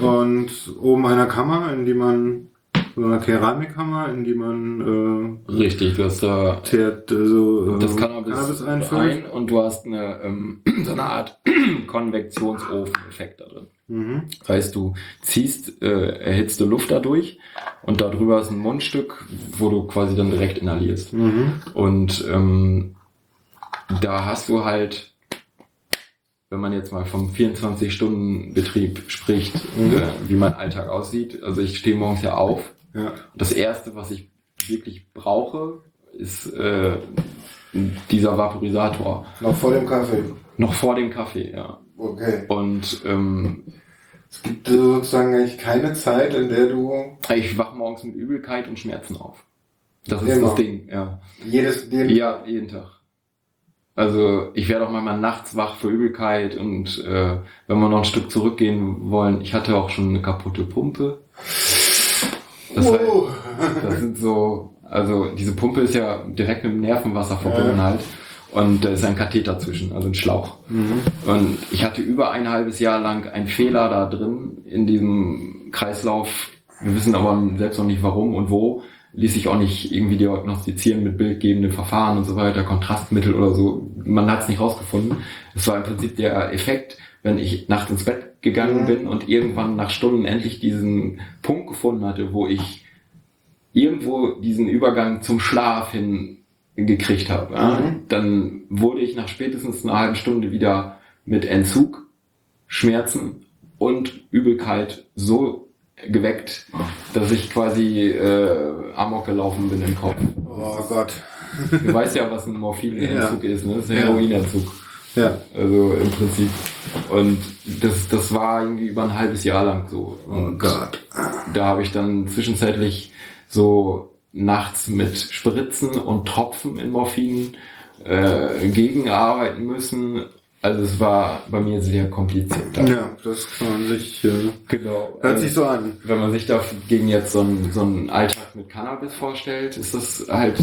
Und oben einer Kammer, in die man, so eine Keramikkammer, in die man äh, Richtig, du hast da Zert, also, äh, das Cannabis, einfüllt. ein und du hast eine, ähm, so eine Art Konvektionsofen-Effekt da drin. Mhm. Das heißt, du ziehst äh, erhitzte Luft dadurch und darüber ist ein Mundstück, wo du quasi dann direkt inhalierst. Mhm. Und ähm, da hast du halt, wenn man jetzt mal vom 24-Stunden-Betrieb spricht, Mhm. äh, wie mein Alltag aussieht. Also ich stehe morgens ja auf. Ja. Das Erste, was ich wirklich brauche, ist äh, dieser Vaporisator. Noch vor dem Kaffee. Noch vor dem Kaffee, ja. Okay. Und ähm, Es gibt äh, sozusagen eigentlich keine Zeit, in der du ich wach morgens mit Übelkeit und Schmerzen auf. Das ist Immer. das Ding, ja. jedes, jeden, Ja, jeden Tag. Also ich werde auch manchmal nachts wach für Übelkeit und äh, wenn wir noch ein Stück zurückgehen wollen, ich hatte auch schon eine kaputte Pumpe. Das, Oh. heißt, das sind so, also diese Pumpe ist ja direkt mit dem Nervenwasser verbunden halt und da ist ein Katheter zwischen, also ein Schlauch. Und ich hatte über ein halbes Jahr lang einen Fehler da drin in diesem Kreislauf. Wir wissen aber selbst noch nicht warum und wo. Ließ sich auch nicht irgendwie diagnostizieren mit bildgebenden Verfahren und so weiter, Kontrastmittel oder so. Man hat es nicht rausgefunden. Es war im Prinzip der Effekt, wenn ich nachts ins Bett gegangen bin und irgendwann nach Stunden endlich diesen Punkt gefunden hatte, wo ich irgendwo diesen Übergang zum Schlaf hin gekriegt habe. Ja? Dann wurde ich nach spätestens einer halben Stunde wieder mit Entzug, Schmerzen und Übelkeit so geweckt, dass ich quasi äh, amok gelaufen bin im Kopf. Oh Gott. Du weißt ja, was ein Morphinentzug ist, ne? Das ist ein Ja. Heroinentzug. Ja. Also im Prinzip. Und das, das war irgendwie über ein halbes Jahr lang so. Oh Und Gott. da habe ich dann zwischenzeitlich so nachts mit Spritzen und Tropfen in Morphin äh, gegenarbeiten müssen. Also es war bei mir sehr kompliziert. Ja, das kann man sich, äh, Genau. hört Also, sich so an. wenn man sich dagegen jetzt so einen, so einen Alltag mit Cannabis vorstellt, ist das halt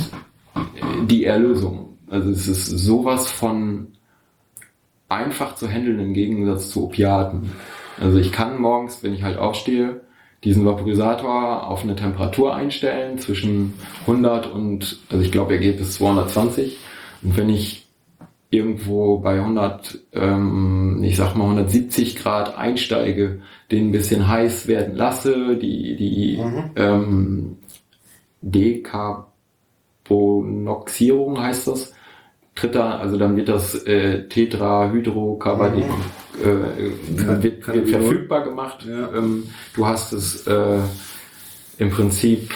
die Erlösung. Also es ist sowas von einfach zu handeln im Gegensatz zu Opiaten. Also ich kann morgens, wenn ich halt aufstehe, diesen Vaporisator auf eine Temperatur einstellen zwischen 100 und, also ich glaube, er geht bis 220. Und wenn ich irgendwo bei 100, ähm, ich sag mal 170 Grad einsteige, den ein bisschen heiß werden lasse, die, die ähm, Dekarbonoxierung heißt das, tritt da, also dann wird das äh, Tetrahydrocarbonat äh, wird, wird verfügbar gemacht. Ja. Ähm, du hast es äh, im Prinzip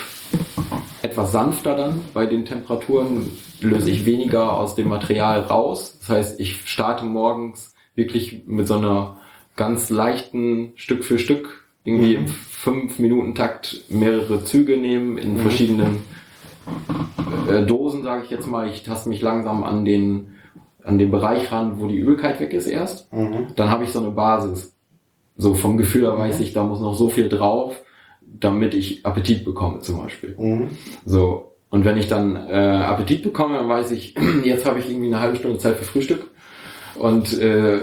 etwas sanfter dann bei den Temperaturen, löse ich weniger aus dem Material raus. Das heißt, ich starte morgens wirklich mit so einer ganz leichten Stück für Stück, irgendwie im 5-Minuten-Takt mehrere Züge nehmen in verschiedenen äh, Dosen, sage ich jetzt mal. Ich taste mich langsam an den, an den Bereich ran, wo die Übelkeit weg ist erst. Dann habe ich so eine Basis. So vom Gefühl her weiß ich, da muss noch so viel drauf, damit ich Appetit bekomme zum Beispiel. So. Und wenn ich dann äh, Appetit bekomme, dann weiß ich, jetzt habe ich irgendwie eine halbe Stunde Zeit für Frühstück und äh,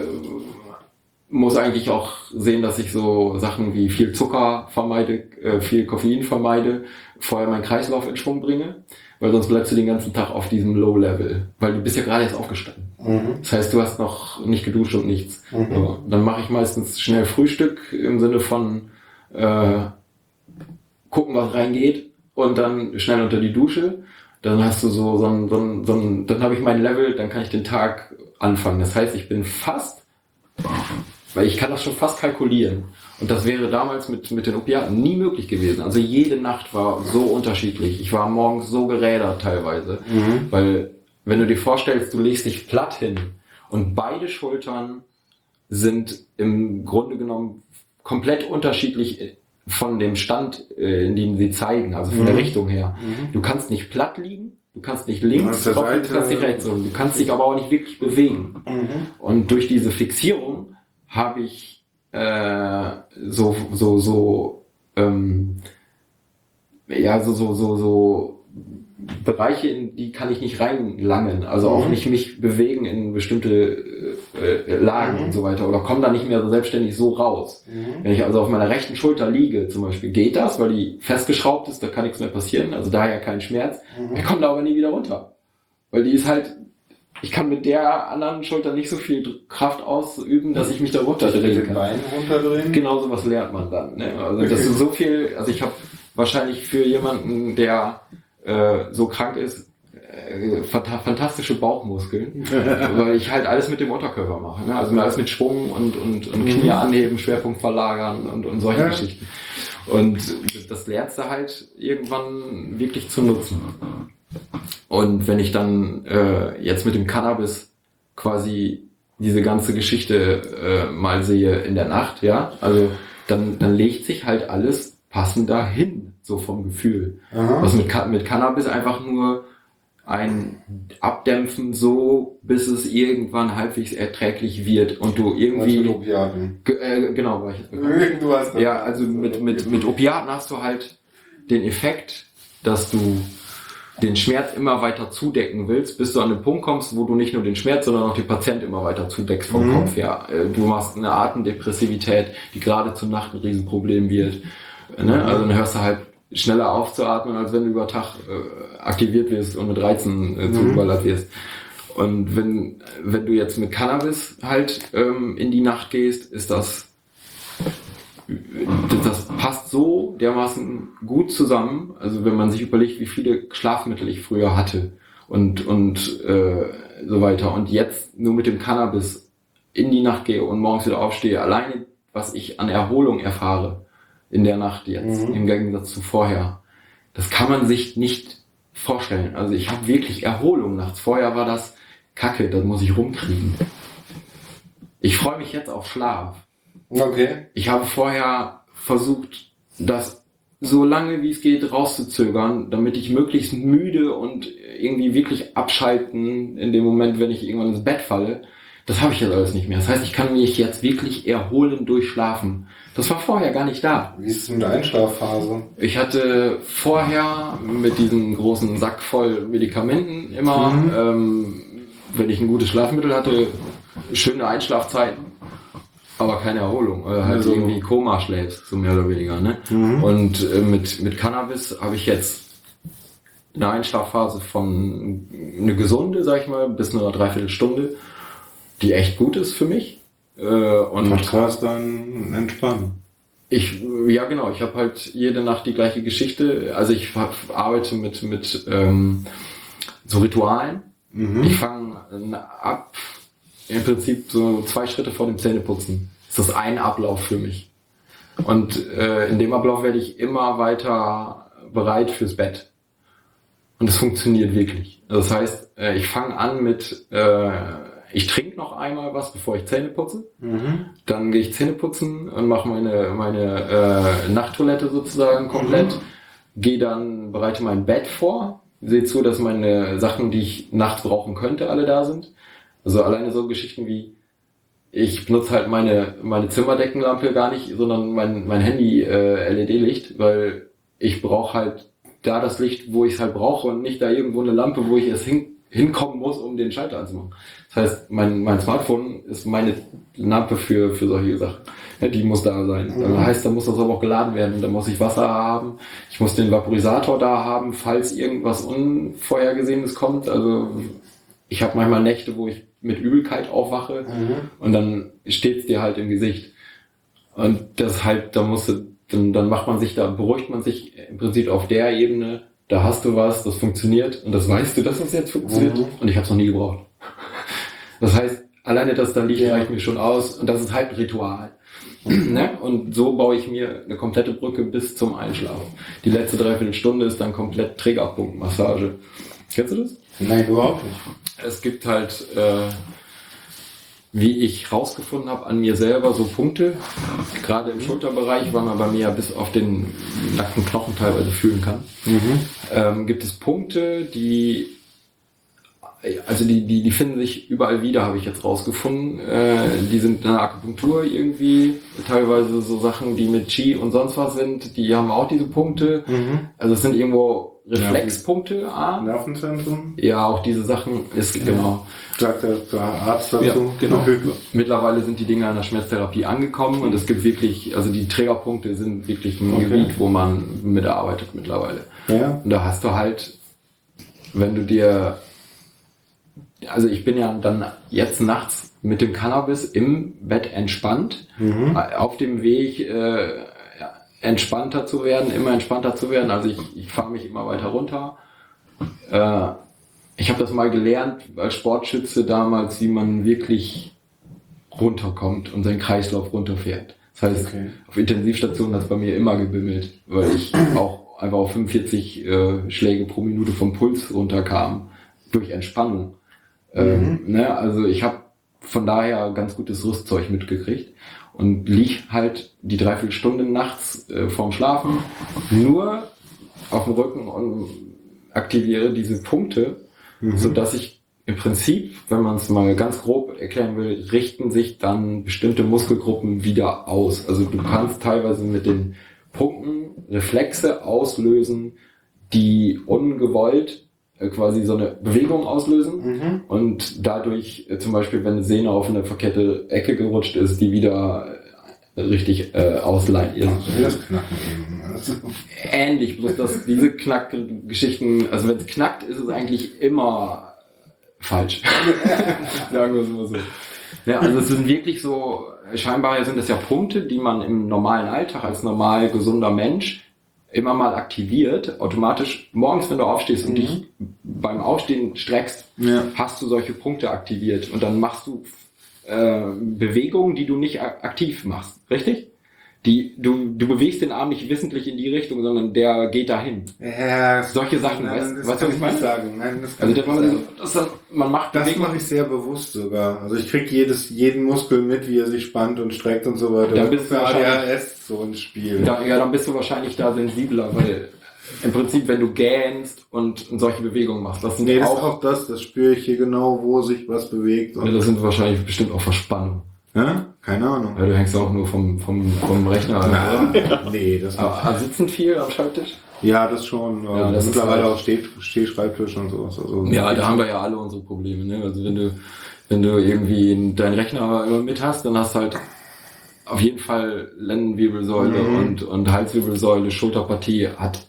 muss eigentlich auch sehen, dass ich so Sachen wie viel Zucker vermeide, äh, viel Koffein vermeide, vorher meinen Kreislauf in Schwung bringe, weil sonst bleibst du den ganzen Tag auf diesem Low-Level, weil du bist ja gerade erst aufgestanden. Das heißt, du hast noch nicht geduscht und nichts. So, dann mache ich meistens schnell Frühstück im Sinne von äh, gucken, was reingeht und dann schnell unter die Dusche. Dann hast du so, so ein, so ein, so ein dann habe ich mein Level, dann kann ich den Tag anfangen. Das heißt, ich bin fast, Weil ich kann das schon fast kalkulieren. Und das wäre damals mit, mit den Opiaten nie möglich gewesen. Also jede Nacht war so unterschiedlich. Ich war morgens so gerädert teilweise. Weil, wenn du dir vorstellst, du legst dich platt hin und beide Schultern sind im Grunde genommen komplett unterschiedlich von dem Stand, äh, in dem sie zeigen, also von der Richtung her. Du kannst nicht platt liegen, du kannst nicht links, der drauf, du kannst nicht rechts, du kannst dich aber auch nicht wirklich bewegen. Und durch diese Fixierung habe ich äh, so, so, so, ähm, ja, so, so, so, so Bereiche, in die kann ich nicht reinlangen. Also auch nicht mich bewegen in bestimmte äh, äh, Lagen und so weiter. Oder komme da nicht mehr so selbstständig so raus. Wenn ich also auf meiner rechten Schulter liege, zum Beispiel, geht das, weil die festgeschraubt ist, da kann nichts mehr passieren. Also daher kein Schmerz. Ich komme da aber nie wieder runter. Weil die ist halt, ich kann mit der anderen Schulter nicht so viel Kraft ausüben, dass ich mich da runterdrehen kann. Bein runterdrehen. Genau sowas lernt man dann. Ne? Also das ist so viel, also ich habe wahrscheinlich für jemanden, der äh, so krank ist, äh, fantastische Bauchmuskeln, weil ich halt alles mit dem Unterkörper mache. Ne? Also alles mit Schwung und, und, und Knie anheben, Schwerpunkt verlagern und, und solche Ja. Geschichten. Und das lernst du halt irgendwann wirklich zu nutzen. Und wenn ich dann äh, jetzt mit dem Cannabis quasi diese ganze Geschichte äh, mal sehe in der Nacht, ja, also dann, dann legt sich halt alles passender hin, so vom Gefühl. Aha. Was mit, mit Cannabis einfach nur ein Abdämpfen so, bis es irgendwann halbwegs erträglich wird und du Was mit irgendwie, Opiaten. Äh, genau, war ich jetzt. Du hast Ja, also mit, mit, mit Opiaten hast du halt den Effekt, dass du den Schmerz immer weiter zudecken willst, bis du an den Punkt kommst, wo du nicht nur den Schmerz, sondern auch den Patient immer weiter zudeckst vom Mhm. Kopf her. Äh, Du machst eine Atemdepressivität, die gerade zur Nacht ein Riesenproblem wird. Ne? Also dann hörst du halt schneller aufzuatmen, als wenn du über Tag äh, aktiviert wirst und mit Reizen äh, zugeballert wirst. Und wenn, wenn du jetzt mit Cannabis halt ähm, in die Nacht gehst, ist das das- das passt so dermaßen gut zusammen. Also wenn man sich überlegt, wie viele Schlafmittel ich früher hatte und und äh, so weiter und jetzt nur mit dem Cannabis in die Nacht gehe und morgens wieder aufstehe, alleine was ich an Erholung erfahre in der Nacht jetzt im Gegensatz zu vorher, das kann man sich nicht vorstellen. Also ich habe wirklich Erholung nachts. Vorher war das Kacke, das muss ich rumkriegen. Ich freue mich jetzt auf Schlaf. Okay. Ich habe vorher versucht, das so lange wie es geht rauszuzögern, damit ich möglichst müde und irgendwie wirklich abschalten in dem Moment, wenn ich irgendwann ins Bett falle. Das habe ich jetzt alles nicht mehr. Das heißt, ich kann mich jetzt wirklich erholen durch Schlafen. Das war vorher gar nicht da. Wie ist es mit der Einschlafphase? Ich hatte vorher mit diesem großen Sack voll Medikamenten immer, ähm, wenn ich ein gutes Schlafmittel hatte, schöne Einschlafzeiten, aber keine Erholung. Oder halt Also- irgendwie Koma schläfst, so mehr oder weniger. Ne? Und äh, mit, mit Cannabis habe ich jetzt eine Einschlafphase von eine gesunde, sag ich mal, bis eine Dreiviertelstunde, die echt gut ist für mich. Äh, und Podcast dann entspannen. ich, ja genau, ich habe halt jede Nacht die gleiche Geschichte. Also ich arbeite mit, mit ähm, so Ritualen. Ich fange ab, im Prinzip so zwei Schritte vor dem Zähneputzen. Das ist ein Ablauf für mich. Und äh, in dem Ablauf werde ich immer weiter bereit fürs Bett. Und es funktioniert wirklich. Das heißt, äh, ich fange an mit, äh, ich trinke noch einmal was, bevor ich Zähne putze. Dann gehe ich Zähne putzen und mache meine, meine äh, Nachttoilette sozusagen komplett. Gehe dann, bereite mein Bett vor. Sehe zu, dass meine Sachen, die ich nachts brauchen könnte, alle da sind. Also alleine so Geschichten wie, ich benutze halt meine, meine Zimmerdeckenlampe gar nicht, sondern mein, mein Handy äh, LED-Licht, weil ich brauche halt da das Licht, wo ich es halt brauche und nicht da irgendwo eine Lampe, wo ich erst hin, hinkommen muss, um den Schalter anzumachen. Das heißt, mein, mein Smartphone ist meine Lampe für, für solche Sachen. Ja, die muss da sein. Das heißt, da muss das aber auch geladen werden. Da muss ich Wasser haben. Ich muss den Vaporisator da haben, falls irgendwas Unvorhergesehenes kommt. Also ich habe manchmal Nächte, wo ich mit Übelkeit aufwache und dann steht's dir halt im Gesicht. Und das halt, da musst du, dann, dann macht man sich da, beruhigt man sich im Prinzip auf der Ebene, da hast du was, das funktioniert und das weißt du, dass das jetzt funktioniert und ich habe es noch nie gebraucht. Das heißt, alleine das da liegt, reicht mir schon aus. Und das ist halt ein Ritual. ne? Und so baue ich mir eine komplette Brücke bis zum Einschlafen. Die letzte Dreiviertelstunde ist dann komplett Trägerpunktmassage. Kennst du das? Nein, überhaupt nicht. Es gibt halt, äh, wie ich rausgefunden habe, an mir selber so Punkte, gerade im Schulterbereich, weil man bei mir ja bis auf den nackten Knochen teilweise fühlen kann, ähm, gibt es Punkte, die also die, die, die finden sich überall wieder, habe ich jetzt rausgefunden. Äh, die sind in der Akupunktur irgendwie, teilweise so Sachen, die mit Chi und sonst was sind, die haben auch diese Punkte. Also es sind irgendwo Reflexpunkte, A. Nervenzentrum? Ja, auch diese Sachen ist genau. Sagt der, der Arzt dazu? Ja, genau. Mittlerweile sind die Dinger in der Schmerztherapie angekommen und es gibt wirklich, also die Trägerpunkte sind wirklich ein Okay. Gebiet, wo man mitarbeitet mittlerweile. Ja. Und da hast du halt, wenn du dir, also ich bin ja dann jetzt nachts mit dem Cannabis im Bett entspannt, äh, auf dem Weg äh, ja, entspannter zu werden, immer entspannter zu werden. Also ich, ich fahre mich immer weiter runter. Äh, ich habe das mal gelernt als Sportschütze damals, wie man wirklich runterkommt und seinen Kreislauf runterfährt. Das heißt, Okay. auf Intensivstationen hat es bei mir immer gebimmelt, weil ich auch einfach auf 45 äh, Schläge pro Minute vom Puls runterkam durch Entspannung. Ähm, ne? Also ich habe von daher ganz gutes Rüstzeug mitgekriegt und lieg halt die Dreiviertelstunde nachts äh, vorm Schlafen nur auf dem Rücken und aktiviere diese Punkte, so dass ich im Prinzip, wenn man es mal ganz grob erklären will, richten sich dann bestimmte Muskelgruppen wieder aus. Also du kannst teilweise mit den Punkten Reflexe auslösen, die ungewollt quasi so eine Bewegung auslösen und dadurch äh, zum Beispiel, wenn eine Sehne auf eine verkehrte Ecke gerutscht ist, die wieder äh, richtig äh, ausleihen. Das knacken eben. Also, Ähnlich, bloß dass diese Knackgeschichten, also wenn es knackt, ist es eigentlich immer falsch. Sagen wir es mal so. Ja, also es sind wirklich so, scheinbar sind es ja Punkte, die man im normalen Alltag als normal gesunder Mensch immer mal aktiviert, automatisch morgens, wenn du aufstehst und dich beim Aufstehen streckst, Ja. hast du solche Punkte aktiviert und dann machst du äh, Bewegungen, die du nicht aktiv machst, richtig? Die, du, du bewegst den Arm nicht wissentlich in die Richtung, sondern der geht dahin. ja, Solche Sachen, nein, weißt- du, kann was ich meine? nicht sagen. Nein, das kann Also nicht man, sagen. das, das, man macht Das mache ich sehr bewusst sogar. Also ich krieg jedes, jeden Muskel mit, wie er sich spannt und streckt und so weiter. Da Das bist ist du ADHS so ein Spiel. Da, ja, dann bist du wahrscheinlich da sensibler, weil im Prinzip, wenn du gähnst und solche Bewegungen machst, das sind nee, das auch, auch das, das spüre ich hier genau, wo sich was bewegt. ja, Und, das sind wahrscheinlich bestimmt auch Verspannungen. Ja? Keine Ahnung. Weil du hängst auch nur vom, vom, vom Rechner. Na, oder? nee, das Aber, aber sitzen viel am Schreibtisch? Ja, das schon. Ja, Ja, das ist mittlerweile halt- auch Steh, Stehschreibtisch und sowas. Also, Ja, da haben wir ja alle unsere Probleme. Ne? Also wenn du, wenn du irgendwie deinen Rechner immer mit hast, dann hast du halt auf jeden Fall Lendenwirbelsäule Mhm. und, und Halswirbelsäule, Schulterpartie hat,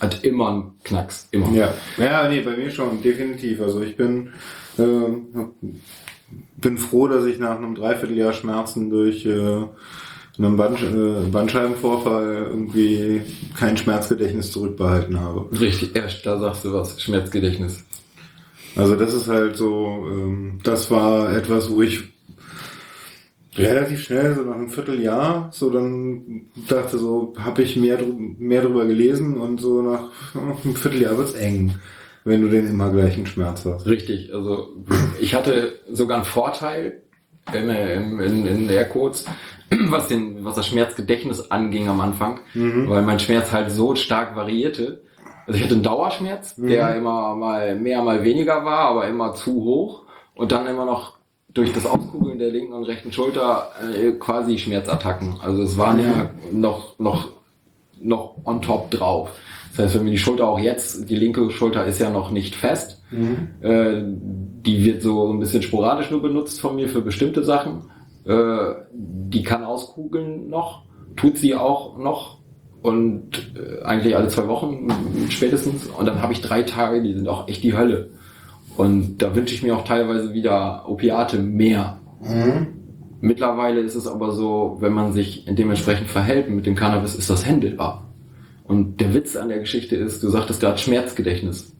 hat immer einen Knacks. Immer. Ja, ja, nee, bei mir schon, definitiv. Also ich bin, ähm, bin froh, dass ich nach einem Dreivierteljahr Schmerzen durch äh, einen Band, äh, Bandscheibenvorfall irgendwie kein Schmerzgedächtnis zurückbehalten habe. Richtig, erst da sagst du was, Schmerzgedächtnis. Also das ist halt so, ähm, das war etwas, wo ich relativ schnell, so nach einem Vierteljahr, so dann dachte so, habe ich mehr, mehr drüber gelesen und so nach einem Vierteljahr wird's eng, wenn du den immer gleichen Schmerz hast. Richtig, also ich hatte sogar einen Vorteil in, in, in, Aircodes, was, den, was das Schmerzgedächtnis anging am Anfang, weil mein Schmerz halt so stark variierte. Also ich hatte einen Dauerschmerz, der immer mal mehr, mal weniger war, aber immer zu hoch und dann immer noch durch das Auskugeln der linken und rechten Schulter äh, quasi Schmerzattacken. Also es waren ja noch, noch, noch on top drauf. Das heißt, wenn mir die Schulter auch jetzt, die linke Schulter ist ja noch nicht fest, äh, die wird so ein bisschen sporadisch nur benutzt von mir für bestimmte Sachen. Äh, die kann auskugeln noch, tut sie auch noch und äh, eigentlich alle zwei Wochen spätestens. Und dann habe ich drei Tage, die sind auch echt die Hölle. Und da wünsche ich mir auch teilweise wieder Opiate mehr. Mittlerweile ist es aber so, wenn man sich dementsprechend verhält mit dem Cannabis, ist das händelbar. Und der Witz an der Geschichte ist, du sagtest gerade Schmerzgedächtnis.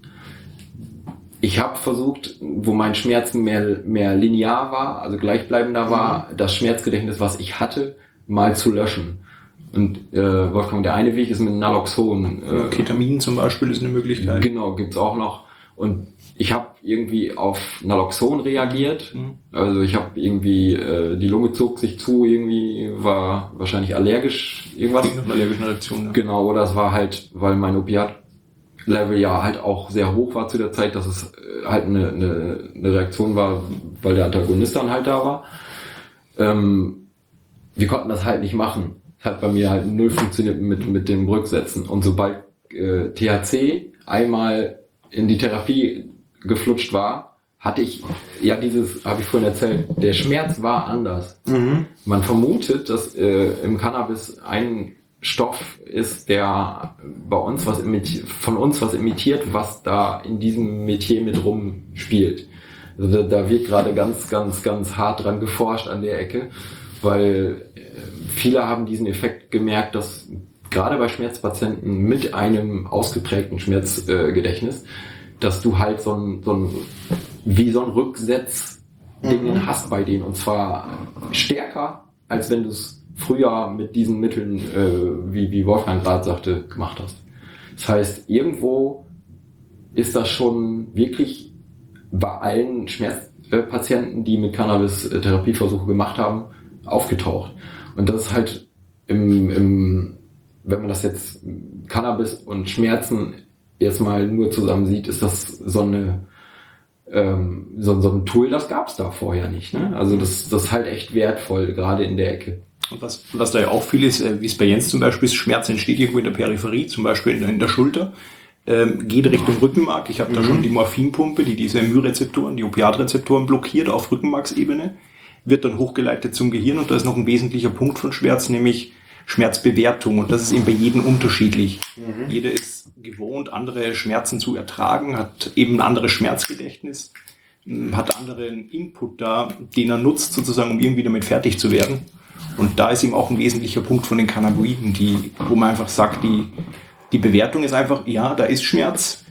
ich habe versucht, wo mein Schmerz mehr, mehr linear war, also gleichbleibender war, das Schmerzgedächtnis, was ich hatte, mal zu löschen. Und äh, Wolfgang, der eine Weg ist mit Naloxon. Äh, Ketamin zum Beispiel ist eine Möglichkeit. Genau, gibt's auch noch. Und ich habe irgendwie auf Naloxon reagiert. Mhm. Also ich habe irgendwie, äh, die Lunge zog sich zu, irgendwie war wahrscheinlich allergisch irgendwas. Allergischen Reaktion. Ja. Genau, oder es war halt, weil mein Opiat-Level ja halt auch sehr hoch war zu der Zeit, dass es äh, halt eine, eine, eine Reaktion war, weil der Antagonist dann halt da war. Ähm, wir konnten das halt nicht machen. Es hat bei mir halt null funktioniert mit, mit dem Rücksetzen. Und sobald äh, THC einmal in die Therapie geflutscht war, hatte ich, ja dieses, habe ich vorhin erzählt, der Schmerz war anders. Man vermutet, dass äh, im Cannabis ein Stoff ist, der bei uns was imitiert, von uns was imitiert, was da in diesem Metier mit rumspielt. Also da, da wird gerade ganz, ganz, ganz hart dran geforscht an der Ecke, weil äh, viele haben diesen Effekt gemerkt, dass gerade bei Schmerzpatienten mit einem ausgeprägten Schmerzgedächtnis, dass du halt so ein, so ein wie so ein Rücksetz-Ding hast bei denen und zwar stärker, als wenn du es früher mit diesen Mitteln, äh, wie, wie Wolfgang gerade sagte, gemacht hast. Das heißt, irgendwo ist das schon wirklich bei allen Schmerzpatienten, die mit Cannabis äh, Therapieversuche gemacht haben, aufgetaucht. Und das ist halt im, im, wenn man das jetzt Cannabis und Schmerzen jetzt mal nur zusammen sieht, ist das so eine ähm, so, so ein Tool, das gab's da vorher nicht. Ne? Also das, das ist halt echt wertvoll, gerade in der Ecke. Und was, was da ja auch viel ist, äh, wie es bei Jens zum Beispiel ist, Schmerz entsteht irgendwo in der Peripherie, zum Beispiel in, der- in der Schulter, ähm, geht Richtung Rückenmark. Ich habe da schon die Morphinpumpe, die diese MY-Rezeptoren, die Opiatrezeptoren blockiert auf Rückenmarksebene, wird dann hochgeleitet zum Gehirn und da ist noch ein wesentlicher Punkt von Schmerz, nämlich Schmerzbewertung. Und das ist eben bei jedem unterschiedlich. Jeder ist gewohnt, andere Schmerzen zu ertragen, hat eben ein anderes Schmerzgedächtnis, m, hat anderen Input da, den er nutzt, sozusagen, um irgendwie damit fertig zu werden. Und da ist eben auch ein wesentlicher Punkt von den Cannabinoiden, die, wo man einfach sagt, die, die Bewertung ist einfach, ja, da ist Schmerz.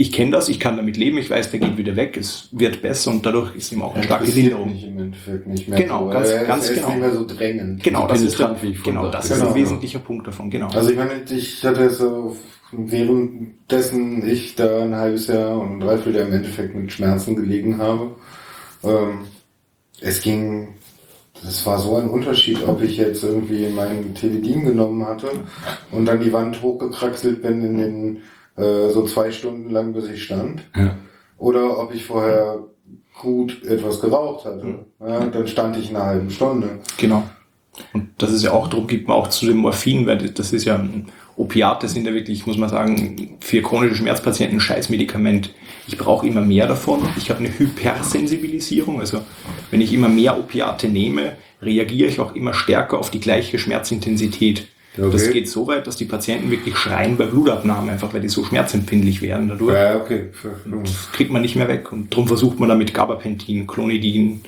Ich kenne das, ich kann damit leben, ich weiß, der geht wieder weg, es wird besser und dadurch ist eben auch eine starke Linderung. mich im Endeffekt nicht mehr. Genau, so, ganz- weil ganz genau. nicht mehr so drängend. Genau, das ist, der, genau, das ist ein Genau. wesentlicher Punkt davon, genau. Also ich meine, ich hatte so, währenddessen ich da ein halbes Jahr und ein Dreivierteljahr im Endeffekt mit Schmerzen gelegen habe, ähm, es ging, das war so ein Unterschied, ob ich jetzt irgendwie meinen Teledin genommen hatte und dann die Wand hochgekraxelt bin in den, äh, so zwei Stunden lang, bis ich stand. Ja. Oder ob ich vorher gut etwas geraucht hatte. Ja, dann stand ich eine halbe Stunde. Genau. Und das ist ja auch, darum gibt man auch zu dem Morphin, weil das ist ja ein Opiate sind ja wirklich, muss man sagen, für chronische Schmerzpatienten ein Scheißmedikament. Ich brauche immer mehr davon. Ich habe eine Hypersensibilisierung. Also wenn ich immer mehr Opiate nehme, reagiere ich auch immer stärker auf die gleiche Schmerzintensität. Okay. Das geht so weit, dass die Patienten wirklich schreien bei Blutabnahme, einfach weil die so schmerzempfindlich werden dadurch. Ja, okay. Das kriegt man nicht mehr weg. Und darum versucht man da mit Gabapentin, Clonidin,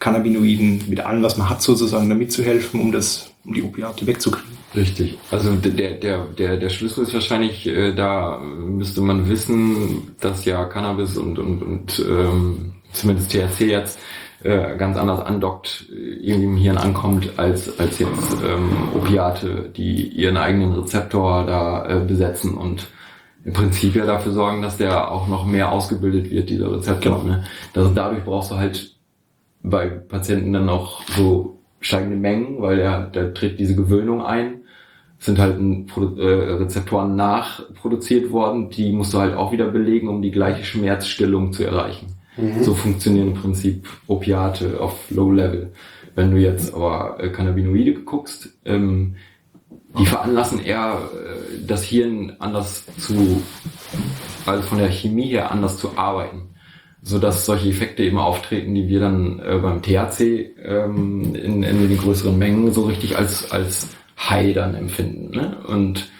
Cannabinoiden, mit allem, was man hat, sozusagen, damit zu helfen, um das, um die Opiate wegzukriegen. Richtig. Also der, der, der, der Schlüssel ist wahrscheinlich, äh, da müsste man wissen, dass ja Cannabis und, und, und ähm, zumindest THC jetzt äh, ganz anders andockt, äh, irgendwie im Hirn ankommt, als, als jetzt ähm, Opiate, die ihren eigenen Rezeptor da äh, besetzen und im Prinzip ja dafür sorgen, dass der auch noch mehr ausgebildet wird, dieser Rezeptor. Genau. Ne? Das, dadurch brauchst du halt bei Patienten dann auch so steigende Mengen, weil der, der tritt diese Gewöhnung ein. Es sind halt ein äh, Rezeptoren nachproduziert worden, die musst du halt auch wieder belegen, um die gleiche Schmerzstillung zu erreichen. So funktionieren im Prinzip Opiate auf Low Level. Wenn du jetzt aber äh, Cannabinoide guckst, ähm, die veranlassen eher äh, das Hirn anders zu, also von der Chemie her anders zu arbeiten so dass solche Effekte eben auftreten, die wir dann äh, beim THC ähm, in, in den größeren Mengen so richtig als als High dann empfinden. Ne? Und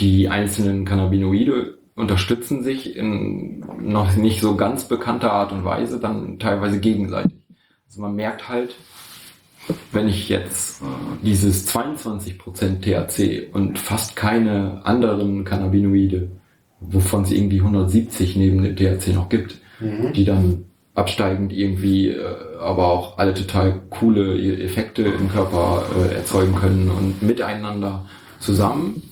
die einzelnen Cannabinoide unterstützen sich in noch nicht so ganz bekannter Art und Weise dann teilweise gegenseitig. Also man merkt halt, wenn ich jetzt dieses 22% THC und fast keine anderen Cannabinoide wovon es irgendwie 170 neben dem THC noch gibt, die dann absteigend irgendwie, äh, aber auch alle total coole Effekte im Körper äh, erzeugen können und miteinander zusammen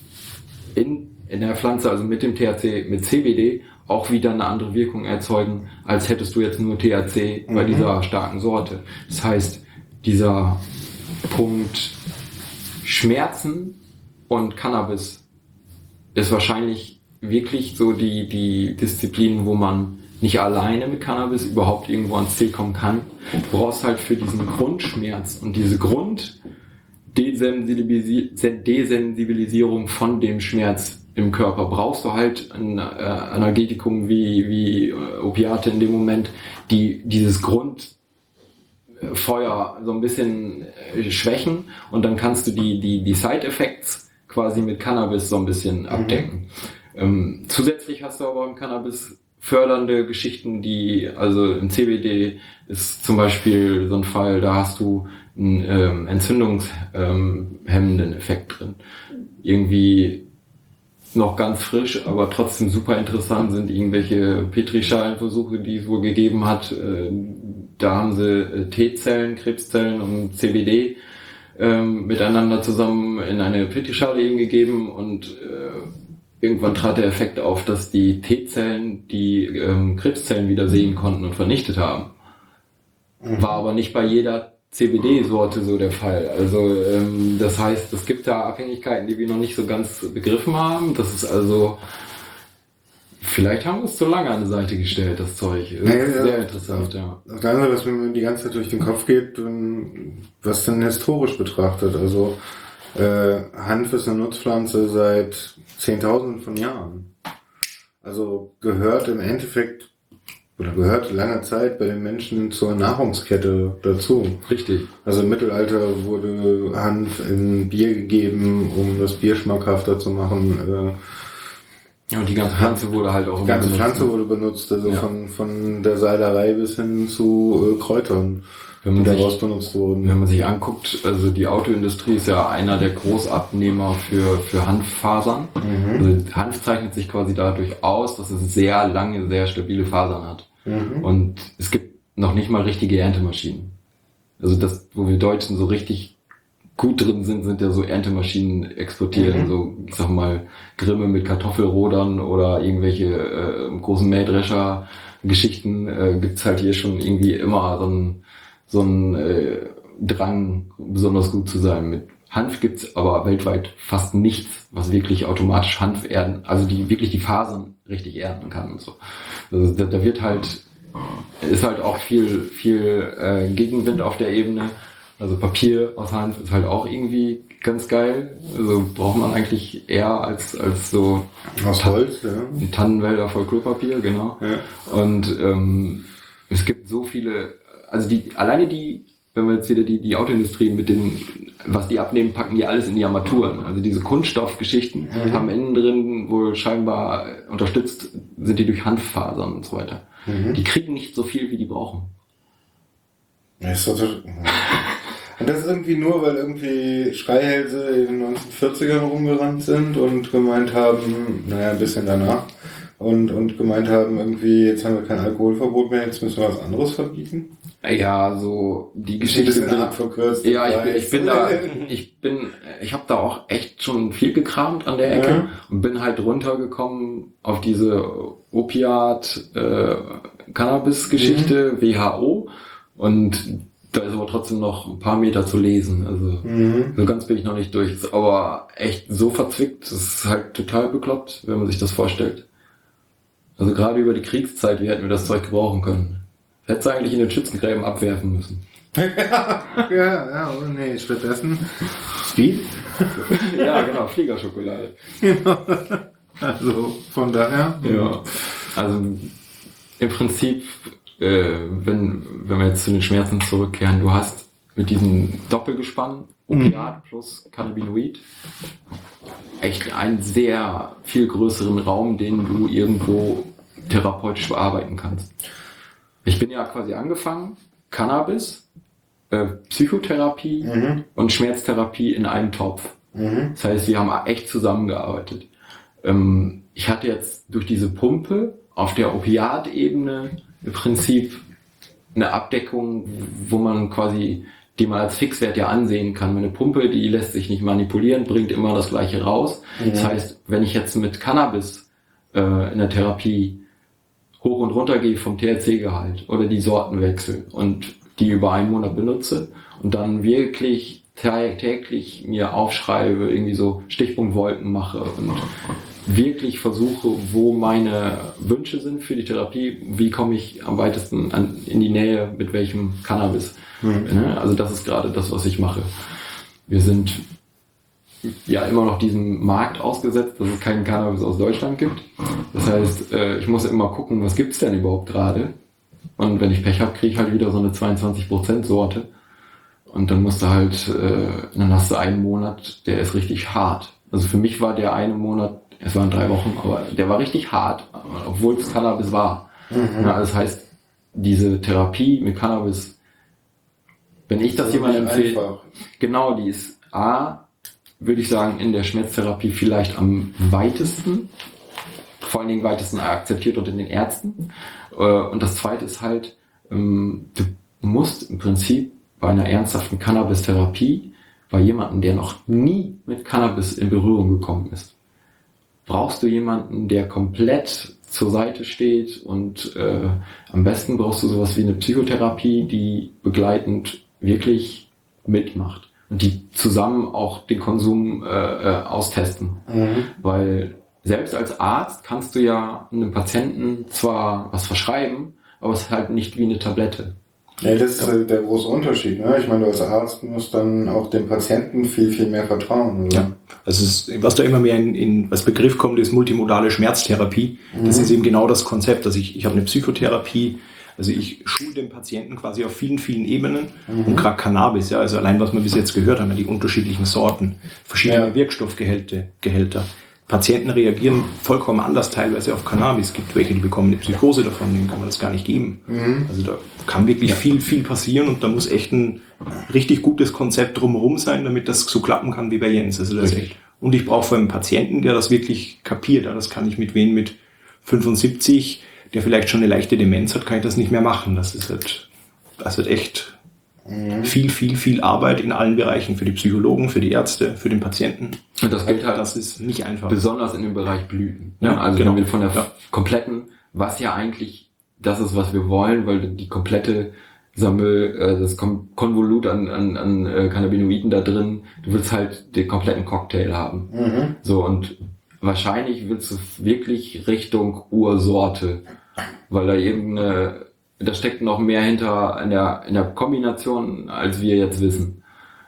in, in der Pflanze, also mit dem THC, mit CBD, auch wieder eine andere Wirkung erzeugen, als hättest du jetzt nur THC bei dieser starken Sorte. Das heißt, dieser Punkt Schmerzen und Cannabis ist wahrscheinlich wirklich so die, die Disziplin, wo man nicht alleine mit Cannabis überhaupt irgendwo ans Ziel kommen kann. Du brauchst halt für diesen Grundschmerz und diese Grunddesensibilisierung von dem Schmerz im Körper brauchst du halt ein äh, Analgetikum wie, wie äh, Opiate in dem Moment, die dieses Grundfeuer so ein bisschen äh, schwächen und dann kannst du die, die, die Side-Effects quasi mit Cannabis so ein bisschen abdecken. Ähm, zusätzlich hast du aber im Cannabis fördernde Geschichten, die, also im CBD ist zum Beispiel so ein Fall, da hast du einen ähm, entzündungshemmenden Effekt drin. Irgendwie noch ganz frisch, aber trotzdem super interessant sind irgendwelche Petrischalenversuche, die es wohl gegeben hat. Äh, Da haben sie äh, T-Zellen, Krebszellen und CBD ähm, miteinander zusammen in eine Petrischale eben gegeben und äh, irgendwann trat der Effekt auf, dass die T-Zellen die ähm, Krebszellen wieder sehen konnten und vernichtet haben. War aber nicht bei jeder CBD-Sorte so der Fall. Also ähm, das heißt, es gibt da Abhängigkeiten, die wir noch nicht so ganz begriffen haben. Das ist also vielleicht haben wir es zu lange an die Seite gestellt, das Zeug. Das Ja, ist ja. sehr interessant, ja. Anderen Seite, was mir die ganze Zeit durch den Kopf geht, was denn historisch betrachtet. Also äh, Hanf ist eine Nutzpflanze seit Zehntausenden von Jahren. Also gehört im Endeffekt oder gehört lange Zeit bei den Menschen zur Nahrungskette dazu. Richtig. Also im Mittelalter wurde Hanf in Bier gegeben, um das Bier schmackhafter zu machen. Äh, Ja, und die ganze Pflanze wurde halt auch die ganze benutzt. Pflanze wurde benutzt, also Ja. von, von der Seilerei bis hin zu äh, Kräutern, Wenn die man, sich, daraus benutzt wurden. wenn man sich anguckt, also die Autoindustrie ist ja einer der Großabnehmer für, für Hanffasern. Also Hanf zeichnet sich quasi dadurch aus, dass es sehr lange, sehr stabile Fasern hat. Mhm. Und es gibt noch nicht mal richtige Erntemaschinen. Also das, wo wir Deutschen so richtig gut drin sind, sind ja so Erntemaschinen exportieren. So, ich sag mal, Grimme mit Kartoffelrodern oder irgendwelche äh, großen Mähdrescher-Geschichten äh, gibt's halt hier schon irgendwie immer so ein so ein äh, Drang, besonders gut zu sein. Mit Hanf gibt's aber weltweit fast nichts, was wirklich automatisch Hanf erden, also die wirklich die Fasern richtig erden kann und so. Also da, da wird halt, ist halt auch viel, viel äh, Gegenwind auf der Ebene. Also Papier aus Hanf ist halt auch irgendwie ganz geil. Also braucht man eigentlich eher als, als so Aus Holz, ja. Tannenwälder voll Klopapier, genau. Ja. Und ähm, es gibt so viele, also die, alleine die, wenn wir jetzt wieder die, die Autoindustrie mit den, was die abnehmen, packen die alles in die Armaturen. Also diese Kunststoffgeschichten haben innen drin wohl scheinbar unterstützt, sind die durch Hanffasern und so weiter. Die kriegen nicht so viel, wie die brauchen. Ja, ist Und das ist irgendwie nur, weil irgendwie Schreihälse in den 1940ern rumgerannt sind und gemeint haben, naja, ein bisschen danach, und, und gemeint haben, irgendwie, jetzt haben wir kein Alkoholverbot mehr, jetzt müssen wir was anderes verbieten. Ja, so die Ein Geschichte. bisschen bin- abverkürzt. Ja, ich bin, ich bin da, ich bin, ich habe da auch echt schon viel gekramt an der Ecke Ja. und bin halt runtergekommen auf diese Opiat äh, Mhm. WHO und da ist aber trotzdem noch ein paar Meter zu lesen. Also Mhm. so ganz bin ich noch nicht durch. Ist aber echt so verzwickt, das ist halt total bekloppt, wenn man sich das vorstellt. Also gerade über die Kriegszeit, wie hätten wir das Zeug gebrauchen können? Hätte es eigentlich in den Schützengräben abwerfen müssen. Ja, ja, oh nee, stattdessen Speed. ja, genau, Fliegerschokolade. Also von daher. Ja. Also im Prinzip, äh, wenn, wenn wir jetzt zu den Schmerzen zurückkehren, du hast mit diesem Doppelgespann, Opiat plus Cannabinoid, echt einen sehr viel größeren Raum, den du irgendwo therapeutisch bearbeiten kannst. Ich bin ja quasi angefangen, Cannabis, äh, Psychotherapie Mhm. und Schmerztherapie in einem Topf. Mhm. Das heißt, wir haben echt zusammengearbeitet. Ähm, ich hatte jetzt durch diese Pumpe auf der Opiatebene im Prinzip eine Abdeckung, wo man quasi die man als Fixwert ja ansehen kann. Meine Pumpe, die lässt sich nicht manipulieren, bringt immer das gleiche raus. Das heißt, wenn ich jetzt mit Cannabis äh, in der Therapie hoch und runter gehe vom THC-Gehalt oder die Sorten wechsle und die über einen Monat benutze und dann wirklich tä- täglich mir aufschreibe, irgendwie so Stichpunktwolken mache und wirklich versuche, wo meine Wünsche sind für die Therapie, wie komme ich am weitesten an, in die Nähe mit welchem Cannabis. Ne? Also das ist gerade das, was ich mache. Wir sind ja immer noch diesem Markt ausgesetzt, dass es keinen Cannabis aus Deutschland gibt. Das heißt, äh, ich muss immer gucken, was gibt's denn überhaupt gerade. Und wenn ich Pech habe, kriege ich halt wieder so eine 22% Sorte. Und dann musst du halt, äh, dann hast du einen Monat, der ist richtig hart. Also für mich war der eine Monat, es waren drei Wochen, aber der war richtig hart, obwohl es Cannabis war. Ja, das heißt, diese Therapie mit Cannabis, wenn ich das jemandem nicht empfehle, einfach. genau, die ist A, würde ich sagen, in der Schmerztherapie vielleicht am weitesten, vor allen Dingen weitesten akzeptiert unter den Ärzten. Äh, Und das zweite ist halt, ähm, du musst im Prinzip bei einer ernsthaften Cannabis-Therapie, bei jemandem, der noch nie mit Cannabis in Berührung gekommen ist, brauchst du jemanden, der komplett zur Seite steht und äh, am besten brauchst du sowas wie eine Psychotherapie, die begleitend wirklich mitmacht und die zusammen auch den Konsum äh, äh, austesten. Weil selbst als Arzt kannst du ja einem Patienten zwar was verschreiben, aber es ist halt nicht wie eine Tablette. Ja, das ist äh, der große Unterschied. Ne? Ich meine, du als Arzt musst dann auch dem Patienten viel, viel mehr vertrauen. Oder? Ja. Also es ist, was da immer mehr in, in als Begriff kommt, ist multimodale Schmerztherapie. Das ist eben genau das Konzept. Also ich, ich habe eine Psychotherapie, also ich schule den Patienten quasi auf vielen, vielen Ebenen und gerade Cannabis, ja, also allein was wir bis jetzt gehört haben, die unterschiedlichen Sorten, verschiedene Ja. Wirkstoffgehälter, Gehälter. Patienten reagieren vollkommen anders teilweise auf Cannabis. Es gibt welche, die bekommen eine Psychose davon, denen kann man das gar nicht geben. Also da kann wirklich viel, viel passieren und da muss echt ein richtig gutes Konzept drumherum sein, damit das so klappen kann wie bei Jens. Also das echt. Und ich brauche vor allem einen Patienten, der das wirklich kapiert. Das kann ich mit wen mit 75, der vielleicht schon eine leichte Demenz hat, kann ich das nicht mehr machen. Das ist halt, das wird echt viel, viel, viel Arbeit in allen Bereichen. Für die Psychologen, für die Ärzte, für den Patienten. Und das gilt halt Das ist nicht einfach. besonders in dem Bereich Blüten. Ja, Ja, also genau. wenn wir von der Ja. kompletten, was ja eigentlich das ist, was wir wollen, weil die komplette Sammel, äh, das Kon Konvolut an, an, an äh, Cannabinoiden da drin, du willst halt den kompletten Cocktail haben. Mhm. So und wahrscheinlich willst du wirklich Richtung Ursorte, weil da irgendeine, da steckt noch mehr hinter in der, in der Kombination, als wir jetzt wissen.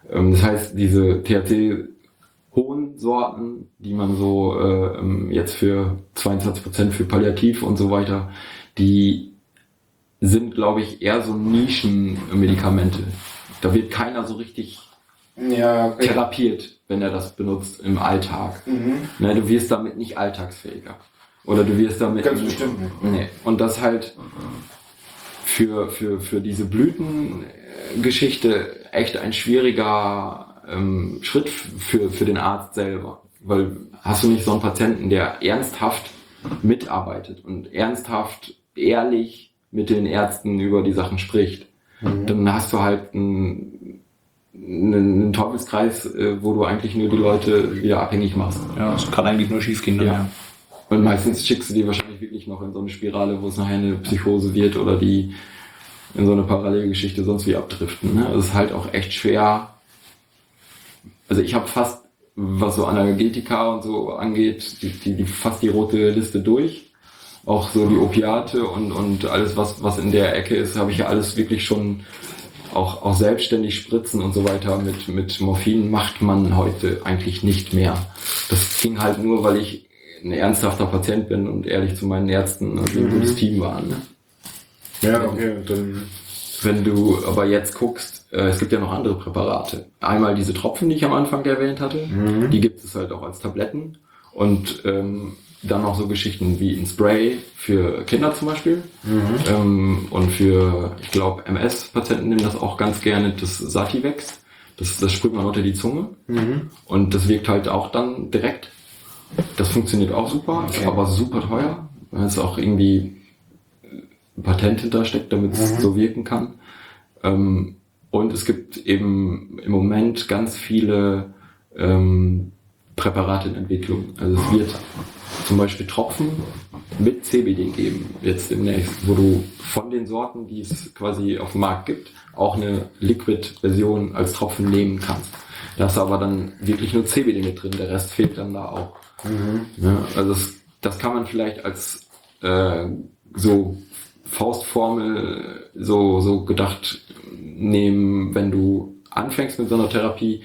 Ähm, das heißt, diese THC hohen Sorten, die man so äh, ähm, jetzt für 22% für Palliativ und so weiter, die sind, glaube ich, eher so Nischenmedikamente. Da wird keiner so richtig Ja, okay. therapiert, wenn er das benutzt im Alltag. Mhm. Ne, du wirst damit nicht alltagsfähiger. Oder du wirst damit. Ganz bestimmt nicht. Nee. Und das halt für, für, für diese Blütengeschichte echt ein schwieriger ähm, Schritt für, für den Arzt selber. Weil hast du nicht so einen Patienten, der ernsthaft mitarbeitet und ernsthaft ehrlich mit den Ärzten über die Sachen spricht, dann hast du halt einen, einen, einen Teufelskreis, äh, wo du eigentlich nur die Leute wieder abhängig machst. Ja, es kann eigentlich nur schief gehen. Ja. Und meistens schickst du die wahrscheinlich wirklich noch in so eine Spirale, wo es nachher eine Psychose wird oder die in so eine Parallelgeschichte sonst wie abdriften. Ne? Also es ist halt auch echt schwer. Also ich habe fast, was so Analgetika und so angeht, die, die, die fast die rote Liste durch. Auch so die Opiate und, und alles, was, was in der Ecke ist, habe ich ja alles wirklich schon auch, auch selbstständig spritzen und so weiter mit, mit Morphin macht man heute eigentlich nicht mehr. Das ging halt nur, weil ich ein ernsthafter Patient bin und ehrlich zu meinen Ärzten und ein gutes Team waren. Ne? Ja, okay. Dann, Wenn du aber jetzt guckst, äh, es gibt ja noch andere Präparate. Einmal diese Tropfen, die ich am Anfang erwähnt hatte, die gibt es halt auch als Tabletten. Und ähm, dann noch so Geschichten wie ein Spray für Kinder zum Beispiel. Ähm, und für, ich glaube, MS-Patienten nehmen das auch ganz gerne, das Sativex. Das, das sprüht man unter die Zunge. Und das wirkt halt auch dann direkt. Das funktioniert auch super, ist Okay. aber super teuer, weil es auch irgendwie ein Patent hintersteckt, damit es so wirken kann. Ähm, und es gibt eben im Moment ganz viele ähm, Präparate in Entwicklung. Also es wird zum Beispiel Tropfen mit CBD geben, jetzt demnächst, wo du von den Sorten, die es quasi auf dem Markt gibt, auch eine Liquid-Version als Tropfen nehmen kannst. Da du aber dann wirklich nur CBD mit drin, der Rest fehlt dann da auch. Ja, also das, das kann man vielleicht als äh, so Faustformel so, so gedacht nehmen, wenn du anfängst mit so einer Therapie,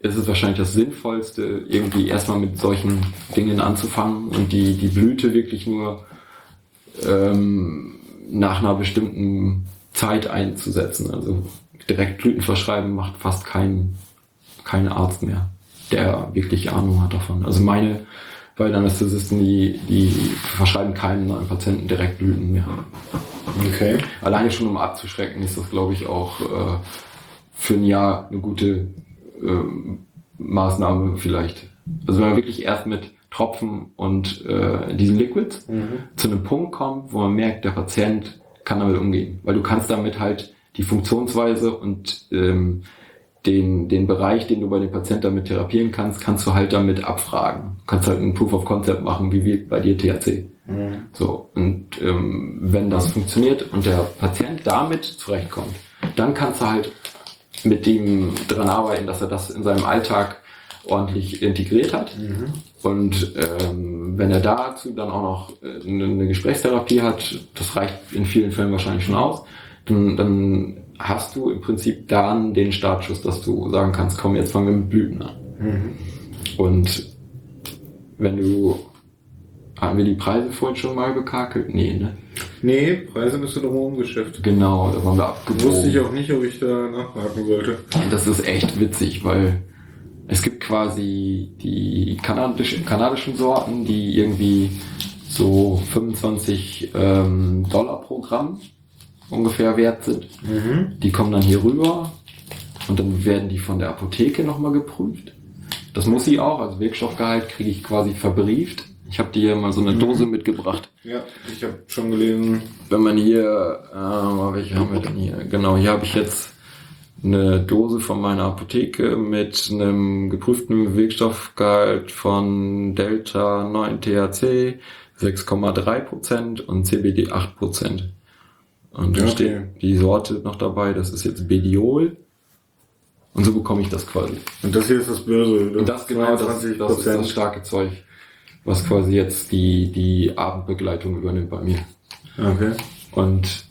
ist es wahrscheinlich das Sinnvollste, irgendwie erstmal mit solchen Dingen anzufangen und die, die Blüte wirklich nur ähm, nach einer bestimmten Zeit einzusetzen. Also direkt Blüten verschreiben macht fast kein, kein Arzt mehr, der wirklich Ahnung hat davon. Also meine beiden Anästhesisten, die, die verschreiben keinen neuen Patienten direkt Blüten mehr. Okay. Alleine schon um abzuschrecken, ist das, glaube ich, auch äh, für ein Jahr eine gute ähm, Maßnahme vielleicht. Also wenn man wirklich erst mit Tropfen und äh, diesen Liquids zu einem Punkt kommt, wo man merkt, der Patient kann damit umgehen. Weil du kannst damit halt die Funktionsweise und ähm, den, den Bereich, den du bei dem Patienten damit therapieren kannst, kannst du halt damit abfragen. Du kannst halt einen Proof of Concept machen, wie wirkt bei dir THC. So, und ähm, wenn das funktioniert und der Patient damit zurechtkommt, dann kannst du halt mit dem dran arbeiten, dass er das in seinem Alltag ordentlich integriert hat. Und ähm, wenn er dazu dann auch noch äh, eine, eine Gesprächstherapie hat, das reicht in vielen Fällen wahrscheinlich schon aus, dann, dann hast du im Prinzip dann den Startschuss, dass du sagen kannst, komm, jetzt fangen wir mit Blüten an. Und wenn du, haben wir die Preise vorhin schon mal bekakelt? Nee, ne? Nee, Preise du doch Geschäft. Genau, da waren wir abgebogen. Wusste ich auch nicht, ob ich da nachhaken sollte. Das ist echt witzig, weil es gibt quasi die kanadischen, kanadischen Sorten, die irgendwie so 25 ähm, Dollar pro Gramm ungefähr wert sind. Die kommen dann hier rüber und dann werden die von der Apotheke nochmal geprüft. Das muss sie auch, also Wirkstoffgehalt kriege ich quasi verbrieft. Ich habe dir hier mal so eine Dose mitgebracht. Ja, ich habe schon gelesen. Wenn man hier, äh, welche haben wir denn hier? Genau, hier habe ich jetzt eine Dose von meiner Apotheke mit einem geprüften Wirkstoffgehalt von Delta 9 THC 6,3% und CBD 8%. Und da Okay. steht die Sorte noch dabei, das ist jetzt Bediol. Und so bekomme ich das quasi. Und das hier ist das Böse. Und das genau, das, das ist das starke Zeug, was quasi jetzt die, die Abendbegleitung übernimmt bei mir. Okay. Und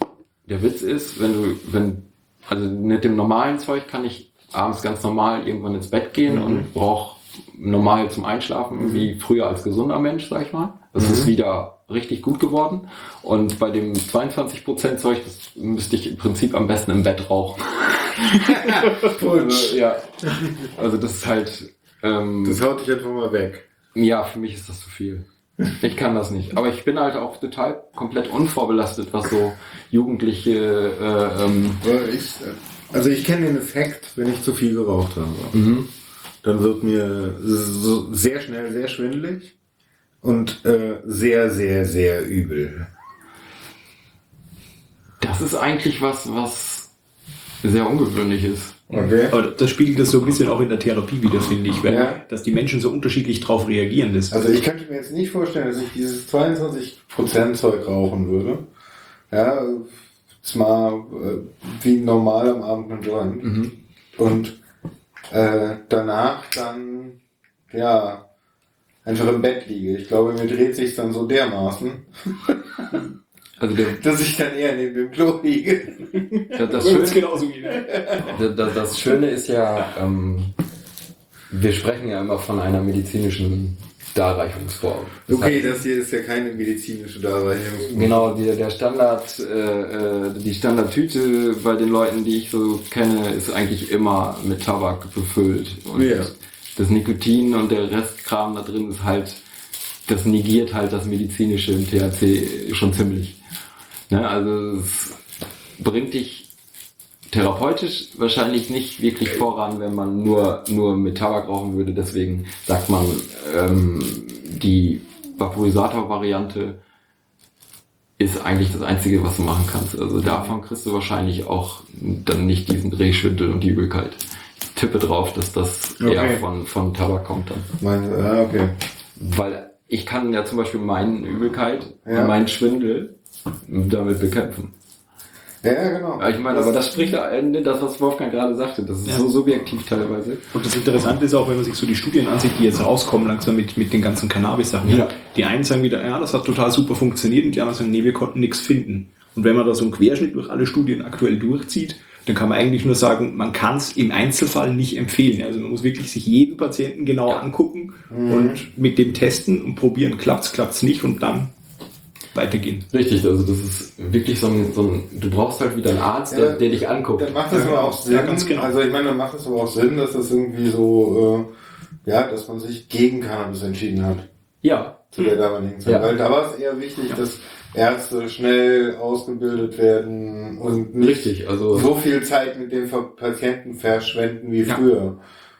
der Witz ist, wenn du, wenn, also mit dem normalen Zeug kann ich abends ganz normal irgendwann ins Bett gehen und brauche normal zum Einschlafen, wie früher als gesunder Mensch, sag ich mal. Das ist wieder richtig gut geworden. Und bei dem 22% Zeug, das müsste ich im Prinzip am besten im Bett rauchen. also, ja. Also das ist halt, ähm, Das haut dich einfach mal weg. ja, für mich ist das zu viel. Ich kann das nicht. Aber ich bin halt auch total komplett unvorbelastet, was so Jugendliche, äh, ähm, Aber Ich, also ich kenne den Effekt, wenn ich zu viel geraucht habe. mhm. Dann wird mir so sehr schnell sehr schwindelig und äh, sehr, sehr, sehr übel. das ist eigentlich was, was sehr ungewöhnlich ist. Okay. Aber das spiegelt das so ein bisschen auch in der Therapie wieder, finde ich, weil Ja. dass die Menschen so unterschiedlich drauf reagieren. Das Also ich könnte mir jetzt nicht vorstellen, dass ich dieses 22% Zeug rauchen würde. Ja, zwar äh, wie normal am Abend ein Joint. Mhm. Und äh, danach dann, ja, einfach im Bett liege. Ich glaube, mir dreht sich dann so dermaßen, Also der, dass ich dann eher neben dem Klo liege. das, das, Schöne, genauso wie das, das, das Schöne ist ja, ähm, wir sprechen ja immer von einer medizinischen Darreichungsform. Das Okay, heißt, das hier ist ja keine medizinische Darreichung. Genau, die, der Standard, äh, äh, die Standardtüte bei den Leuten, die ich so kenne, ist eigentlich immer mit Tabak befüllt. Und Ja. das Nikotin und der Restkram da drin ist halt, das negiert halt das medizinische im THC schon ziemlich. Ne? Also es bringt dich therapeutisch wahrscheinlich nicht wirklich voran, wenn man nur, nur mit Tabak rauchen würde. Deswegen sagt man, ähm, die Vaporisator-Variante ist eigentlich das Einzige, was du machen kannst. Also davon kriegst du wahrscheinlich auch dann nicht diesen Drehschwindel und die Übelkeit. Ich tippe drauf, dass das Okay. eher von, von Tabak kommt dann. Mein, ah, okay. Weil ich kann ja zum Beispiel meine Übelkeit Ja. meinen Schwindel damit bekämpfen. Ja, genau. Ja, Ich meine, aber das spricht Ende das, was Wolfgang gerade sagte. Das ist Ja. so subjektiv teilweise. Und das Interessante ist auch, wenn man sich so die Studien ansieht, die jetzt rauskommen langsam mit, mit den ganzen Cannabis-Sachen. Ja. Die einen sagen wieder, ja, das hat total super funktioniert und die anderen sagen, nee, wir konnten nichts finden. Und wenn man da so einen Querschnitt durch alle Studien aktuell durchzieht, dann kann man eigentlich nur sagen, man kann es im Einzelfall nicht empfehlen. Also man muss wirklich sich jeden Patienten genau angucken und mit dem testen und probieren, klappt's, klappt's nicht und dann weitergehen. Richtig, also das ist wirklich so ein, so ein du brauchst halt wieder einen Arzt, der, Ja. der dich anguckt. Dann macht das aber auch Sinn. Ja, ganz genau. Also ich meine, dann macht es aber auch Sinn, dass das irgendwie so, äh, ja, dass man sich gegen Cannabis entschieden hat Ja, zu der damaligen Zeit. Ja. Weil da war es eher wichtig, dass Ärzte schnell ausgebildet werden und nicht richtig, also so viel Zeit mit dem Patienten verschwenden wie Ja. früher.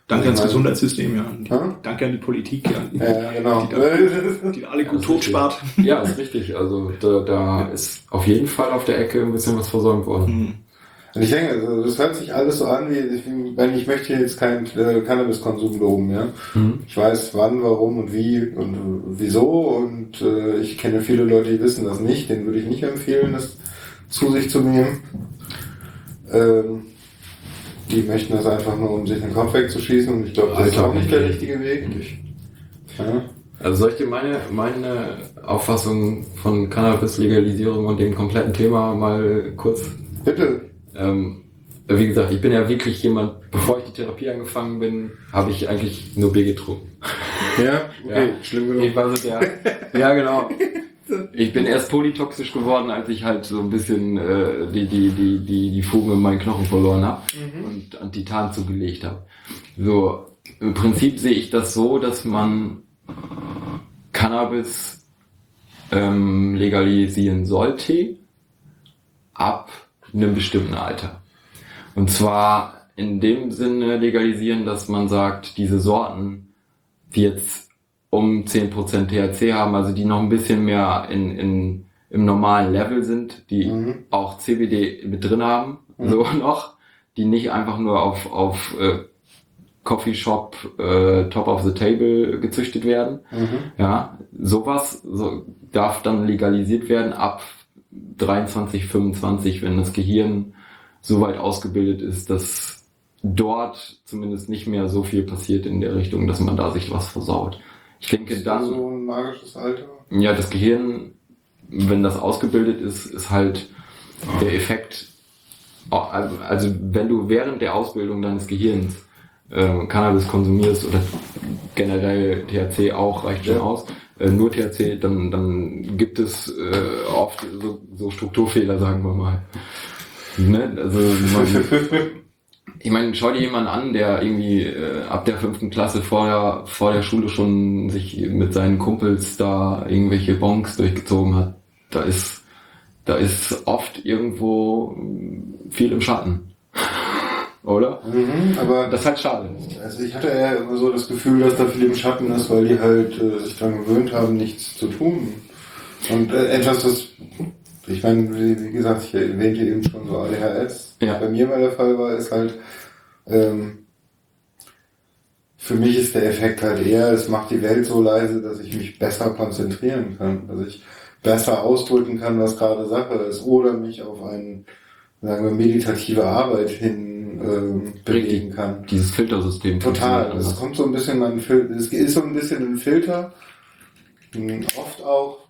Danke ans Gesundheitssystem, ja. Ja? Danke an die Politik, ja. Ja, genau. Die, die alle gut Das ist totspart. ja, ist richtig. Also da, da ist auf jeden Fall auf der Ecke ein bisschen was versäumt worden. Hm. Und ich denke, also, das hört sich alles so an, wie, ich, wenn ich möchte jetzt keinen äh, Cannabiskonsum loben, ja. Mhm. Ich weiß wann, warum und wie und wieso und äh, ich kenne viele Leute, die wissen das nicht, denen würde ich nicht empfehlen, das zu sich zu nehmen. Ähm, die möchten das einfach nur, um sich den Kopf wegzuschießen und ich glaube, das ist Alter, auch nicht der richtige Weg. Ja. Also soll ich dir meine, meine Auffassung von Cannabis-Legalisierung und dem kompletten Thema mal kurz Bitte. Ähm, wie gesagt, ich bin ja wirklich jemand, bevor ich die Therapie angefangen bin, habe ich eigentlich nur Bier getrunken. Ja, okay, Ja. schlimm genug. Ich war so der, ja genau. Ich bin erst polytoxisch geworden, als ich halt so ein bisschen äh, die, die, die, die, die Fugen in meinen Knochen verloren habe und an Titan zugelegt habe. So, im Prinzip sehe ich das so, dass man Cannabis ähm, legalisieren sollte ab einem bestimmten Alter. Und zwar in dem Sinne legalisieren, dass man sagt, diese Sorten, die jetzt um 10% THC haben, also die noch ein bisschen mehr in, in, im normalen Level sind, die Mhm. auch CBD mit drin haben, so noch, die nicht einfach nur auf, auf äh, Coffee Shop äh, Top of the Table gezüchtet werden. Mhm. Ja, sowas so, darf dann legalisiert werden ab 23, 25, wenn das Gehirn so weit ausgebildet ist, dass dort zumindest nicht mehr so viel passiert in der Richtung, dass man da sich was versaut. Ich denke Ist dann, so ein magisches Alter? ja, das Gehirn, wenn das ausgebildet ist, ist halt der Effekt, also wenn du während der Ausbildung deines Gehirns äh, Cannabis konsumierst oder generell THC auch, reicht schon Ja. aus, äh, nur THC, dann, dann gibt es äh, oft so, so Strukturfehler, sagen wir mal. Ne? Also man, ich meine, schau dir jemanden an, der irgendwie äh, ab der fünften Klasse vor der, vor der Schule schon sich mit seinen Kumpels da irgendwelche Bonks durchgezogen hat. Da ist, da ist oft irgendwo viel im Schatten. Oder? Mhm, aber Das ist halt schade. Also ich hatte ja immer so das Gefühl, dass da viel im Schatten ist, weil die halt äh, sich daran gewöhnt haben, nichts zu tun. Und äh, etwas, das, ich meine, wie, gesagt, ich erwähnte eben schon so ADHS. Ja. Bei mir mal der Fall war, ist halt, ähm, für mich ist der Effekt halt eher, es macht die Welt so leise, dass ich mich besser konzentrieren kann, dass ich besser ausdrücken kann, was gerade Sache ist, oder mich auf eine, sagen wir, meditative Arbeit hin ähm, bewegen kann. Dieses Filtersystem. Total. Es kommt so ein bisschen an Fil es ist so ein bisschen ein Filter. Hm, Oft auch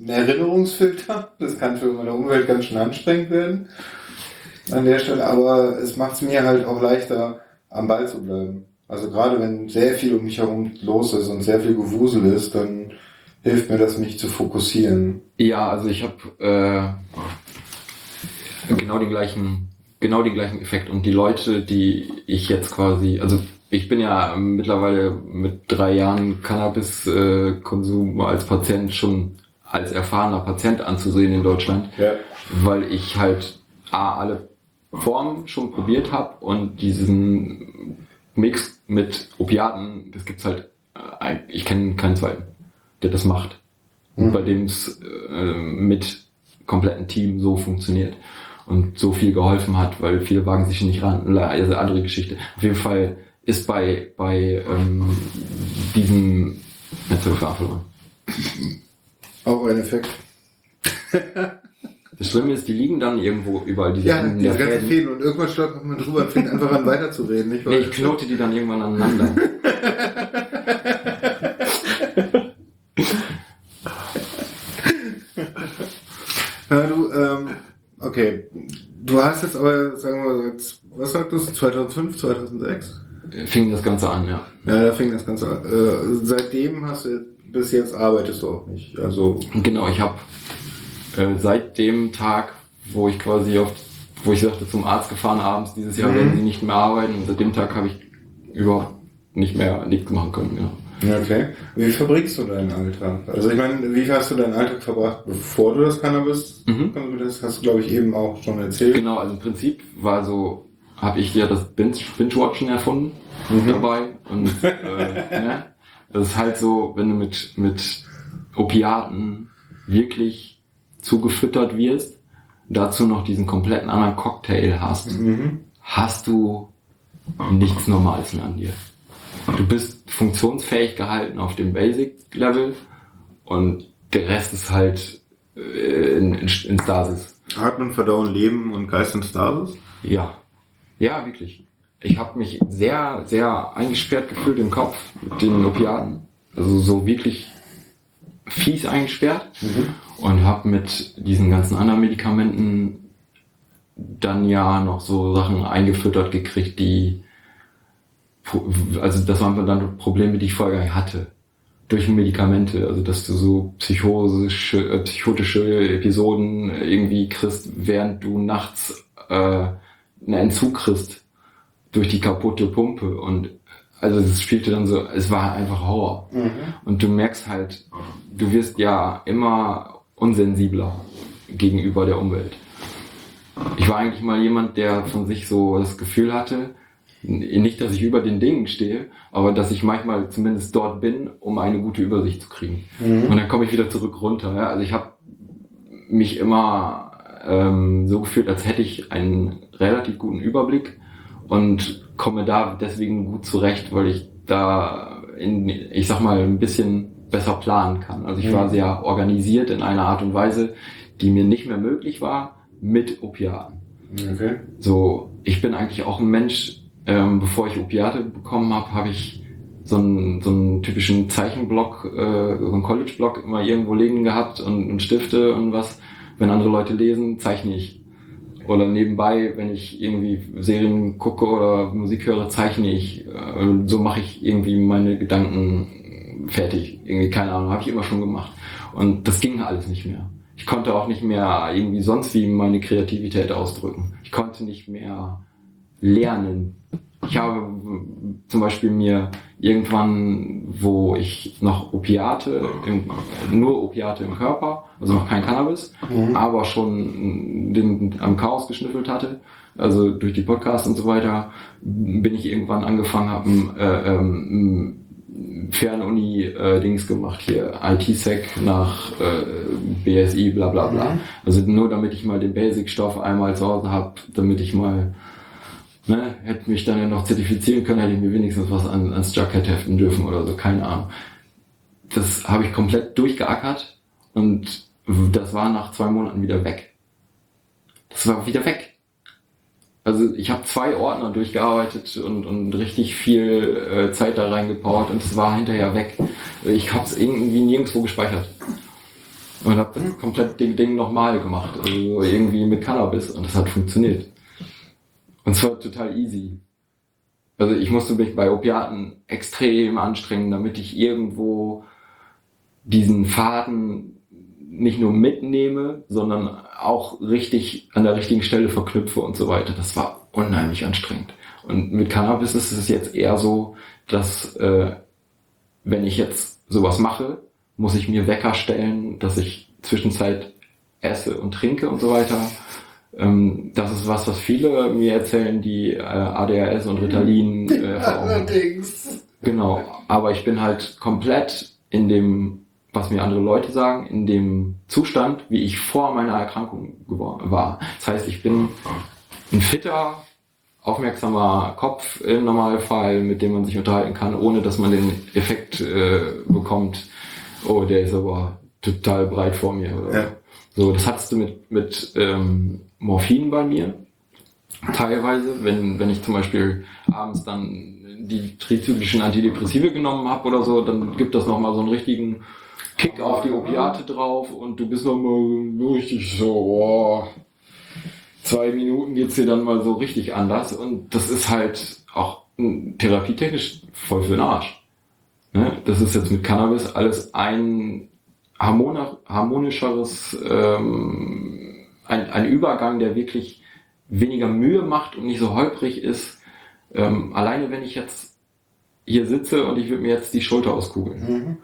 ein Erinnerungsfilter. Das kann für meine Umwelt ganz schön anstrengend werden. An der Stelle. Aber es macht es mir halt auch leichter, am Ball zu bleiben. Also gerade wenn sehr viel um mich herum los ist und sehr viel Gewusel ist, dann hilft mir das, mich zu fokussieren. Ja, also ich habe äh, genau den gleichen, genau den gleichen Effekt. Und die Leute, die ich jetzt quasi, also ich bin ja mittlerweile mit drei Jahren Cannabis-Konsum als Patient schon als erfahrener Patient anzusehen in Deutschland, Ja. weil ich halt A, alle Formen schon probiert habe und diesen Mix mit Opiaten, das gibt's halt, äh, ich kenne keinen zweiten. der das macht. Und bei dem es äh, mit kompletten Team so funktioniert und so viel geholfen hat, weil viele wagen sich nicht ran. Also andere Geschichte. Auf jeden Fall ist bei, bei ähm, diesem ich verloren. Auch ein Effekt. Das Schlimme ist, die liegen dann irgendwo überall diese Ja, der ganzen Fäden. Und irgendwann stolpert man drüber und fängt einfach an weiterzureden. Nicht? Nee, ich knote die dann irgendwann aneinander. Ja, du, ähm, okay. Du hast jetzt aber, sagen wir mal, was sagtest du, 2005, 2006? Fing das Ganze an, ja. Ja, da fing das Ganze an. Äh, seitdem hast du, bis jetzt arbeitest du auch nicht. Also, Genau, ich habe äh, seit dem Tag, wo ich quasi auf, wo ich sagte, zum Arzt gefahren abends, dieses Jahr Mhm. werden sie nicht mehr arbeiten und seit dem Tag habe ich überhaupt nicht mehr nichts machen können, genau. okay. Wie verbringst du deinen Alltag? Also, ich meine, wie hast du deinen Alltag verbracht, bevor du das Cannabis Mhm. konsumiert hast? Du, glaube ich, eben auch schon erzählt. Genau, also im Prinzip war so, habe ich ja das Binge- Binge-Watchen erfunden Mhm. dabei und äh, ne? Das ist halt so, wenn du mit, mit Opiaten wirklich zugefüttert wirst, dazu noch diesen kompletten anderen Cocktail hast, Mhm. hast du nichts Normales mehr an dir. Du bist funktionsfähig gehalten auf dem Basic-Level und der Rest ist halt äh, in, in, in Stasis. Atmen, Verdauen, Leben und Geist in Stasis? Ja, ja, wirklich. Ich habe mich sehr, sehr eingesperrt gefühlt im Kopf mit den Opiaten. Also so wirklich fies eingesperrt. Und habe mit diesen ganzen anderen Medikamenten dann ja noch so Sachen eingefüttert gekriegt, die also das waren dann Probleme, die ich vorher hatte. Durch Medikamente, also dass du so psychosische, äh, psychotische Episoden irgendwie kriegst, während du nachts äh, einen Entzug kriegst durch die kaputte Pumpe und also es spielte dann so, es war einfach Horror. Und du merkst halt, du wirst ja immer unsensibler gegenüber der Umwelt. Ich war eigentlich mal jemand, der von sich so das Gefühl hatte, nicht, dass ich über den Dingen stehe, aber dass ich manchmal zumindest dort bin, um eine gute Übersicht zu kriegen. Und dann komme ich wieder zurück runter. Ja? Also ich habe mich immer ähm, so gefühlt, als hätte ich einen relativ guten Überblick und komme da deswegen gut zurecht, weil ich da, in, ich sag mal, ein bisschen besser planen kann. Also ich war sehr organisiert in einer Art und Weise, die mir nicht mehr möglich war mit Opiaten. Okay. So, ich bin eigentlich auch ein Mensch, ähm, bevor ich Opiate bekommen habe, habe ich so einen, so einen typischen Zeichenblock, äh, so einen College-Block immer irgendwo liegen gehabt und, und Stifte und was. Wenn andere Leute lesen, zeichne ich. Oder nebenbei, wenn ich irgendwie Serien gucke oder Musik höre, zeichne ich. Äh, so mache ich irgendwie meine Gedanken fertig. Irgendwie, keine Ahnung, habe ich immer schon gemacht. Und das ging alles nicht mehr. Ich konnte auch nicht mehr irgendwie sonst wie meine Kreativität ausdrücken. Ich konnte nicht mehr lernen. Ich habe äh, zum Beispiel mir irgendwann, wo ich noch Opiate, im, nur Opiate im Körper, also noch kein Cannabis, aber schon den, am Chaos geschnüffelt hatte, also durch die Podcasts und so weiter, bin ich irgendwann angefangen, habe äh, ähm, Fernuni-Dings gemacht hier, IT-Sec nach äh, BSI, bla bla bla. Also nur damit ich mal den Basic-Stoff einmal zu Hause habe, damit ich mal, ne, hätte mich dann ja noch zertifizieren können, hätte ich mir wenigstens was an, ans Jacket heften dürfen oder so, keine Ahnung. Das habe ich komplett durchgeackert und das war nach zwei Monaten wieder weg. Das war wieder weg. Also ich habe zwei Ordner durchgearbeitet und, und richtig viel äh, Zeit da reingepowert und es war hinterher weg. Ich habe es irgendwie nirgendwo gespeichert. Und habe das komplett Ding, Ding nochmal gemacht. Also irgendwie mit Cannabis und das hat funktioniert. Und es war total easy. Also ich musste mich bei Opiaten extrem anstrengen, damit ich irgendwo diesen Faden nicht nur mitnehme, sondern auch richtig an der richtigen Stelle verknüpfe und so weiter. Das war unheimlich anstrengend. Und mit Cannabis ist es jetzt eher so, dass äh, wenn ich jetzt sowas mache, muss ich mir Wecker stellen, dass ich zwischenzeit esse und trinke und so weiter. Ähm, das ist was, was viele mir erzählen, die äh, ADHS und Ritalin äh. Allerdings. Genau, aber ich bin halt komplett in dem was mir andere Leute sagen, in dem Zustand, wie ich vor meiner Erkrankung war. Das heißt, ich bin ein fitter, aufmerksamer Kopf im Normalfall, mit dem man sich unterhalten kann, ohne dass man den Effekt äh, bekommt, oh, der ist aber total breit vor mir. Oder Ja. So, das hattest du mit, mit ähm, Morphin bei mir. Teilweise, wenn, wenn ich zum Beispiel abends dann die trizyklischen Antidepressive genommen habe oder so, dann gibt das nochmal so einen richtigen Kick auf die Opiate drauf und du bist nochmal richtig so, boah, zwei Minuten geht's dir dann mal so richtig anders und das ist halt auch therapietechnisch voll für den Arsch. Ne? Das ist jetzt mit Cannabis alles ein harmoni- harmonischeres, ähm, ein, ein Übergang, der wirklich weniger Mühe macht und nicht so holprig ist. Ähm, alleine wenn ich jetzt hier sitze und ich würde mir jetzt die Schulter auskugeln. Mhm.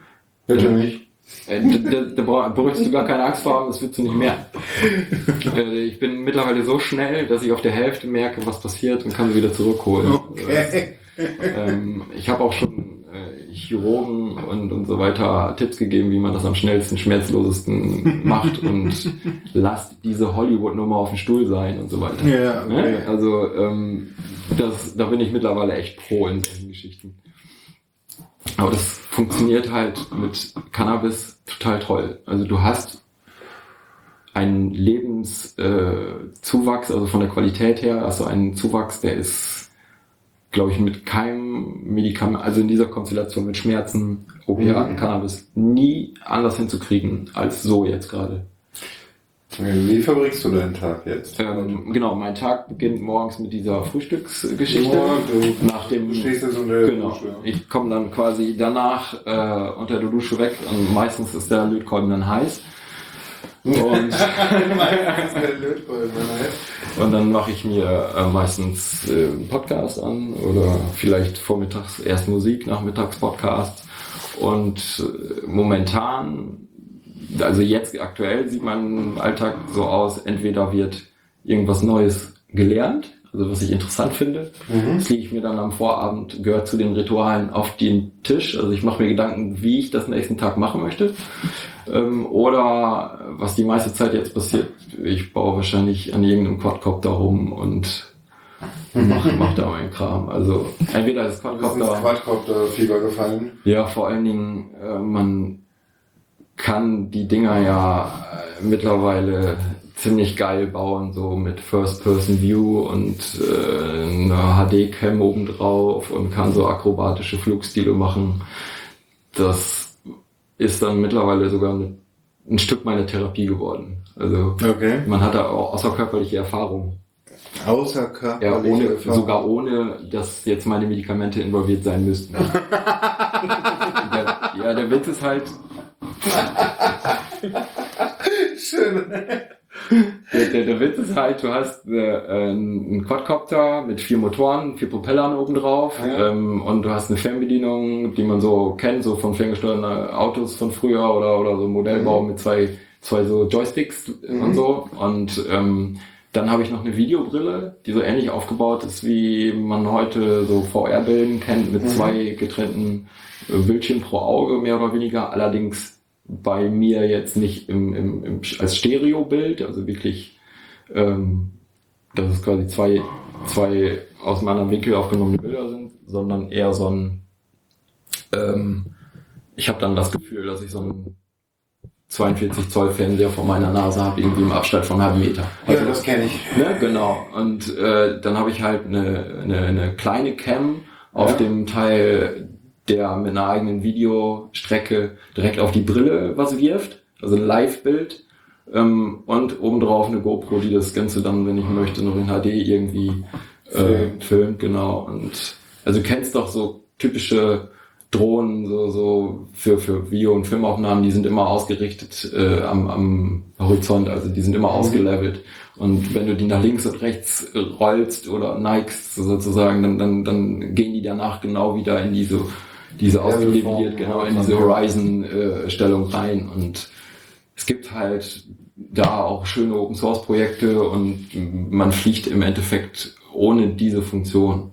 Bitte nicht. Äh, Da, da, da bra- bräuchtest du gar keine Angst vor haben, das willst du nicht mehr. Äh, Ich bin mittlerweile so schnell, dass ich auf der Hälfte merke, was passiert und kann sie wieder zurückholen. Okay. Ähm, ich habe auch schon äh, Chirurgen und, und so weiter Tipps gegeben, wie man das am schnellsten, schmerzlosesten macht und lasst diese Hollywood-Nummer auf dem Stuhl sein und so weiter. Ja, okay. Ne? Also ähm, das, da bin ich mittlerweile echt pro in solchen Geschichten. Aber das funktioniert halt mit Cannabis total toll. Also du hast einen Lebenszuwachs, äh, also von der Qualität her, also einen Zuwachs, der ist, glaube ich, mit keinem Medikament, also in dieser Konstellation mit Schmerzen, Opiaten, Cannabis, nie anders hinzukriegen als so jetzt gerade. Wie verbringst du deinen Tag jetzt? Ähm, genau, mein Tag beginnt morgens mit dieser Frühstücksgeschichte. Ja, du- nach dem, stehst jetzt unter der genau, Dusche. ich komme dann quasi danach äh, unter der Dusche weg und meistens ist der Lötkolben dann heiß. Und, und dann mache ich mir äh, meistens äh, einen Podcast an oder vielleicht vormittags erst Musik, nachmittags Podcast. Und äh, momentan, also jetzt aktuell sieht mein Alltag so aus, entweder wird irgendwas Neues gelernt, also was ich interessant finde. Das lege ich mir dann am Vorabend, gehört zu den Ritualen auf den Tisch. Also ich mache mir Gedanken, wie ich das nächsten Tag machen möchte. Ähm, oder was die meiste Zeit jetzt passiert, ich baue wahrscheinlich an irgendeinem Quadcopter rum und mache mach da meinen Kram. Also entweder ins Quadcopter, Quadcopter-Fieber gefallen. ja vor allen Dingen, äh, man kann die Dinger ja äh, mittlerweile ziemlich geil bauen, so mit First-Person-View und äh, einer HD-Cam obendrauf und kann so akrobatische Flugstile machen. Das ist dann mittlerweile sogar ein, Stück meiner Therapie geworden. Also Okay. man hat da auch außerkörperliche Erfahrung. Außer körperliche Ja, ohne, Erfahrung. sogar ohne, dass jetzt meine Medikamente involviert sein müssten. der, ja, der Witz ist halt, Schön. Der, der, der Witz ist halt, du hast äh, einen Quadcopter mit vier Motoren, vier Propellern oben drauf Ja. ähm, und du hast eine Fernbedienung, die man so kennt, so von ferngesteuerten Autos von früher oder, oder so Modellbau Mhm. mit zwei, zwei so Joysticks und so und ähm, dann habe ich noch eine Videobrille, die so ähnlich aufgebaut ist, wie man heute so VR-Bilden kennt, mit Mhm. zwei getrennten äh, Bildschirmen pro Auge, mehr oder weniger. Allerdings bei mir jetzt nicht im, im, im, als Stereobild, also wirklich, ähm, dass es quasi zwei, zwei aus einem anderen Winkel aufgenommene Bilder sind, sondern eher so ein, ähm, ich habe dann das Gefühl, dass ich so ein 42 Zoll Fernseher vor meiner Nase habe, irgendwie im Abstand von einem halben Meter. Ja, das kenne ich. Ne, genau. Und äh, dann habe ich halt eine, eine, eine kleine Cam auf Ja. dem Teil, der mit einer eigenen Videostrecke direkt auf die Brille was wirft. Also ein Live-Bild. Ähm, und obendrauf eine GoPro, die das Ganze dann, wenn ich möchte, noch in HD irgendwie äh, Filmt. Genau. Und also du kennst doch so typische Drohnen, so, so für, für Video- und Filmaufnahmen, die sind immer ausgerichtet äh, am, am Horizont, also die sind immer ausgelevelt. Und wenn du die nach links und rechts rollst oder neigst sozusagen, dann, dann, dann gehen die danach genau wieder in diese, diese ausgeleviert, Form, genau in diese Horizon-Stellung rein. Und es gibt halt da auch schöne Open Source Projekte und man fliegt im Endeffekt ohne diese Funktion.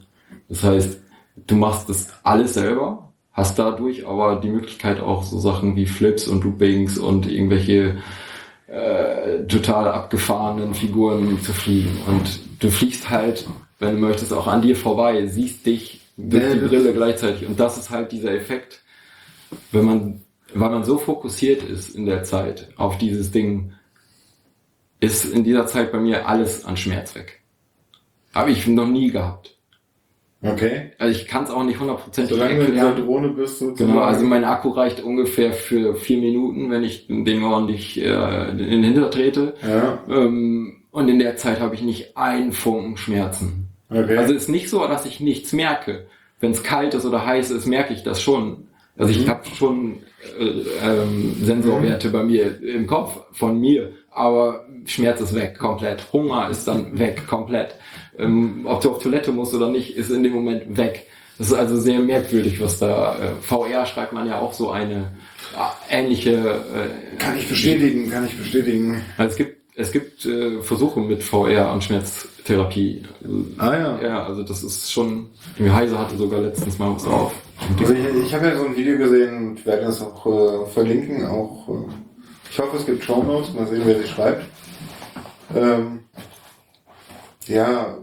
Das heißt, du machst das alles selber. hast dadurch aber die Möglichkeit auch so Sachen wie Flips und Loopings und irgendwelche äh, total abgefahrenen Figuren zu fliegen. Und du fliegst halt, wenn du möchtest, auch an dir vorbei, siehst dich durch Ja, die das- Brille gleichzeitig. Und das ist halt dieser Effekt, wenn man, weil man so fokussiert ist in der Zeit auf dieses Ding, ist in dieser Zeit bei mir alles an Schmerz weg. Habe ich noch nie gehabt. Okay. Also ich kann es auch nicht hundertprozentig Solange du in erklären. Drohne bist, sozusagen. Genau, also mein Akku reicht ungefähr für vier Minuten, wenn ich den ordentlich äh, in den Hinter trete. Ja, Ähm, und in der Zeit habe ich nicht einen Funken Schmerzen. Okay. Also ist nicht so, dass ich nichts merke. Wenn es kalt ist oder heiß ist, merke ich das schon. Also ich Mhm. habe schon äh, ähm, Sensorwerte bei mir im Kopf von mir, aber Schmerz ist weg komplett. Hunger ist dann weg komplett. Ähm, ob du auf Toilette musst oder nicht, ist in dem Moment weg. Das ist also sehr merkwürdig, was da äh, VR schreibt man ja auch so eine äh, ähnliche äh, kann ich bestätigen, kann ich bestätigen. also es gibt, es gibt äh, Versuche mit VR und Schmerztherapie. Also, Ah ja. Ja, also das ist schon. Heise hatte sogar letztens mal was auf. Also ich, ich habe ja so ein Video gesehen und werde das auch äh, verlinken. Auch, äh, ich hoffe, es gibt Show Notes. Mal sehen, wer sie schreibt. Ähm, ja,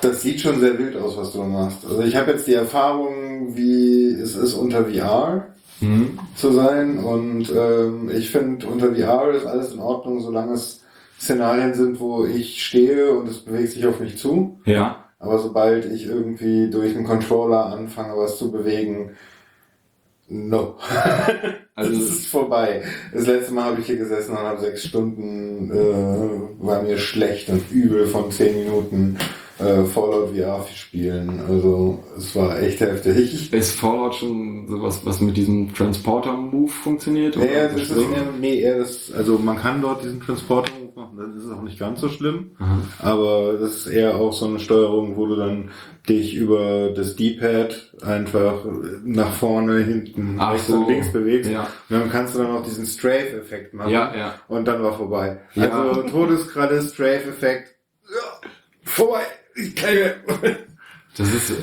das sieht schon sehr wild aus, was du da machst. Also ich habe jetzt die Erfahrung, wie es ist unter VR Mhm. zu sein und ähm, ich finde unter VR ist alles in Ordnung, solange es Szenarien sind, wo ich stehe und es bewegt sich auf mich zu. Ja. Aber sobald ich irgendwie durch einen Controller anfange, was zu bewegen, no. Also das ist vorbei. Das letzte Mal habe ich hier gesessen und habe sechs Stunden, äh, war mir schlecht und übel von zehn Minuten äh, Fallout VR spielen. Also es war echt heftig. ist Fallout schon sowas, was mit diesem Transporter-Move funktioniert? Ja, ja, Oder das ist eher, nee, eher das, also man kann dort diesen Transporter machen, das ist auch nicht ganz so schlimm. Aha. Aber das ist eher auch so eine Steuerung, wo du dann dich über das D-Pad einfach nach vorne, hinten, Ach rechts so. und links bewegst. Ja. Und dann kannst du dann auch diesen Strafe-Effekt machen. Ja, ja. Und dann war vorbei. Ja. Also Todeskralle, Strafe-Effekt. Ja, vorbei. Ich kann. Das ist, äh,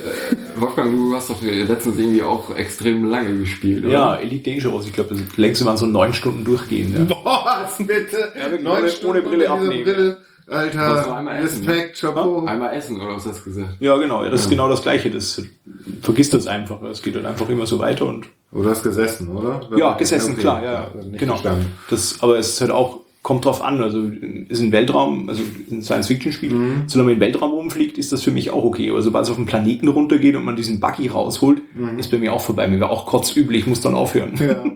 Wolfgang, du hast doch letztens irgendwie auch extrem lange gespielt, oder? Ja, Elite Dangerous, ich glaube, das längste waren so neun Stunden durchgehen. Ja. Boah, bitte. Ja, wirklich, Neun ohne- Stunden ohne Brille abnehmen. Brille. Alter, einmal essen, Respekt, Chapeau. Einmal essen, oder was hast du gesagt? Ja, genau, ja, das ist genau das Gleiche. Das vergisst das einfach. Es geht dann einfach immer so weiter und du hast gesessen, oder? ja, gesessen, Okay. klar, ja, Also nicht genau. Das, aber es ist halt auch kommt drauf an. Also ist ein Weltraum, also ein Science-Fiction-Spiel. Solange man in den Weltraum rumfliegt, ist das für mich auch okay. Aber sobald es auf den Planeten runtergeht und man diesen Buggy rausholt, ist bei mir auch vorbei. Mir wäre auch kotzübel, ich muss dann aufhören. Ja.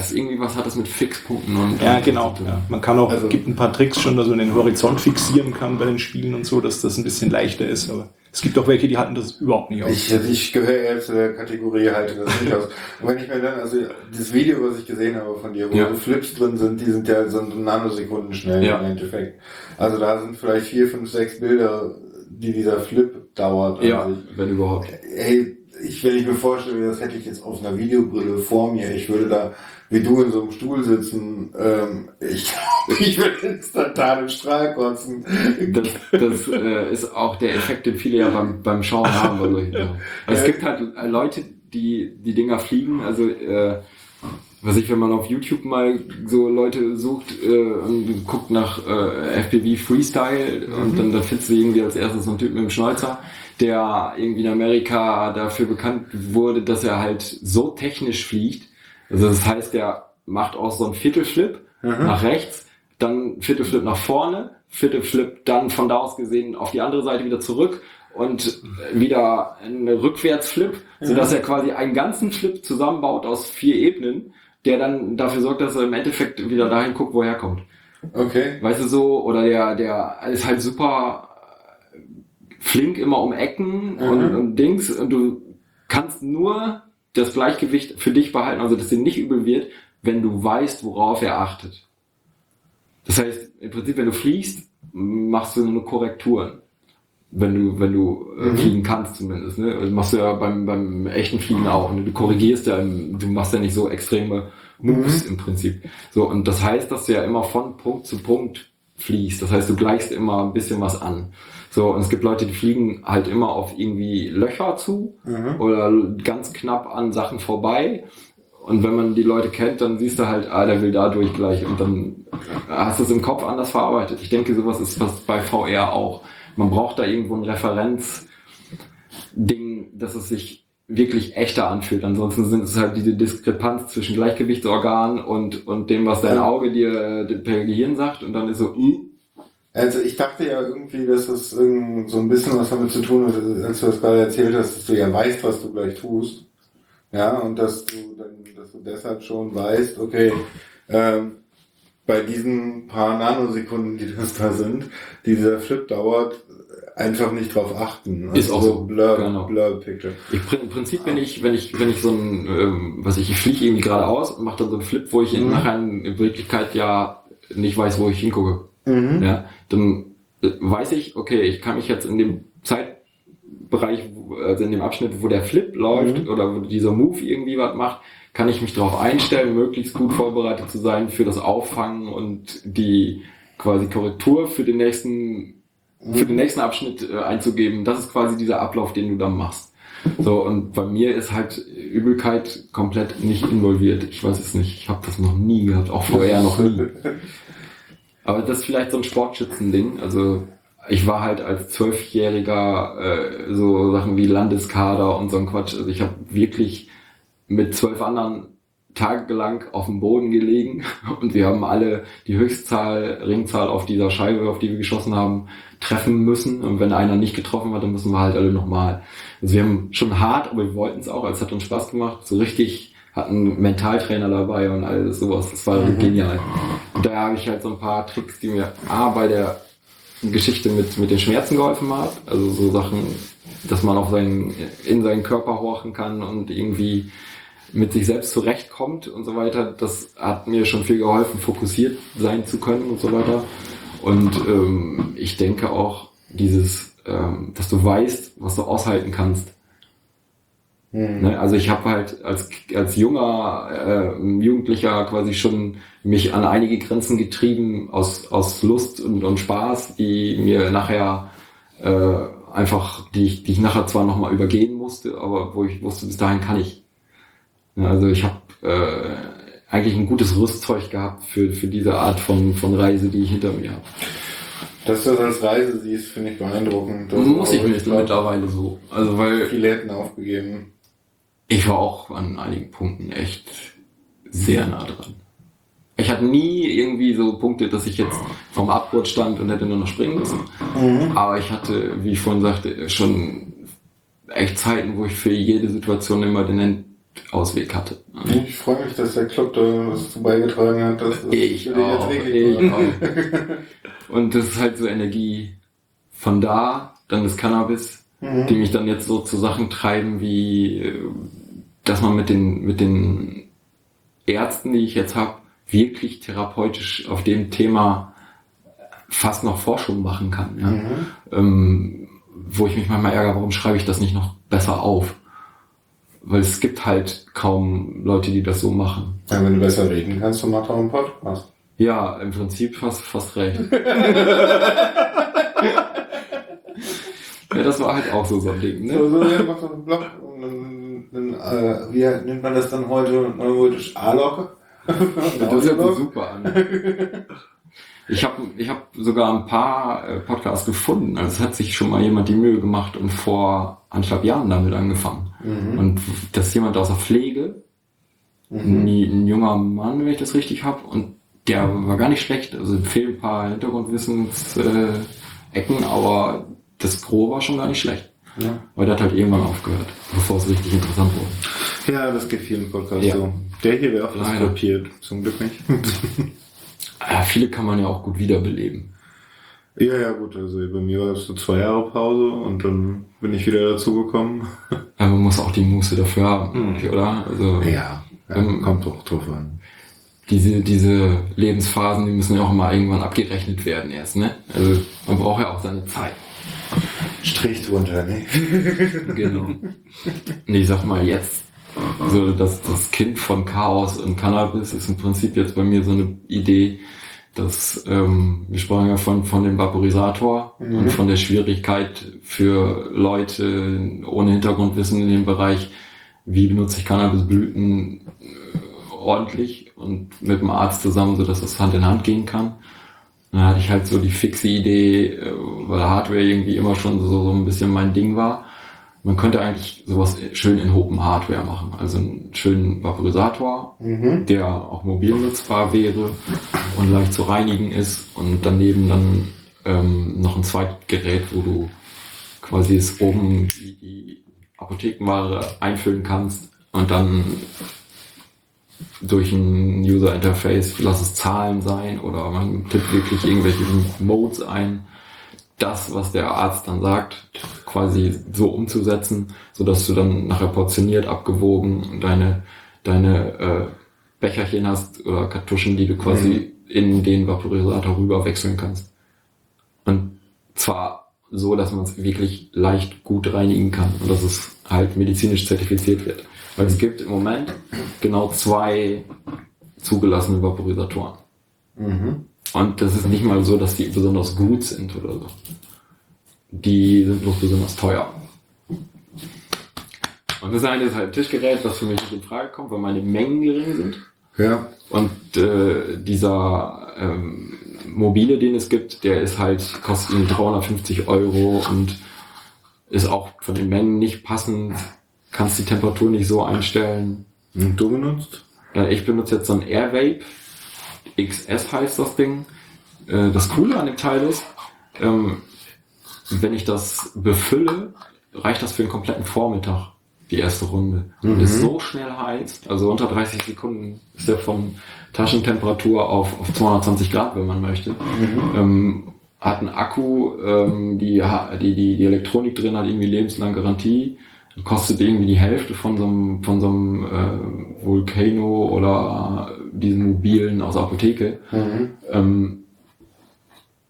Ist irgendwie was hat das mit Fixpunkten und Ja, genau. Ja. Man kann auch, Also- gibt ein paar Tricks schon, dass man den Horizont fixieren kann bei den Spielen und so, dass das ein bisschen leichter ist. Aber es gibt auch welche, die halten das überhaupt nicht aus. Ich, ich gehöre eher zu der Kategorie, halte das nicht aus. Und wenn ich mir dann, also dieses Video, was ich gesehen habe von dir, wo Ja. so Flips drin sind, die sind ja so Nanosekunden schnell Ja. im Endeffekt. Also da sind vielleicht vier, fünf, sechs Bilder, die dieser Flip dauert. Ja, sich. wenn überhaupt. Ey, ich, wenn ich mir vorstelle, das hätte ich jetzt auf einer Videobrille vor mir, ich würde da wie du in so einem Stuhl sitzen, ähm, ich glaube, ich würde instantan im Strahl kotzen. Das, das äh, ist auch der Effekt, den viele ja beim, beim Schauen haben. Also Es gibt halt äh, Leute, die die Dinger fliegen, also äh, was ich, wenn man auf YouTube mal so Leute sucht äh, und guckt nach äh, FPV Freestyle und dann da findest du irgendwie als erstes so einen Typ mit dem Schnäuzer, der irgendwie in Amerika dafür bekannt wurde, dass er halt so technisch fliegt. Also das heißt, der macht auch so einen Viertelflip nach rechts, dann Viertelflip nach vorne, Viertelflip dann von da aus gesehen auf die andere Seite wieder zurück und wieder ein Rückwärtsflip, sodass er quasi einen ganzen Flip zusammenbaut aus vier Ebenen, der dann dafür sorgt, dass er im Endeffekt wieder dahin guckt, wo er herkommt. Okay. Weißt du so, oder der, der ist halt super äh, flink immer um Ecken und, und Dings und du kannst nur das Gleichgewicht für dich behalten, also dass dir nicht übel wird, wenn du weißt, worauf er achtet. Das heißt, im Prinzip, wenn du fliegst, machst du nur Korrekturen. Wenn du, wenn du äh, fliegen kannst zumindest. Ne? Das machst du ja beim, beim echten Fliegen auch. Ne? Du korrigierst ja, du machst ja nicht so extreme Moves im Prinzip. So, und das heißt, dass du ja immer von Punkt zu Punkt fliegst. Das heißt, du gleichst immer ein bisschen was an. So, und es gibt Leute, die fliegen halt immer auf irgendwie Löcher zu oder ganz knapp an Sachen vorbei. Und wenn man die Leute kennt, dann siehst du halt, ah, der will da durch gleich und dann hast du es im Kopf anders verarbeitet. Ich denke, sowas ist was bei VR auch. Man braucht da irgendwo ein Referenzding, dass es sich wirklich echter anfühlt. Ansonsten sind es halt diese Diskrepanz zwischen Gleichgewichtsorgan und, und dem, was dein Auge dir äh, per Gehirn sagt und dann ist so, uh, Also ich dachte ja irgendwie, dass irgend so ein bisschen was damit zu tun hat, als du das gerade erzählt hast, dass du ja weißt, was du gleich tust. Ja, und dass du dann, dass du deshalb schon weißt, okay, ähm, bei diesen paar Nanosekunden, die das da sind, die dieser Flip dauert, einfach nicht drauf achten. Ist auch so, Blur, genau. Blur Picture. Ich, im Prinzip, wenn ich, wenn ich, wenn ich so ein, ähm, was ich, ich fliege irgendwie geradeaus und mache dann so einen Flip, wo ich in, nachher in Wirklichkeit ja nicht weiß, wo ich hingucke. Ja, dann äh, weiß ich, okay, ich kann mich jetzt in dem Zeitbereich, also in dem Abschnitt, wo der Flip läuft oder wo dieser Move irgendwie was macht, kann ich mich darauf einstellen, möglichst gut vorbereitet zu sein für das Auffangen und die quasi Korrektur für den nächsten, für den nächsten Abschnitt äh, einzugeben. Das ist quasi dieser Ablauf, den du dann machst. So, und bei mir ist halt Übelkeit komplett nicht involviert. Ich weiß es nicht. Ich habe das noch nie gehabt, auch vorher noch nie. Aber das ist vielleicht so ein Sportschützen-Ding. Also ich war halt als Zwölfjähriger äh, so Sachen wie Landeskader und so ein Quatsch. Also ich habe wirklich mit zwölf anderen tagelang auf dem Boden gelegen und wir haben alle die Höchstzahl, Ringzahl auf dieser Scheibe, auf die wir geschossen haben, treffen müssen. Und wenn einer nicht getroffen hat, dann müssen wir halt alle nochmal. Also wir haben schon hart, aber wir wollten es auch. Es hat uns Spaß gemacht. So richtig hatten Mentaltrainer dabei und alles sowas. Das war genial. Und da habe ich halt so ein paar Tricks, die mir A bei der Geschichte mit, mit den Schmerzen geholfen hat. Also so Sachen, dass man auf seinen, in seinen Körper horchen kann und irgendwie mit sich selbst zurechtkommt und so weiter. Das hat mir schon viel geholfen, fokussiert sein zu können und so weiter. Und ähm, ich denke auch dieses, ähm, dass du weißt, was du aushalten kannst. Ne? Also ich habe halt als, als junger äh, Jugendlicher quasi schon mich an einige Grenzen getrieben aus, aus Lust und, und Spaß, die mir nachher äh, einfach, die ich, die ich nachher zwar nochmal übergehen musste, aber wo ich wusste, bis dahin kann ich. Ja, also ich habe äh, eigentlich ein gutes Rüstzeug gehabt für, für diese Art von, von Reise, die ich hinter mir habe. Dass du das als Reise siehst, finde ich beeindruckend. Das Muss ich mir mittlerweile so. Also weil Viele hätten aufgegeben. Ich war auch an einigen Punkten echt sehr nah dran. Ich hatte nie irgendwie so Punkte, dass ich jetzt vom Abgrund stand und hätte nur noch springen müssen. Aber ich hatte, wie ich vorhin sagte, schon echt Zeiten, wo ich für jede Situation immer den Endausweg hatte. Ich freue mich, dass der Club da was beigetragen hat. Dass es Ich auch, jetzt ich auch. Und das ist halt so Energie von da, dann das Cannabis, die mich dann jetzt so zu Sachen treiben, wie äh, dass man mit den, mit den Ärzten, die ich jetzt habe, wirklich therapeutisch auf dem Thema fast noch Forschung machen kann. Ja? Ähm, wo ich mich manchmal ärgere, warum schreibe ich das nicht noch besser auf? Weil es gibt halt kaum Leute, die das so machen. Ja, wenn du besser reden kannst, dann mach doch einen Podcast. Ja, im Prinzip fast, fast recht. ja, das war halt auch so so ein Ding, So, ne? so, ja, mach doch einen Blog und dann, dann äh, wie nennt man das dann heute neudeutsch? A-Locke? Das hört sich super an. Ich habe ich hab sogar ein paar äh, Podcasts gefunden. Also es hat sich schon mal jemand die Mühe gemacht und vor anderthalb Jahren damit angefangen. Und das ist jemand aus der Pflege, ein, ein junger Mann, wenn ich das richtig habe, und der war gar nicht schlecht. Also fehlen ein paar Hintergrundwissensecken, äh, aber das Gros war schon gar nicht schlecht. Ja. Aber der hat halt irgendwann aufgehört, bevor es richtig interessant wurde. Ja, das geht vielen Podcasts Ja. so. Der hier wäre auch Leider. transportiert, zum Glück nicht. Ja, viele kann man ja auch gut wiederbeleben. ja, ja, gut, also bei mir war es so zwei Jahre Pause und dann bin ich wieder dazugekommen. Ja, man muss auch die Muße dafür haben, Mhm. oder? Also Ja, ja Ähm, kommt doch drauf an. diese, diese Lebensphasen, die müssen ja auch mal irgendwann abgerechnet werden erst, ne? Also man braucht ja auch seine Zeit. Strich drunter, ne? Genau. Und ich sag mal jetzt, so das, das Kind von Chaos und Cannabis ist im Prinzip jetzt bei mir so eine Idee, Das, ähm, wir sprachen ja von, von dem Vaporisator Mhm. und von der Schwierigkeit für Leute ohne Hintergrundwissen in dem Bereich, wie benutze ich Cannabisblüten äh, ordentlich und mit dem Arzt zusammen, so dass das Hand in Hand gehen kann. Dann hatte ich halt so die fixe Idee, äh, weil Hardware irgendwie immer schon so, so ein bisschen mein Ding war. Man könnte eigentlich sowas schön in Open Hardware machen. Also einen schönen Vaporisator, der auch mobil nutzbar wäre und leicht zu reinigen ist. Und daneben dann ähm, noch ein Zweitgerät, wo du quasi es oben die, die Apothekenware einfüllen kannst und dann durch ein User Interface, lass es Zahlen sein oder man tippt wirklich irgendwelche Modes ein, das, was der Arzt dann sagt, quasi so umzusetzen, so dass du dann nachher portioniert, abgewogen deine, deine äh, Becherchen hast oder Kartuschen, die du quasi in den Vaporisator rüber wechseln kannst. Und zwar so, dass man es wirklich leicht gut reinigen kann und dass es halt medizinisch zertifiziert wird. Weil es gibt im Moment genau zwei zugelassene Vaporisatoren. Und das ist nicht mal so, dass die besonders gut sind oder so. Die sind bloß besonders teuer. Und das eine ist halt ein Tischgerät, das für mich nicht in Frage kommt, weil meine Mengen gering sind. Ja. Und äh, dieser ähm, mobile, den es gibt, der ist halt, kostet ihn 350 Euro und ist auch von den Mengen nicht passend, kannst die Temperatur nicht so einstellen. Und du benutzt? Ich benutze jetzt so ein Airvape. XS heißt das Ding. Äh, das Coole an dem Teil ist, ähm, wenn ich das befülle, reicht das für den kompletten Vormittag, die erste Runde. Und ist so schnell heiß, also unter 30 Sekunden ist der von Taschentemperatur auf, auf 220 Grad, wenn man möchte. Ähm, hat einen Akku, ähm, die, die, die, die Elektronik drin hat irgendwie lebenslang Garantie. Kostet irgendwie die Hälfte von so einem, von so einem äh, Volcano oder diesen mobilen aus der Apotheke. Ähm,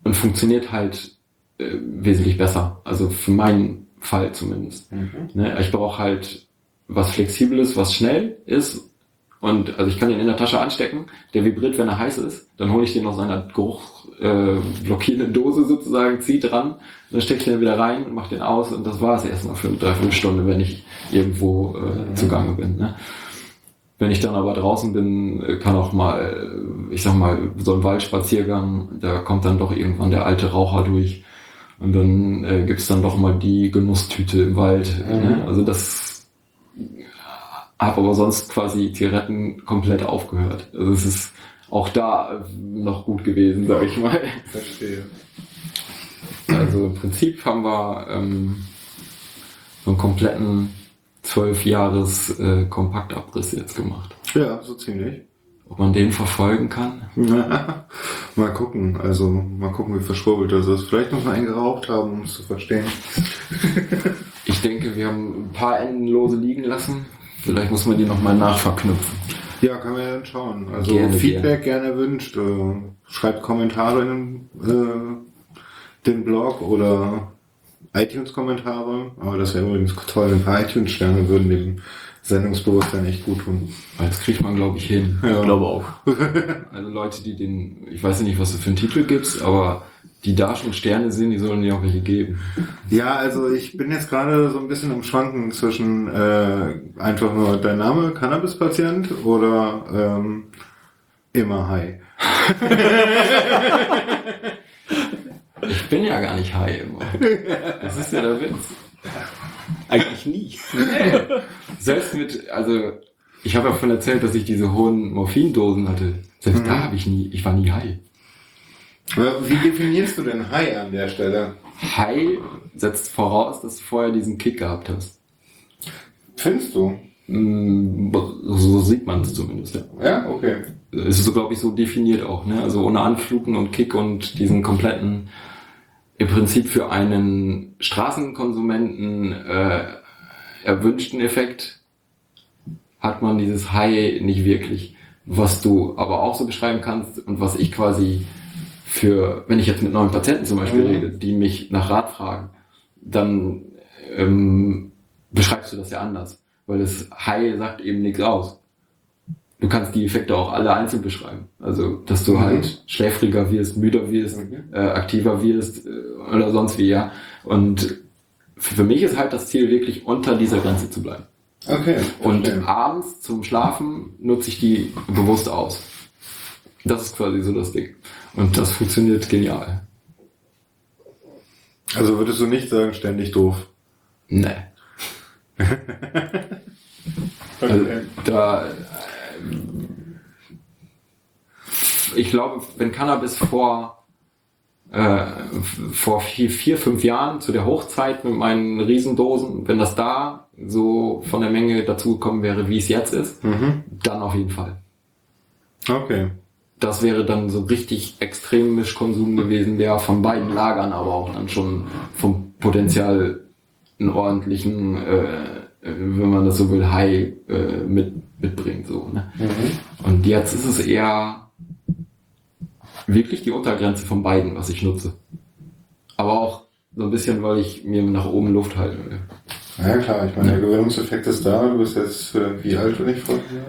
und funktioniert halt äh, wesentlich besser. Also für meinen Fall zumindest. Ne? Ich brauche halt was Flexibles, was schnell ist. Und also ich kann den in der Tasche anstecken, der vibriert, wenn er heiß ist. Dann hole ich den aus seiner Geruch äh, blockierenden Dose sozusagen, zieh dran, dann stecke ich den wieder rein und mach den aus und das war es erstmal für eine Dreiviertelstunde, wenn ich irgendwo äh, zugange bin. Ne? Wenn ich dann aber draußen bin, äh, kann auch mal, äh, ich sag mal, so ein Waldspaziergang, da kommt dann doch irgendwann der alte Raucher durch. Und dann äh, gibt's dann doch mal die Genusstüte im Wald. Ne? Also das habe aber sonst quasi Zigaretten komplett aufgehört. Also es ist auch da noch gut gewesen, sag ich mal. Verstehe. Also im Prinzip haben wir ähm, so einen kompletten zwölf Jahres äh, Kompaktabriss jetzt gemacht. Ja, so ziemlich. Ob man den verfolgen kann? mal gucken, also mal gucken, wie verschwurbelt das ist. Vielleicht muss man einen geraucht haben, um es zu verstehen. Ich denke, wir haben ein paar Enden lose liegen lassen. Vielleicht muss man die nochmal nachverknüpfen. Ja, kann man ja dann schauen. Also Gerne, Feedback gerne erwünscht. Äh, schreibt Kommentare in äh, den Blog oder iTunes-Kommentare. Aber das wäre übrigens toll, ein paar iTunes-Sterne würden dem Sendungsbewusstsein echt gut tun. Weil Das kriegt man, glaube ich, hin. Ich glaube auch. Also Leute, die den, ich weiß nicht, was du für einen Titel gibst, aber die da schon Sterne sind, die sollen dir auch welche geben. Ja, also ich bin jetzt gerade so ein bisschen im Schwanken zwischen äh, einfach nur dein Name, Cannabis-Patient oder ähm, immer high. Ich bin ja gar nicht high immer. Das ist ja der Witz. Eigentlich nie. Selbst mit, also ich habe ja von erzählt, dass ich diese hohen Morphindosen hatte. Selbst da habe ich nie, ich war nie high. Wie definierst du denn high an der Stelle? High setzt voraus, dass du vorher diesen Kick gehabt hast. Findest du? Mm, So sieht man es zumindest, ja. Ja, okay. Es ist so, glaube ich, so definiert auch, ne? Also ohne Anfluten und Kick und diesen kompletten, im Prinzip für einen Straßenkonsumenten äh, erwünschten Effekt hat man dieses High nicht wirklich. Was du aber auch so beschreiben kannst und was ich quasi für, wenn ich jetzt mit neuen Patienten zum Beispiel Mhm. rede, die mich nach Rat fragen, dann ähm, beschreibst du das ja anders. Weil das High sagt eben nichts aus. du kannst die Effekte auch alle einzeln beschreiben. Also, dass du Mhm. halt schläfriger wirst, müder wirst, Mhm. äh, aktiver wirst äh, oder sonst wie, ja. Und für mich ist halt das Ziel, wirklich unter dieser Grenze zu bleiben. Okay. Und verstehe. abends zum Schlafen nutze ich die bewusst aus. Das ist quasi so das Ding. Und das funktioniert genial. Also würdest du nicht sagen, ständig doof. Nee. Also, da, ich glaube, wenn Cannabis vor, äh, vor vier, vier, fünf Jahren zu der Hochzeit mit meinen Riesendosen, wenn das da so von der Menge dazugekommen wäre, wie es jetzt ist, Mhm. dann auf jeden Fall. Okay. Das wäre dann so richtig extrem Mischkonsum gewesen, der von beiden Lagern aber auch dann schon vom Potenzial einen ordentlichen, äh, wenn man das so will, High äh, mit, mitbringt. So, ne? Mhm. Und jetzt ist es eher wirklich die Untergrenze von beiden, was ich nutze. Aber auch so ein bisschen, weil ich mir nach oben Luft halten will. Ja klar, ich meine, der Gewöhnungseffekt ist da. Du bist jetzt, äh, wie alt bin ich vor dir?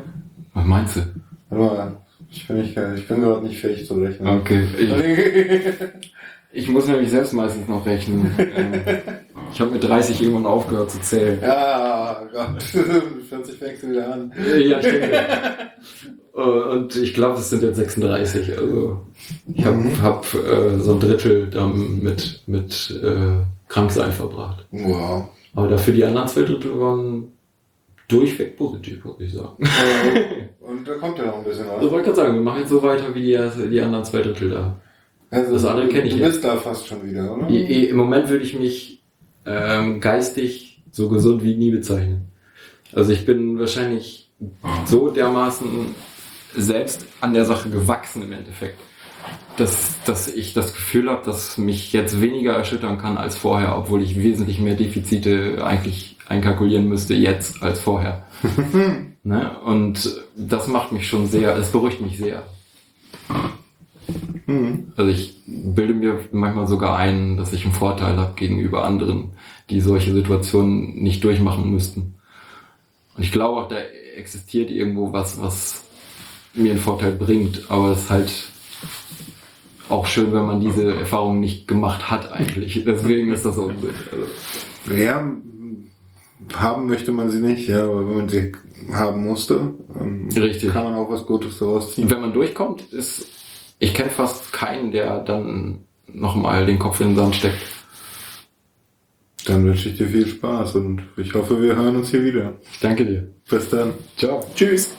Was meinst du? Warte mal, ich bin, nicht, ich bin gerade nicht fähig zu rechnen. Okay. Ich, ich muss nämlich selbst meistens noch rechnen. Ich habe mit 30 irgendwann aufgehört zu zählen. Ja, Gott, 40 fängst du wieder an. Ja, stimmt. Äh, Und ich glaube, es sind jetzt 36. Also ich habe hab, äh, so ein Drittel dann mit, mit äh, Kranksein verbracht. Wow. Aber dafür die anderen zwei Drittel waren durchweg positiv, muss ich sagen. Und da kommt ja noch ein bisschen was. wollte gerade sagen, wir machen jetzt so weiter wie die, die anderen zwei Drittel da. Also, das andere kenn ich Du jetzt. bist da fast schon wieder, oder? I- Im Moment würde ich mich ähm, geistig so gesund wie nie bezeichnen. Also ich bin wahrscheinlich so dermaßen selbst an der Sache gewachsen im Endeffekt, dass, dass ich das Gefühl habe, dass mich jetzt weniger erschüttern kann als vorher, obwohl ich wesentlich mehr Defizite eigentlich einkalkulieren müsste jetzt als vorher. ne? Und das macht mich schon sehr, es beruhigt mich sehr. Mhm. Also ich bilde mir manchmal sogar ein, dass ich einen Vorteil habe gegenüber anderen, die solche Situationen nicht durchmachen müssten. Und ich glaube auch, da existiert irgendwo was, was mir einen Vorteil bringt, aber es ist halt auch schön, wenn man diese Erfahrung nicht gemacht hat eigentlich. Deswegen ist das so. Also, Ja, haben möchte man sie nicht, ja, aber wenn man sie haben musste, Richtig. kann man auch was Gutes daraus ziehen. wenn man durchkommt, ist, ich kenne fast keinen, der dann nochmal den Kopf in den Sand steckt. Dann wünsche ich dir viel Spaß und ich hoffe, wir hören uns hier wieder. Ich danke dir. Bis dann. Ciao. Tschüss.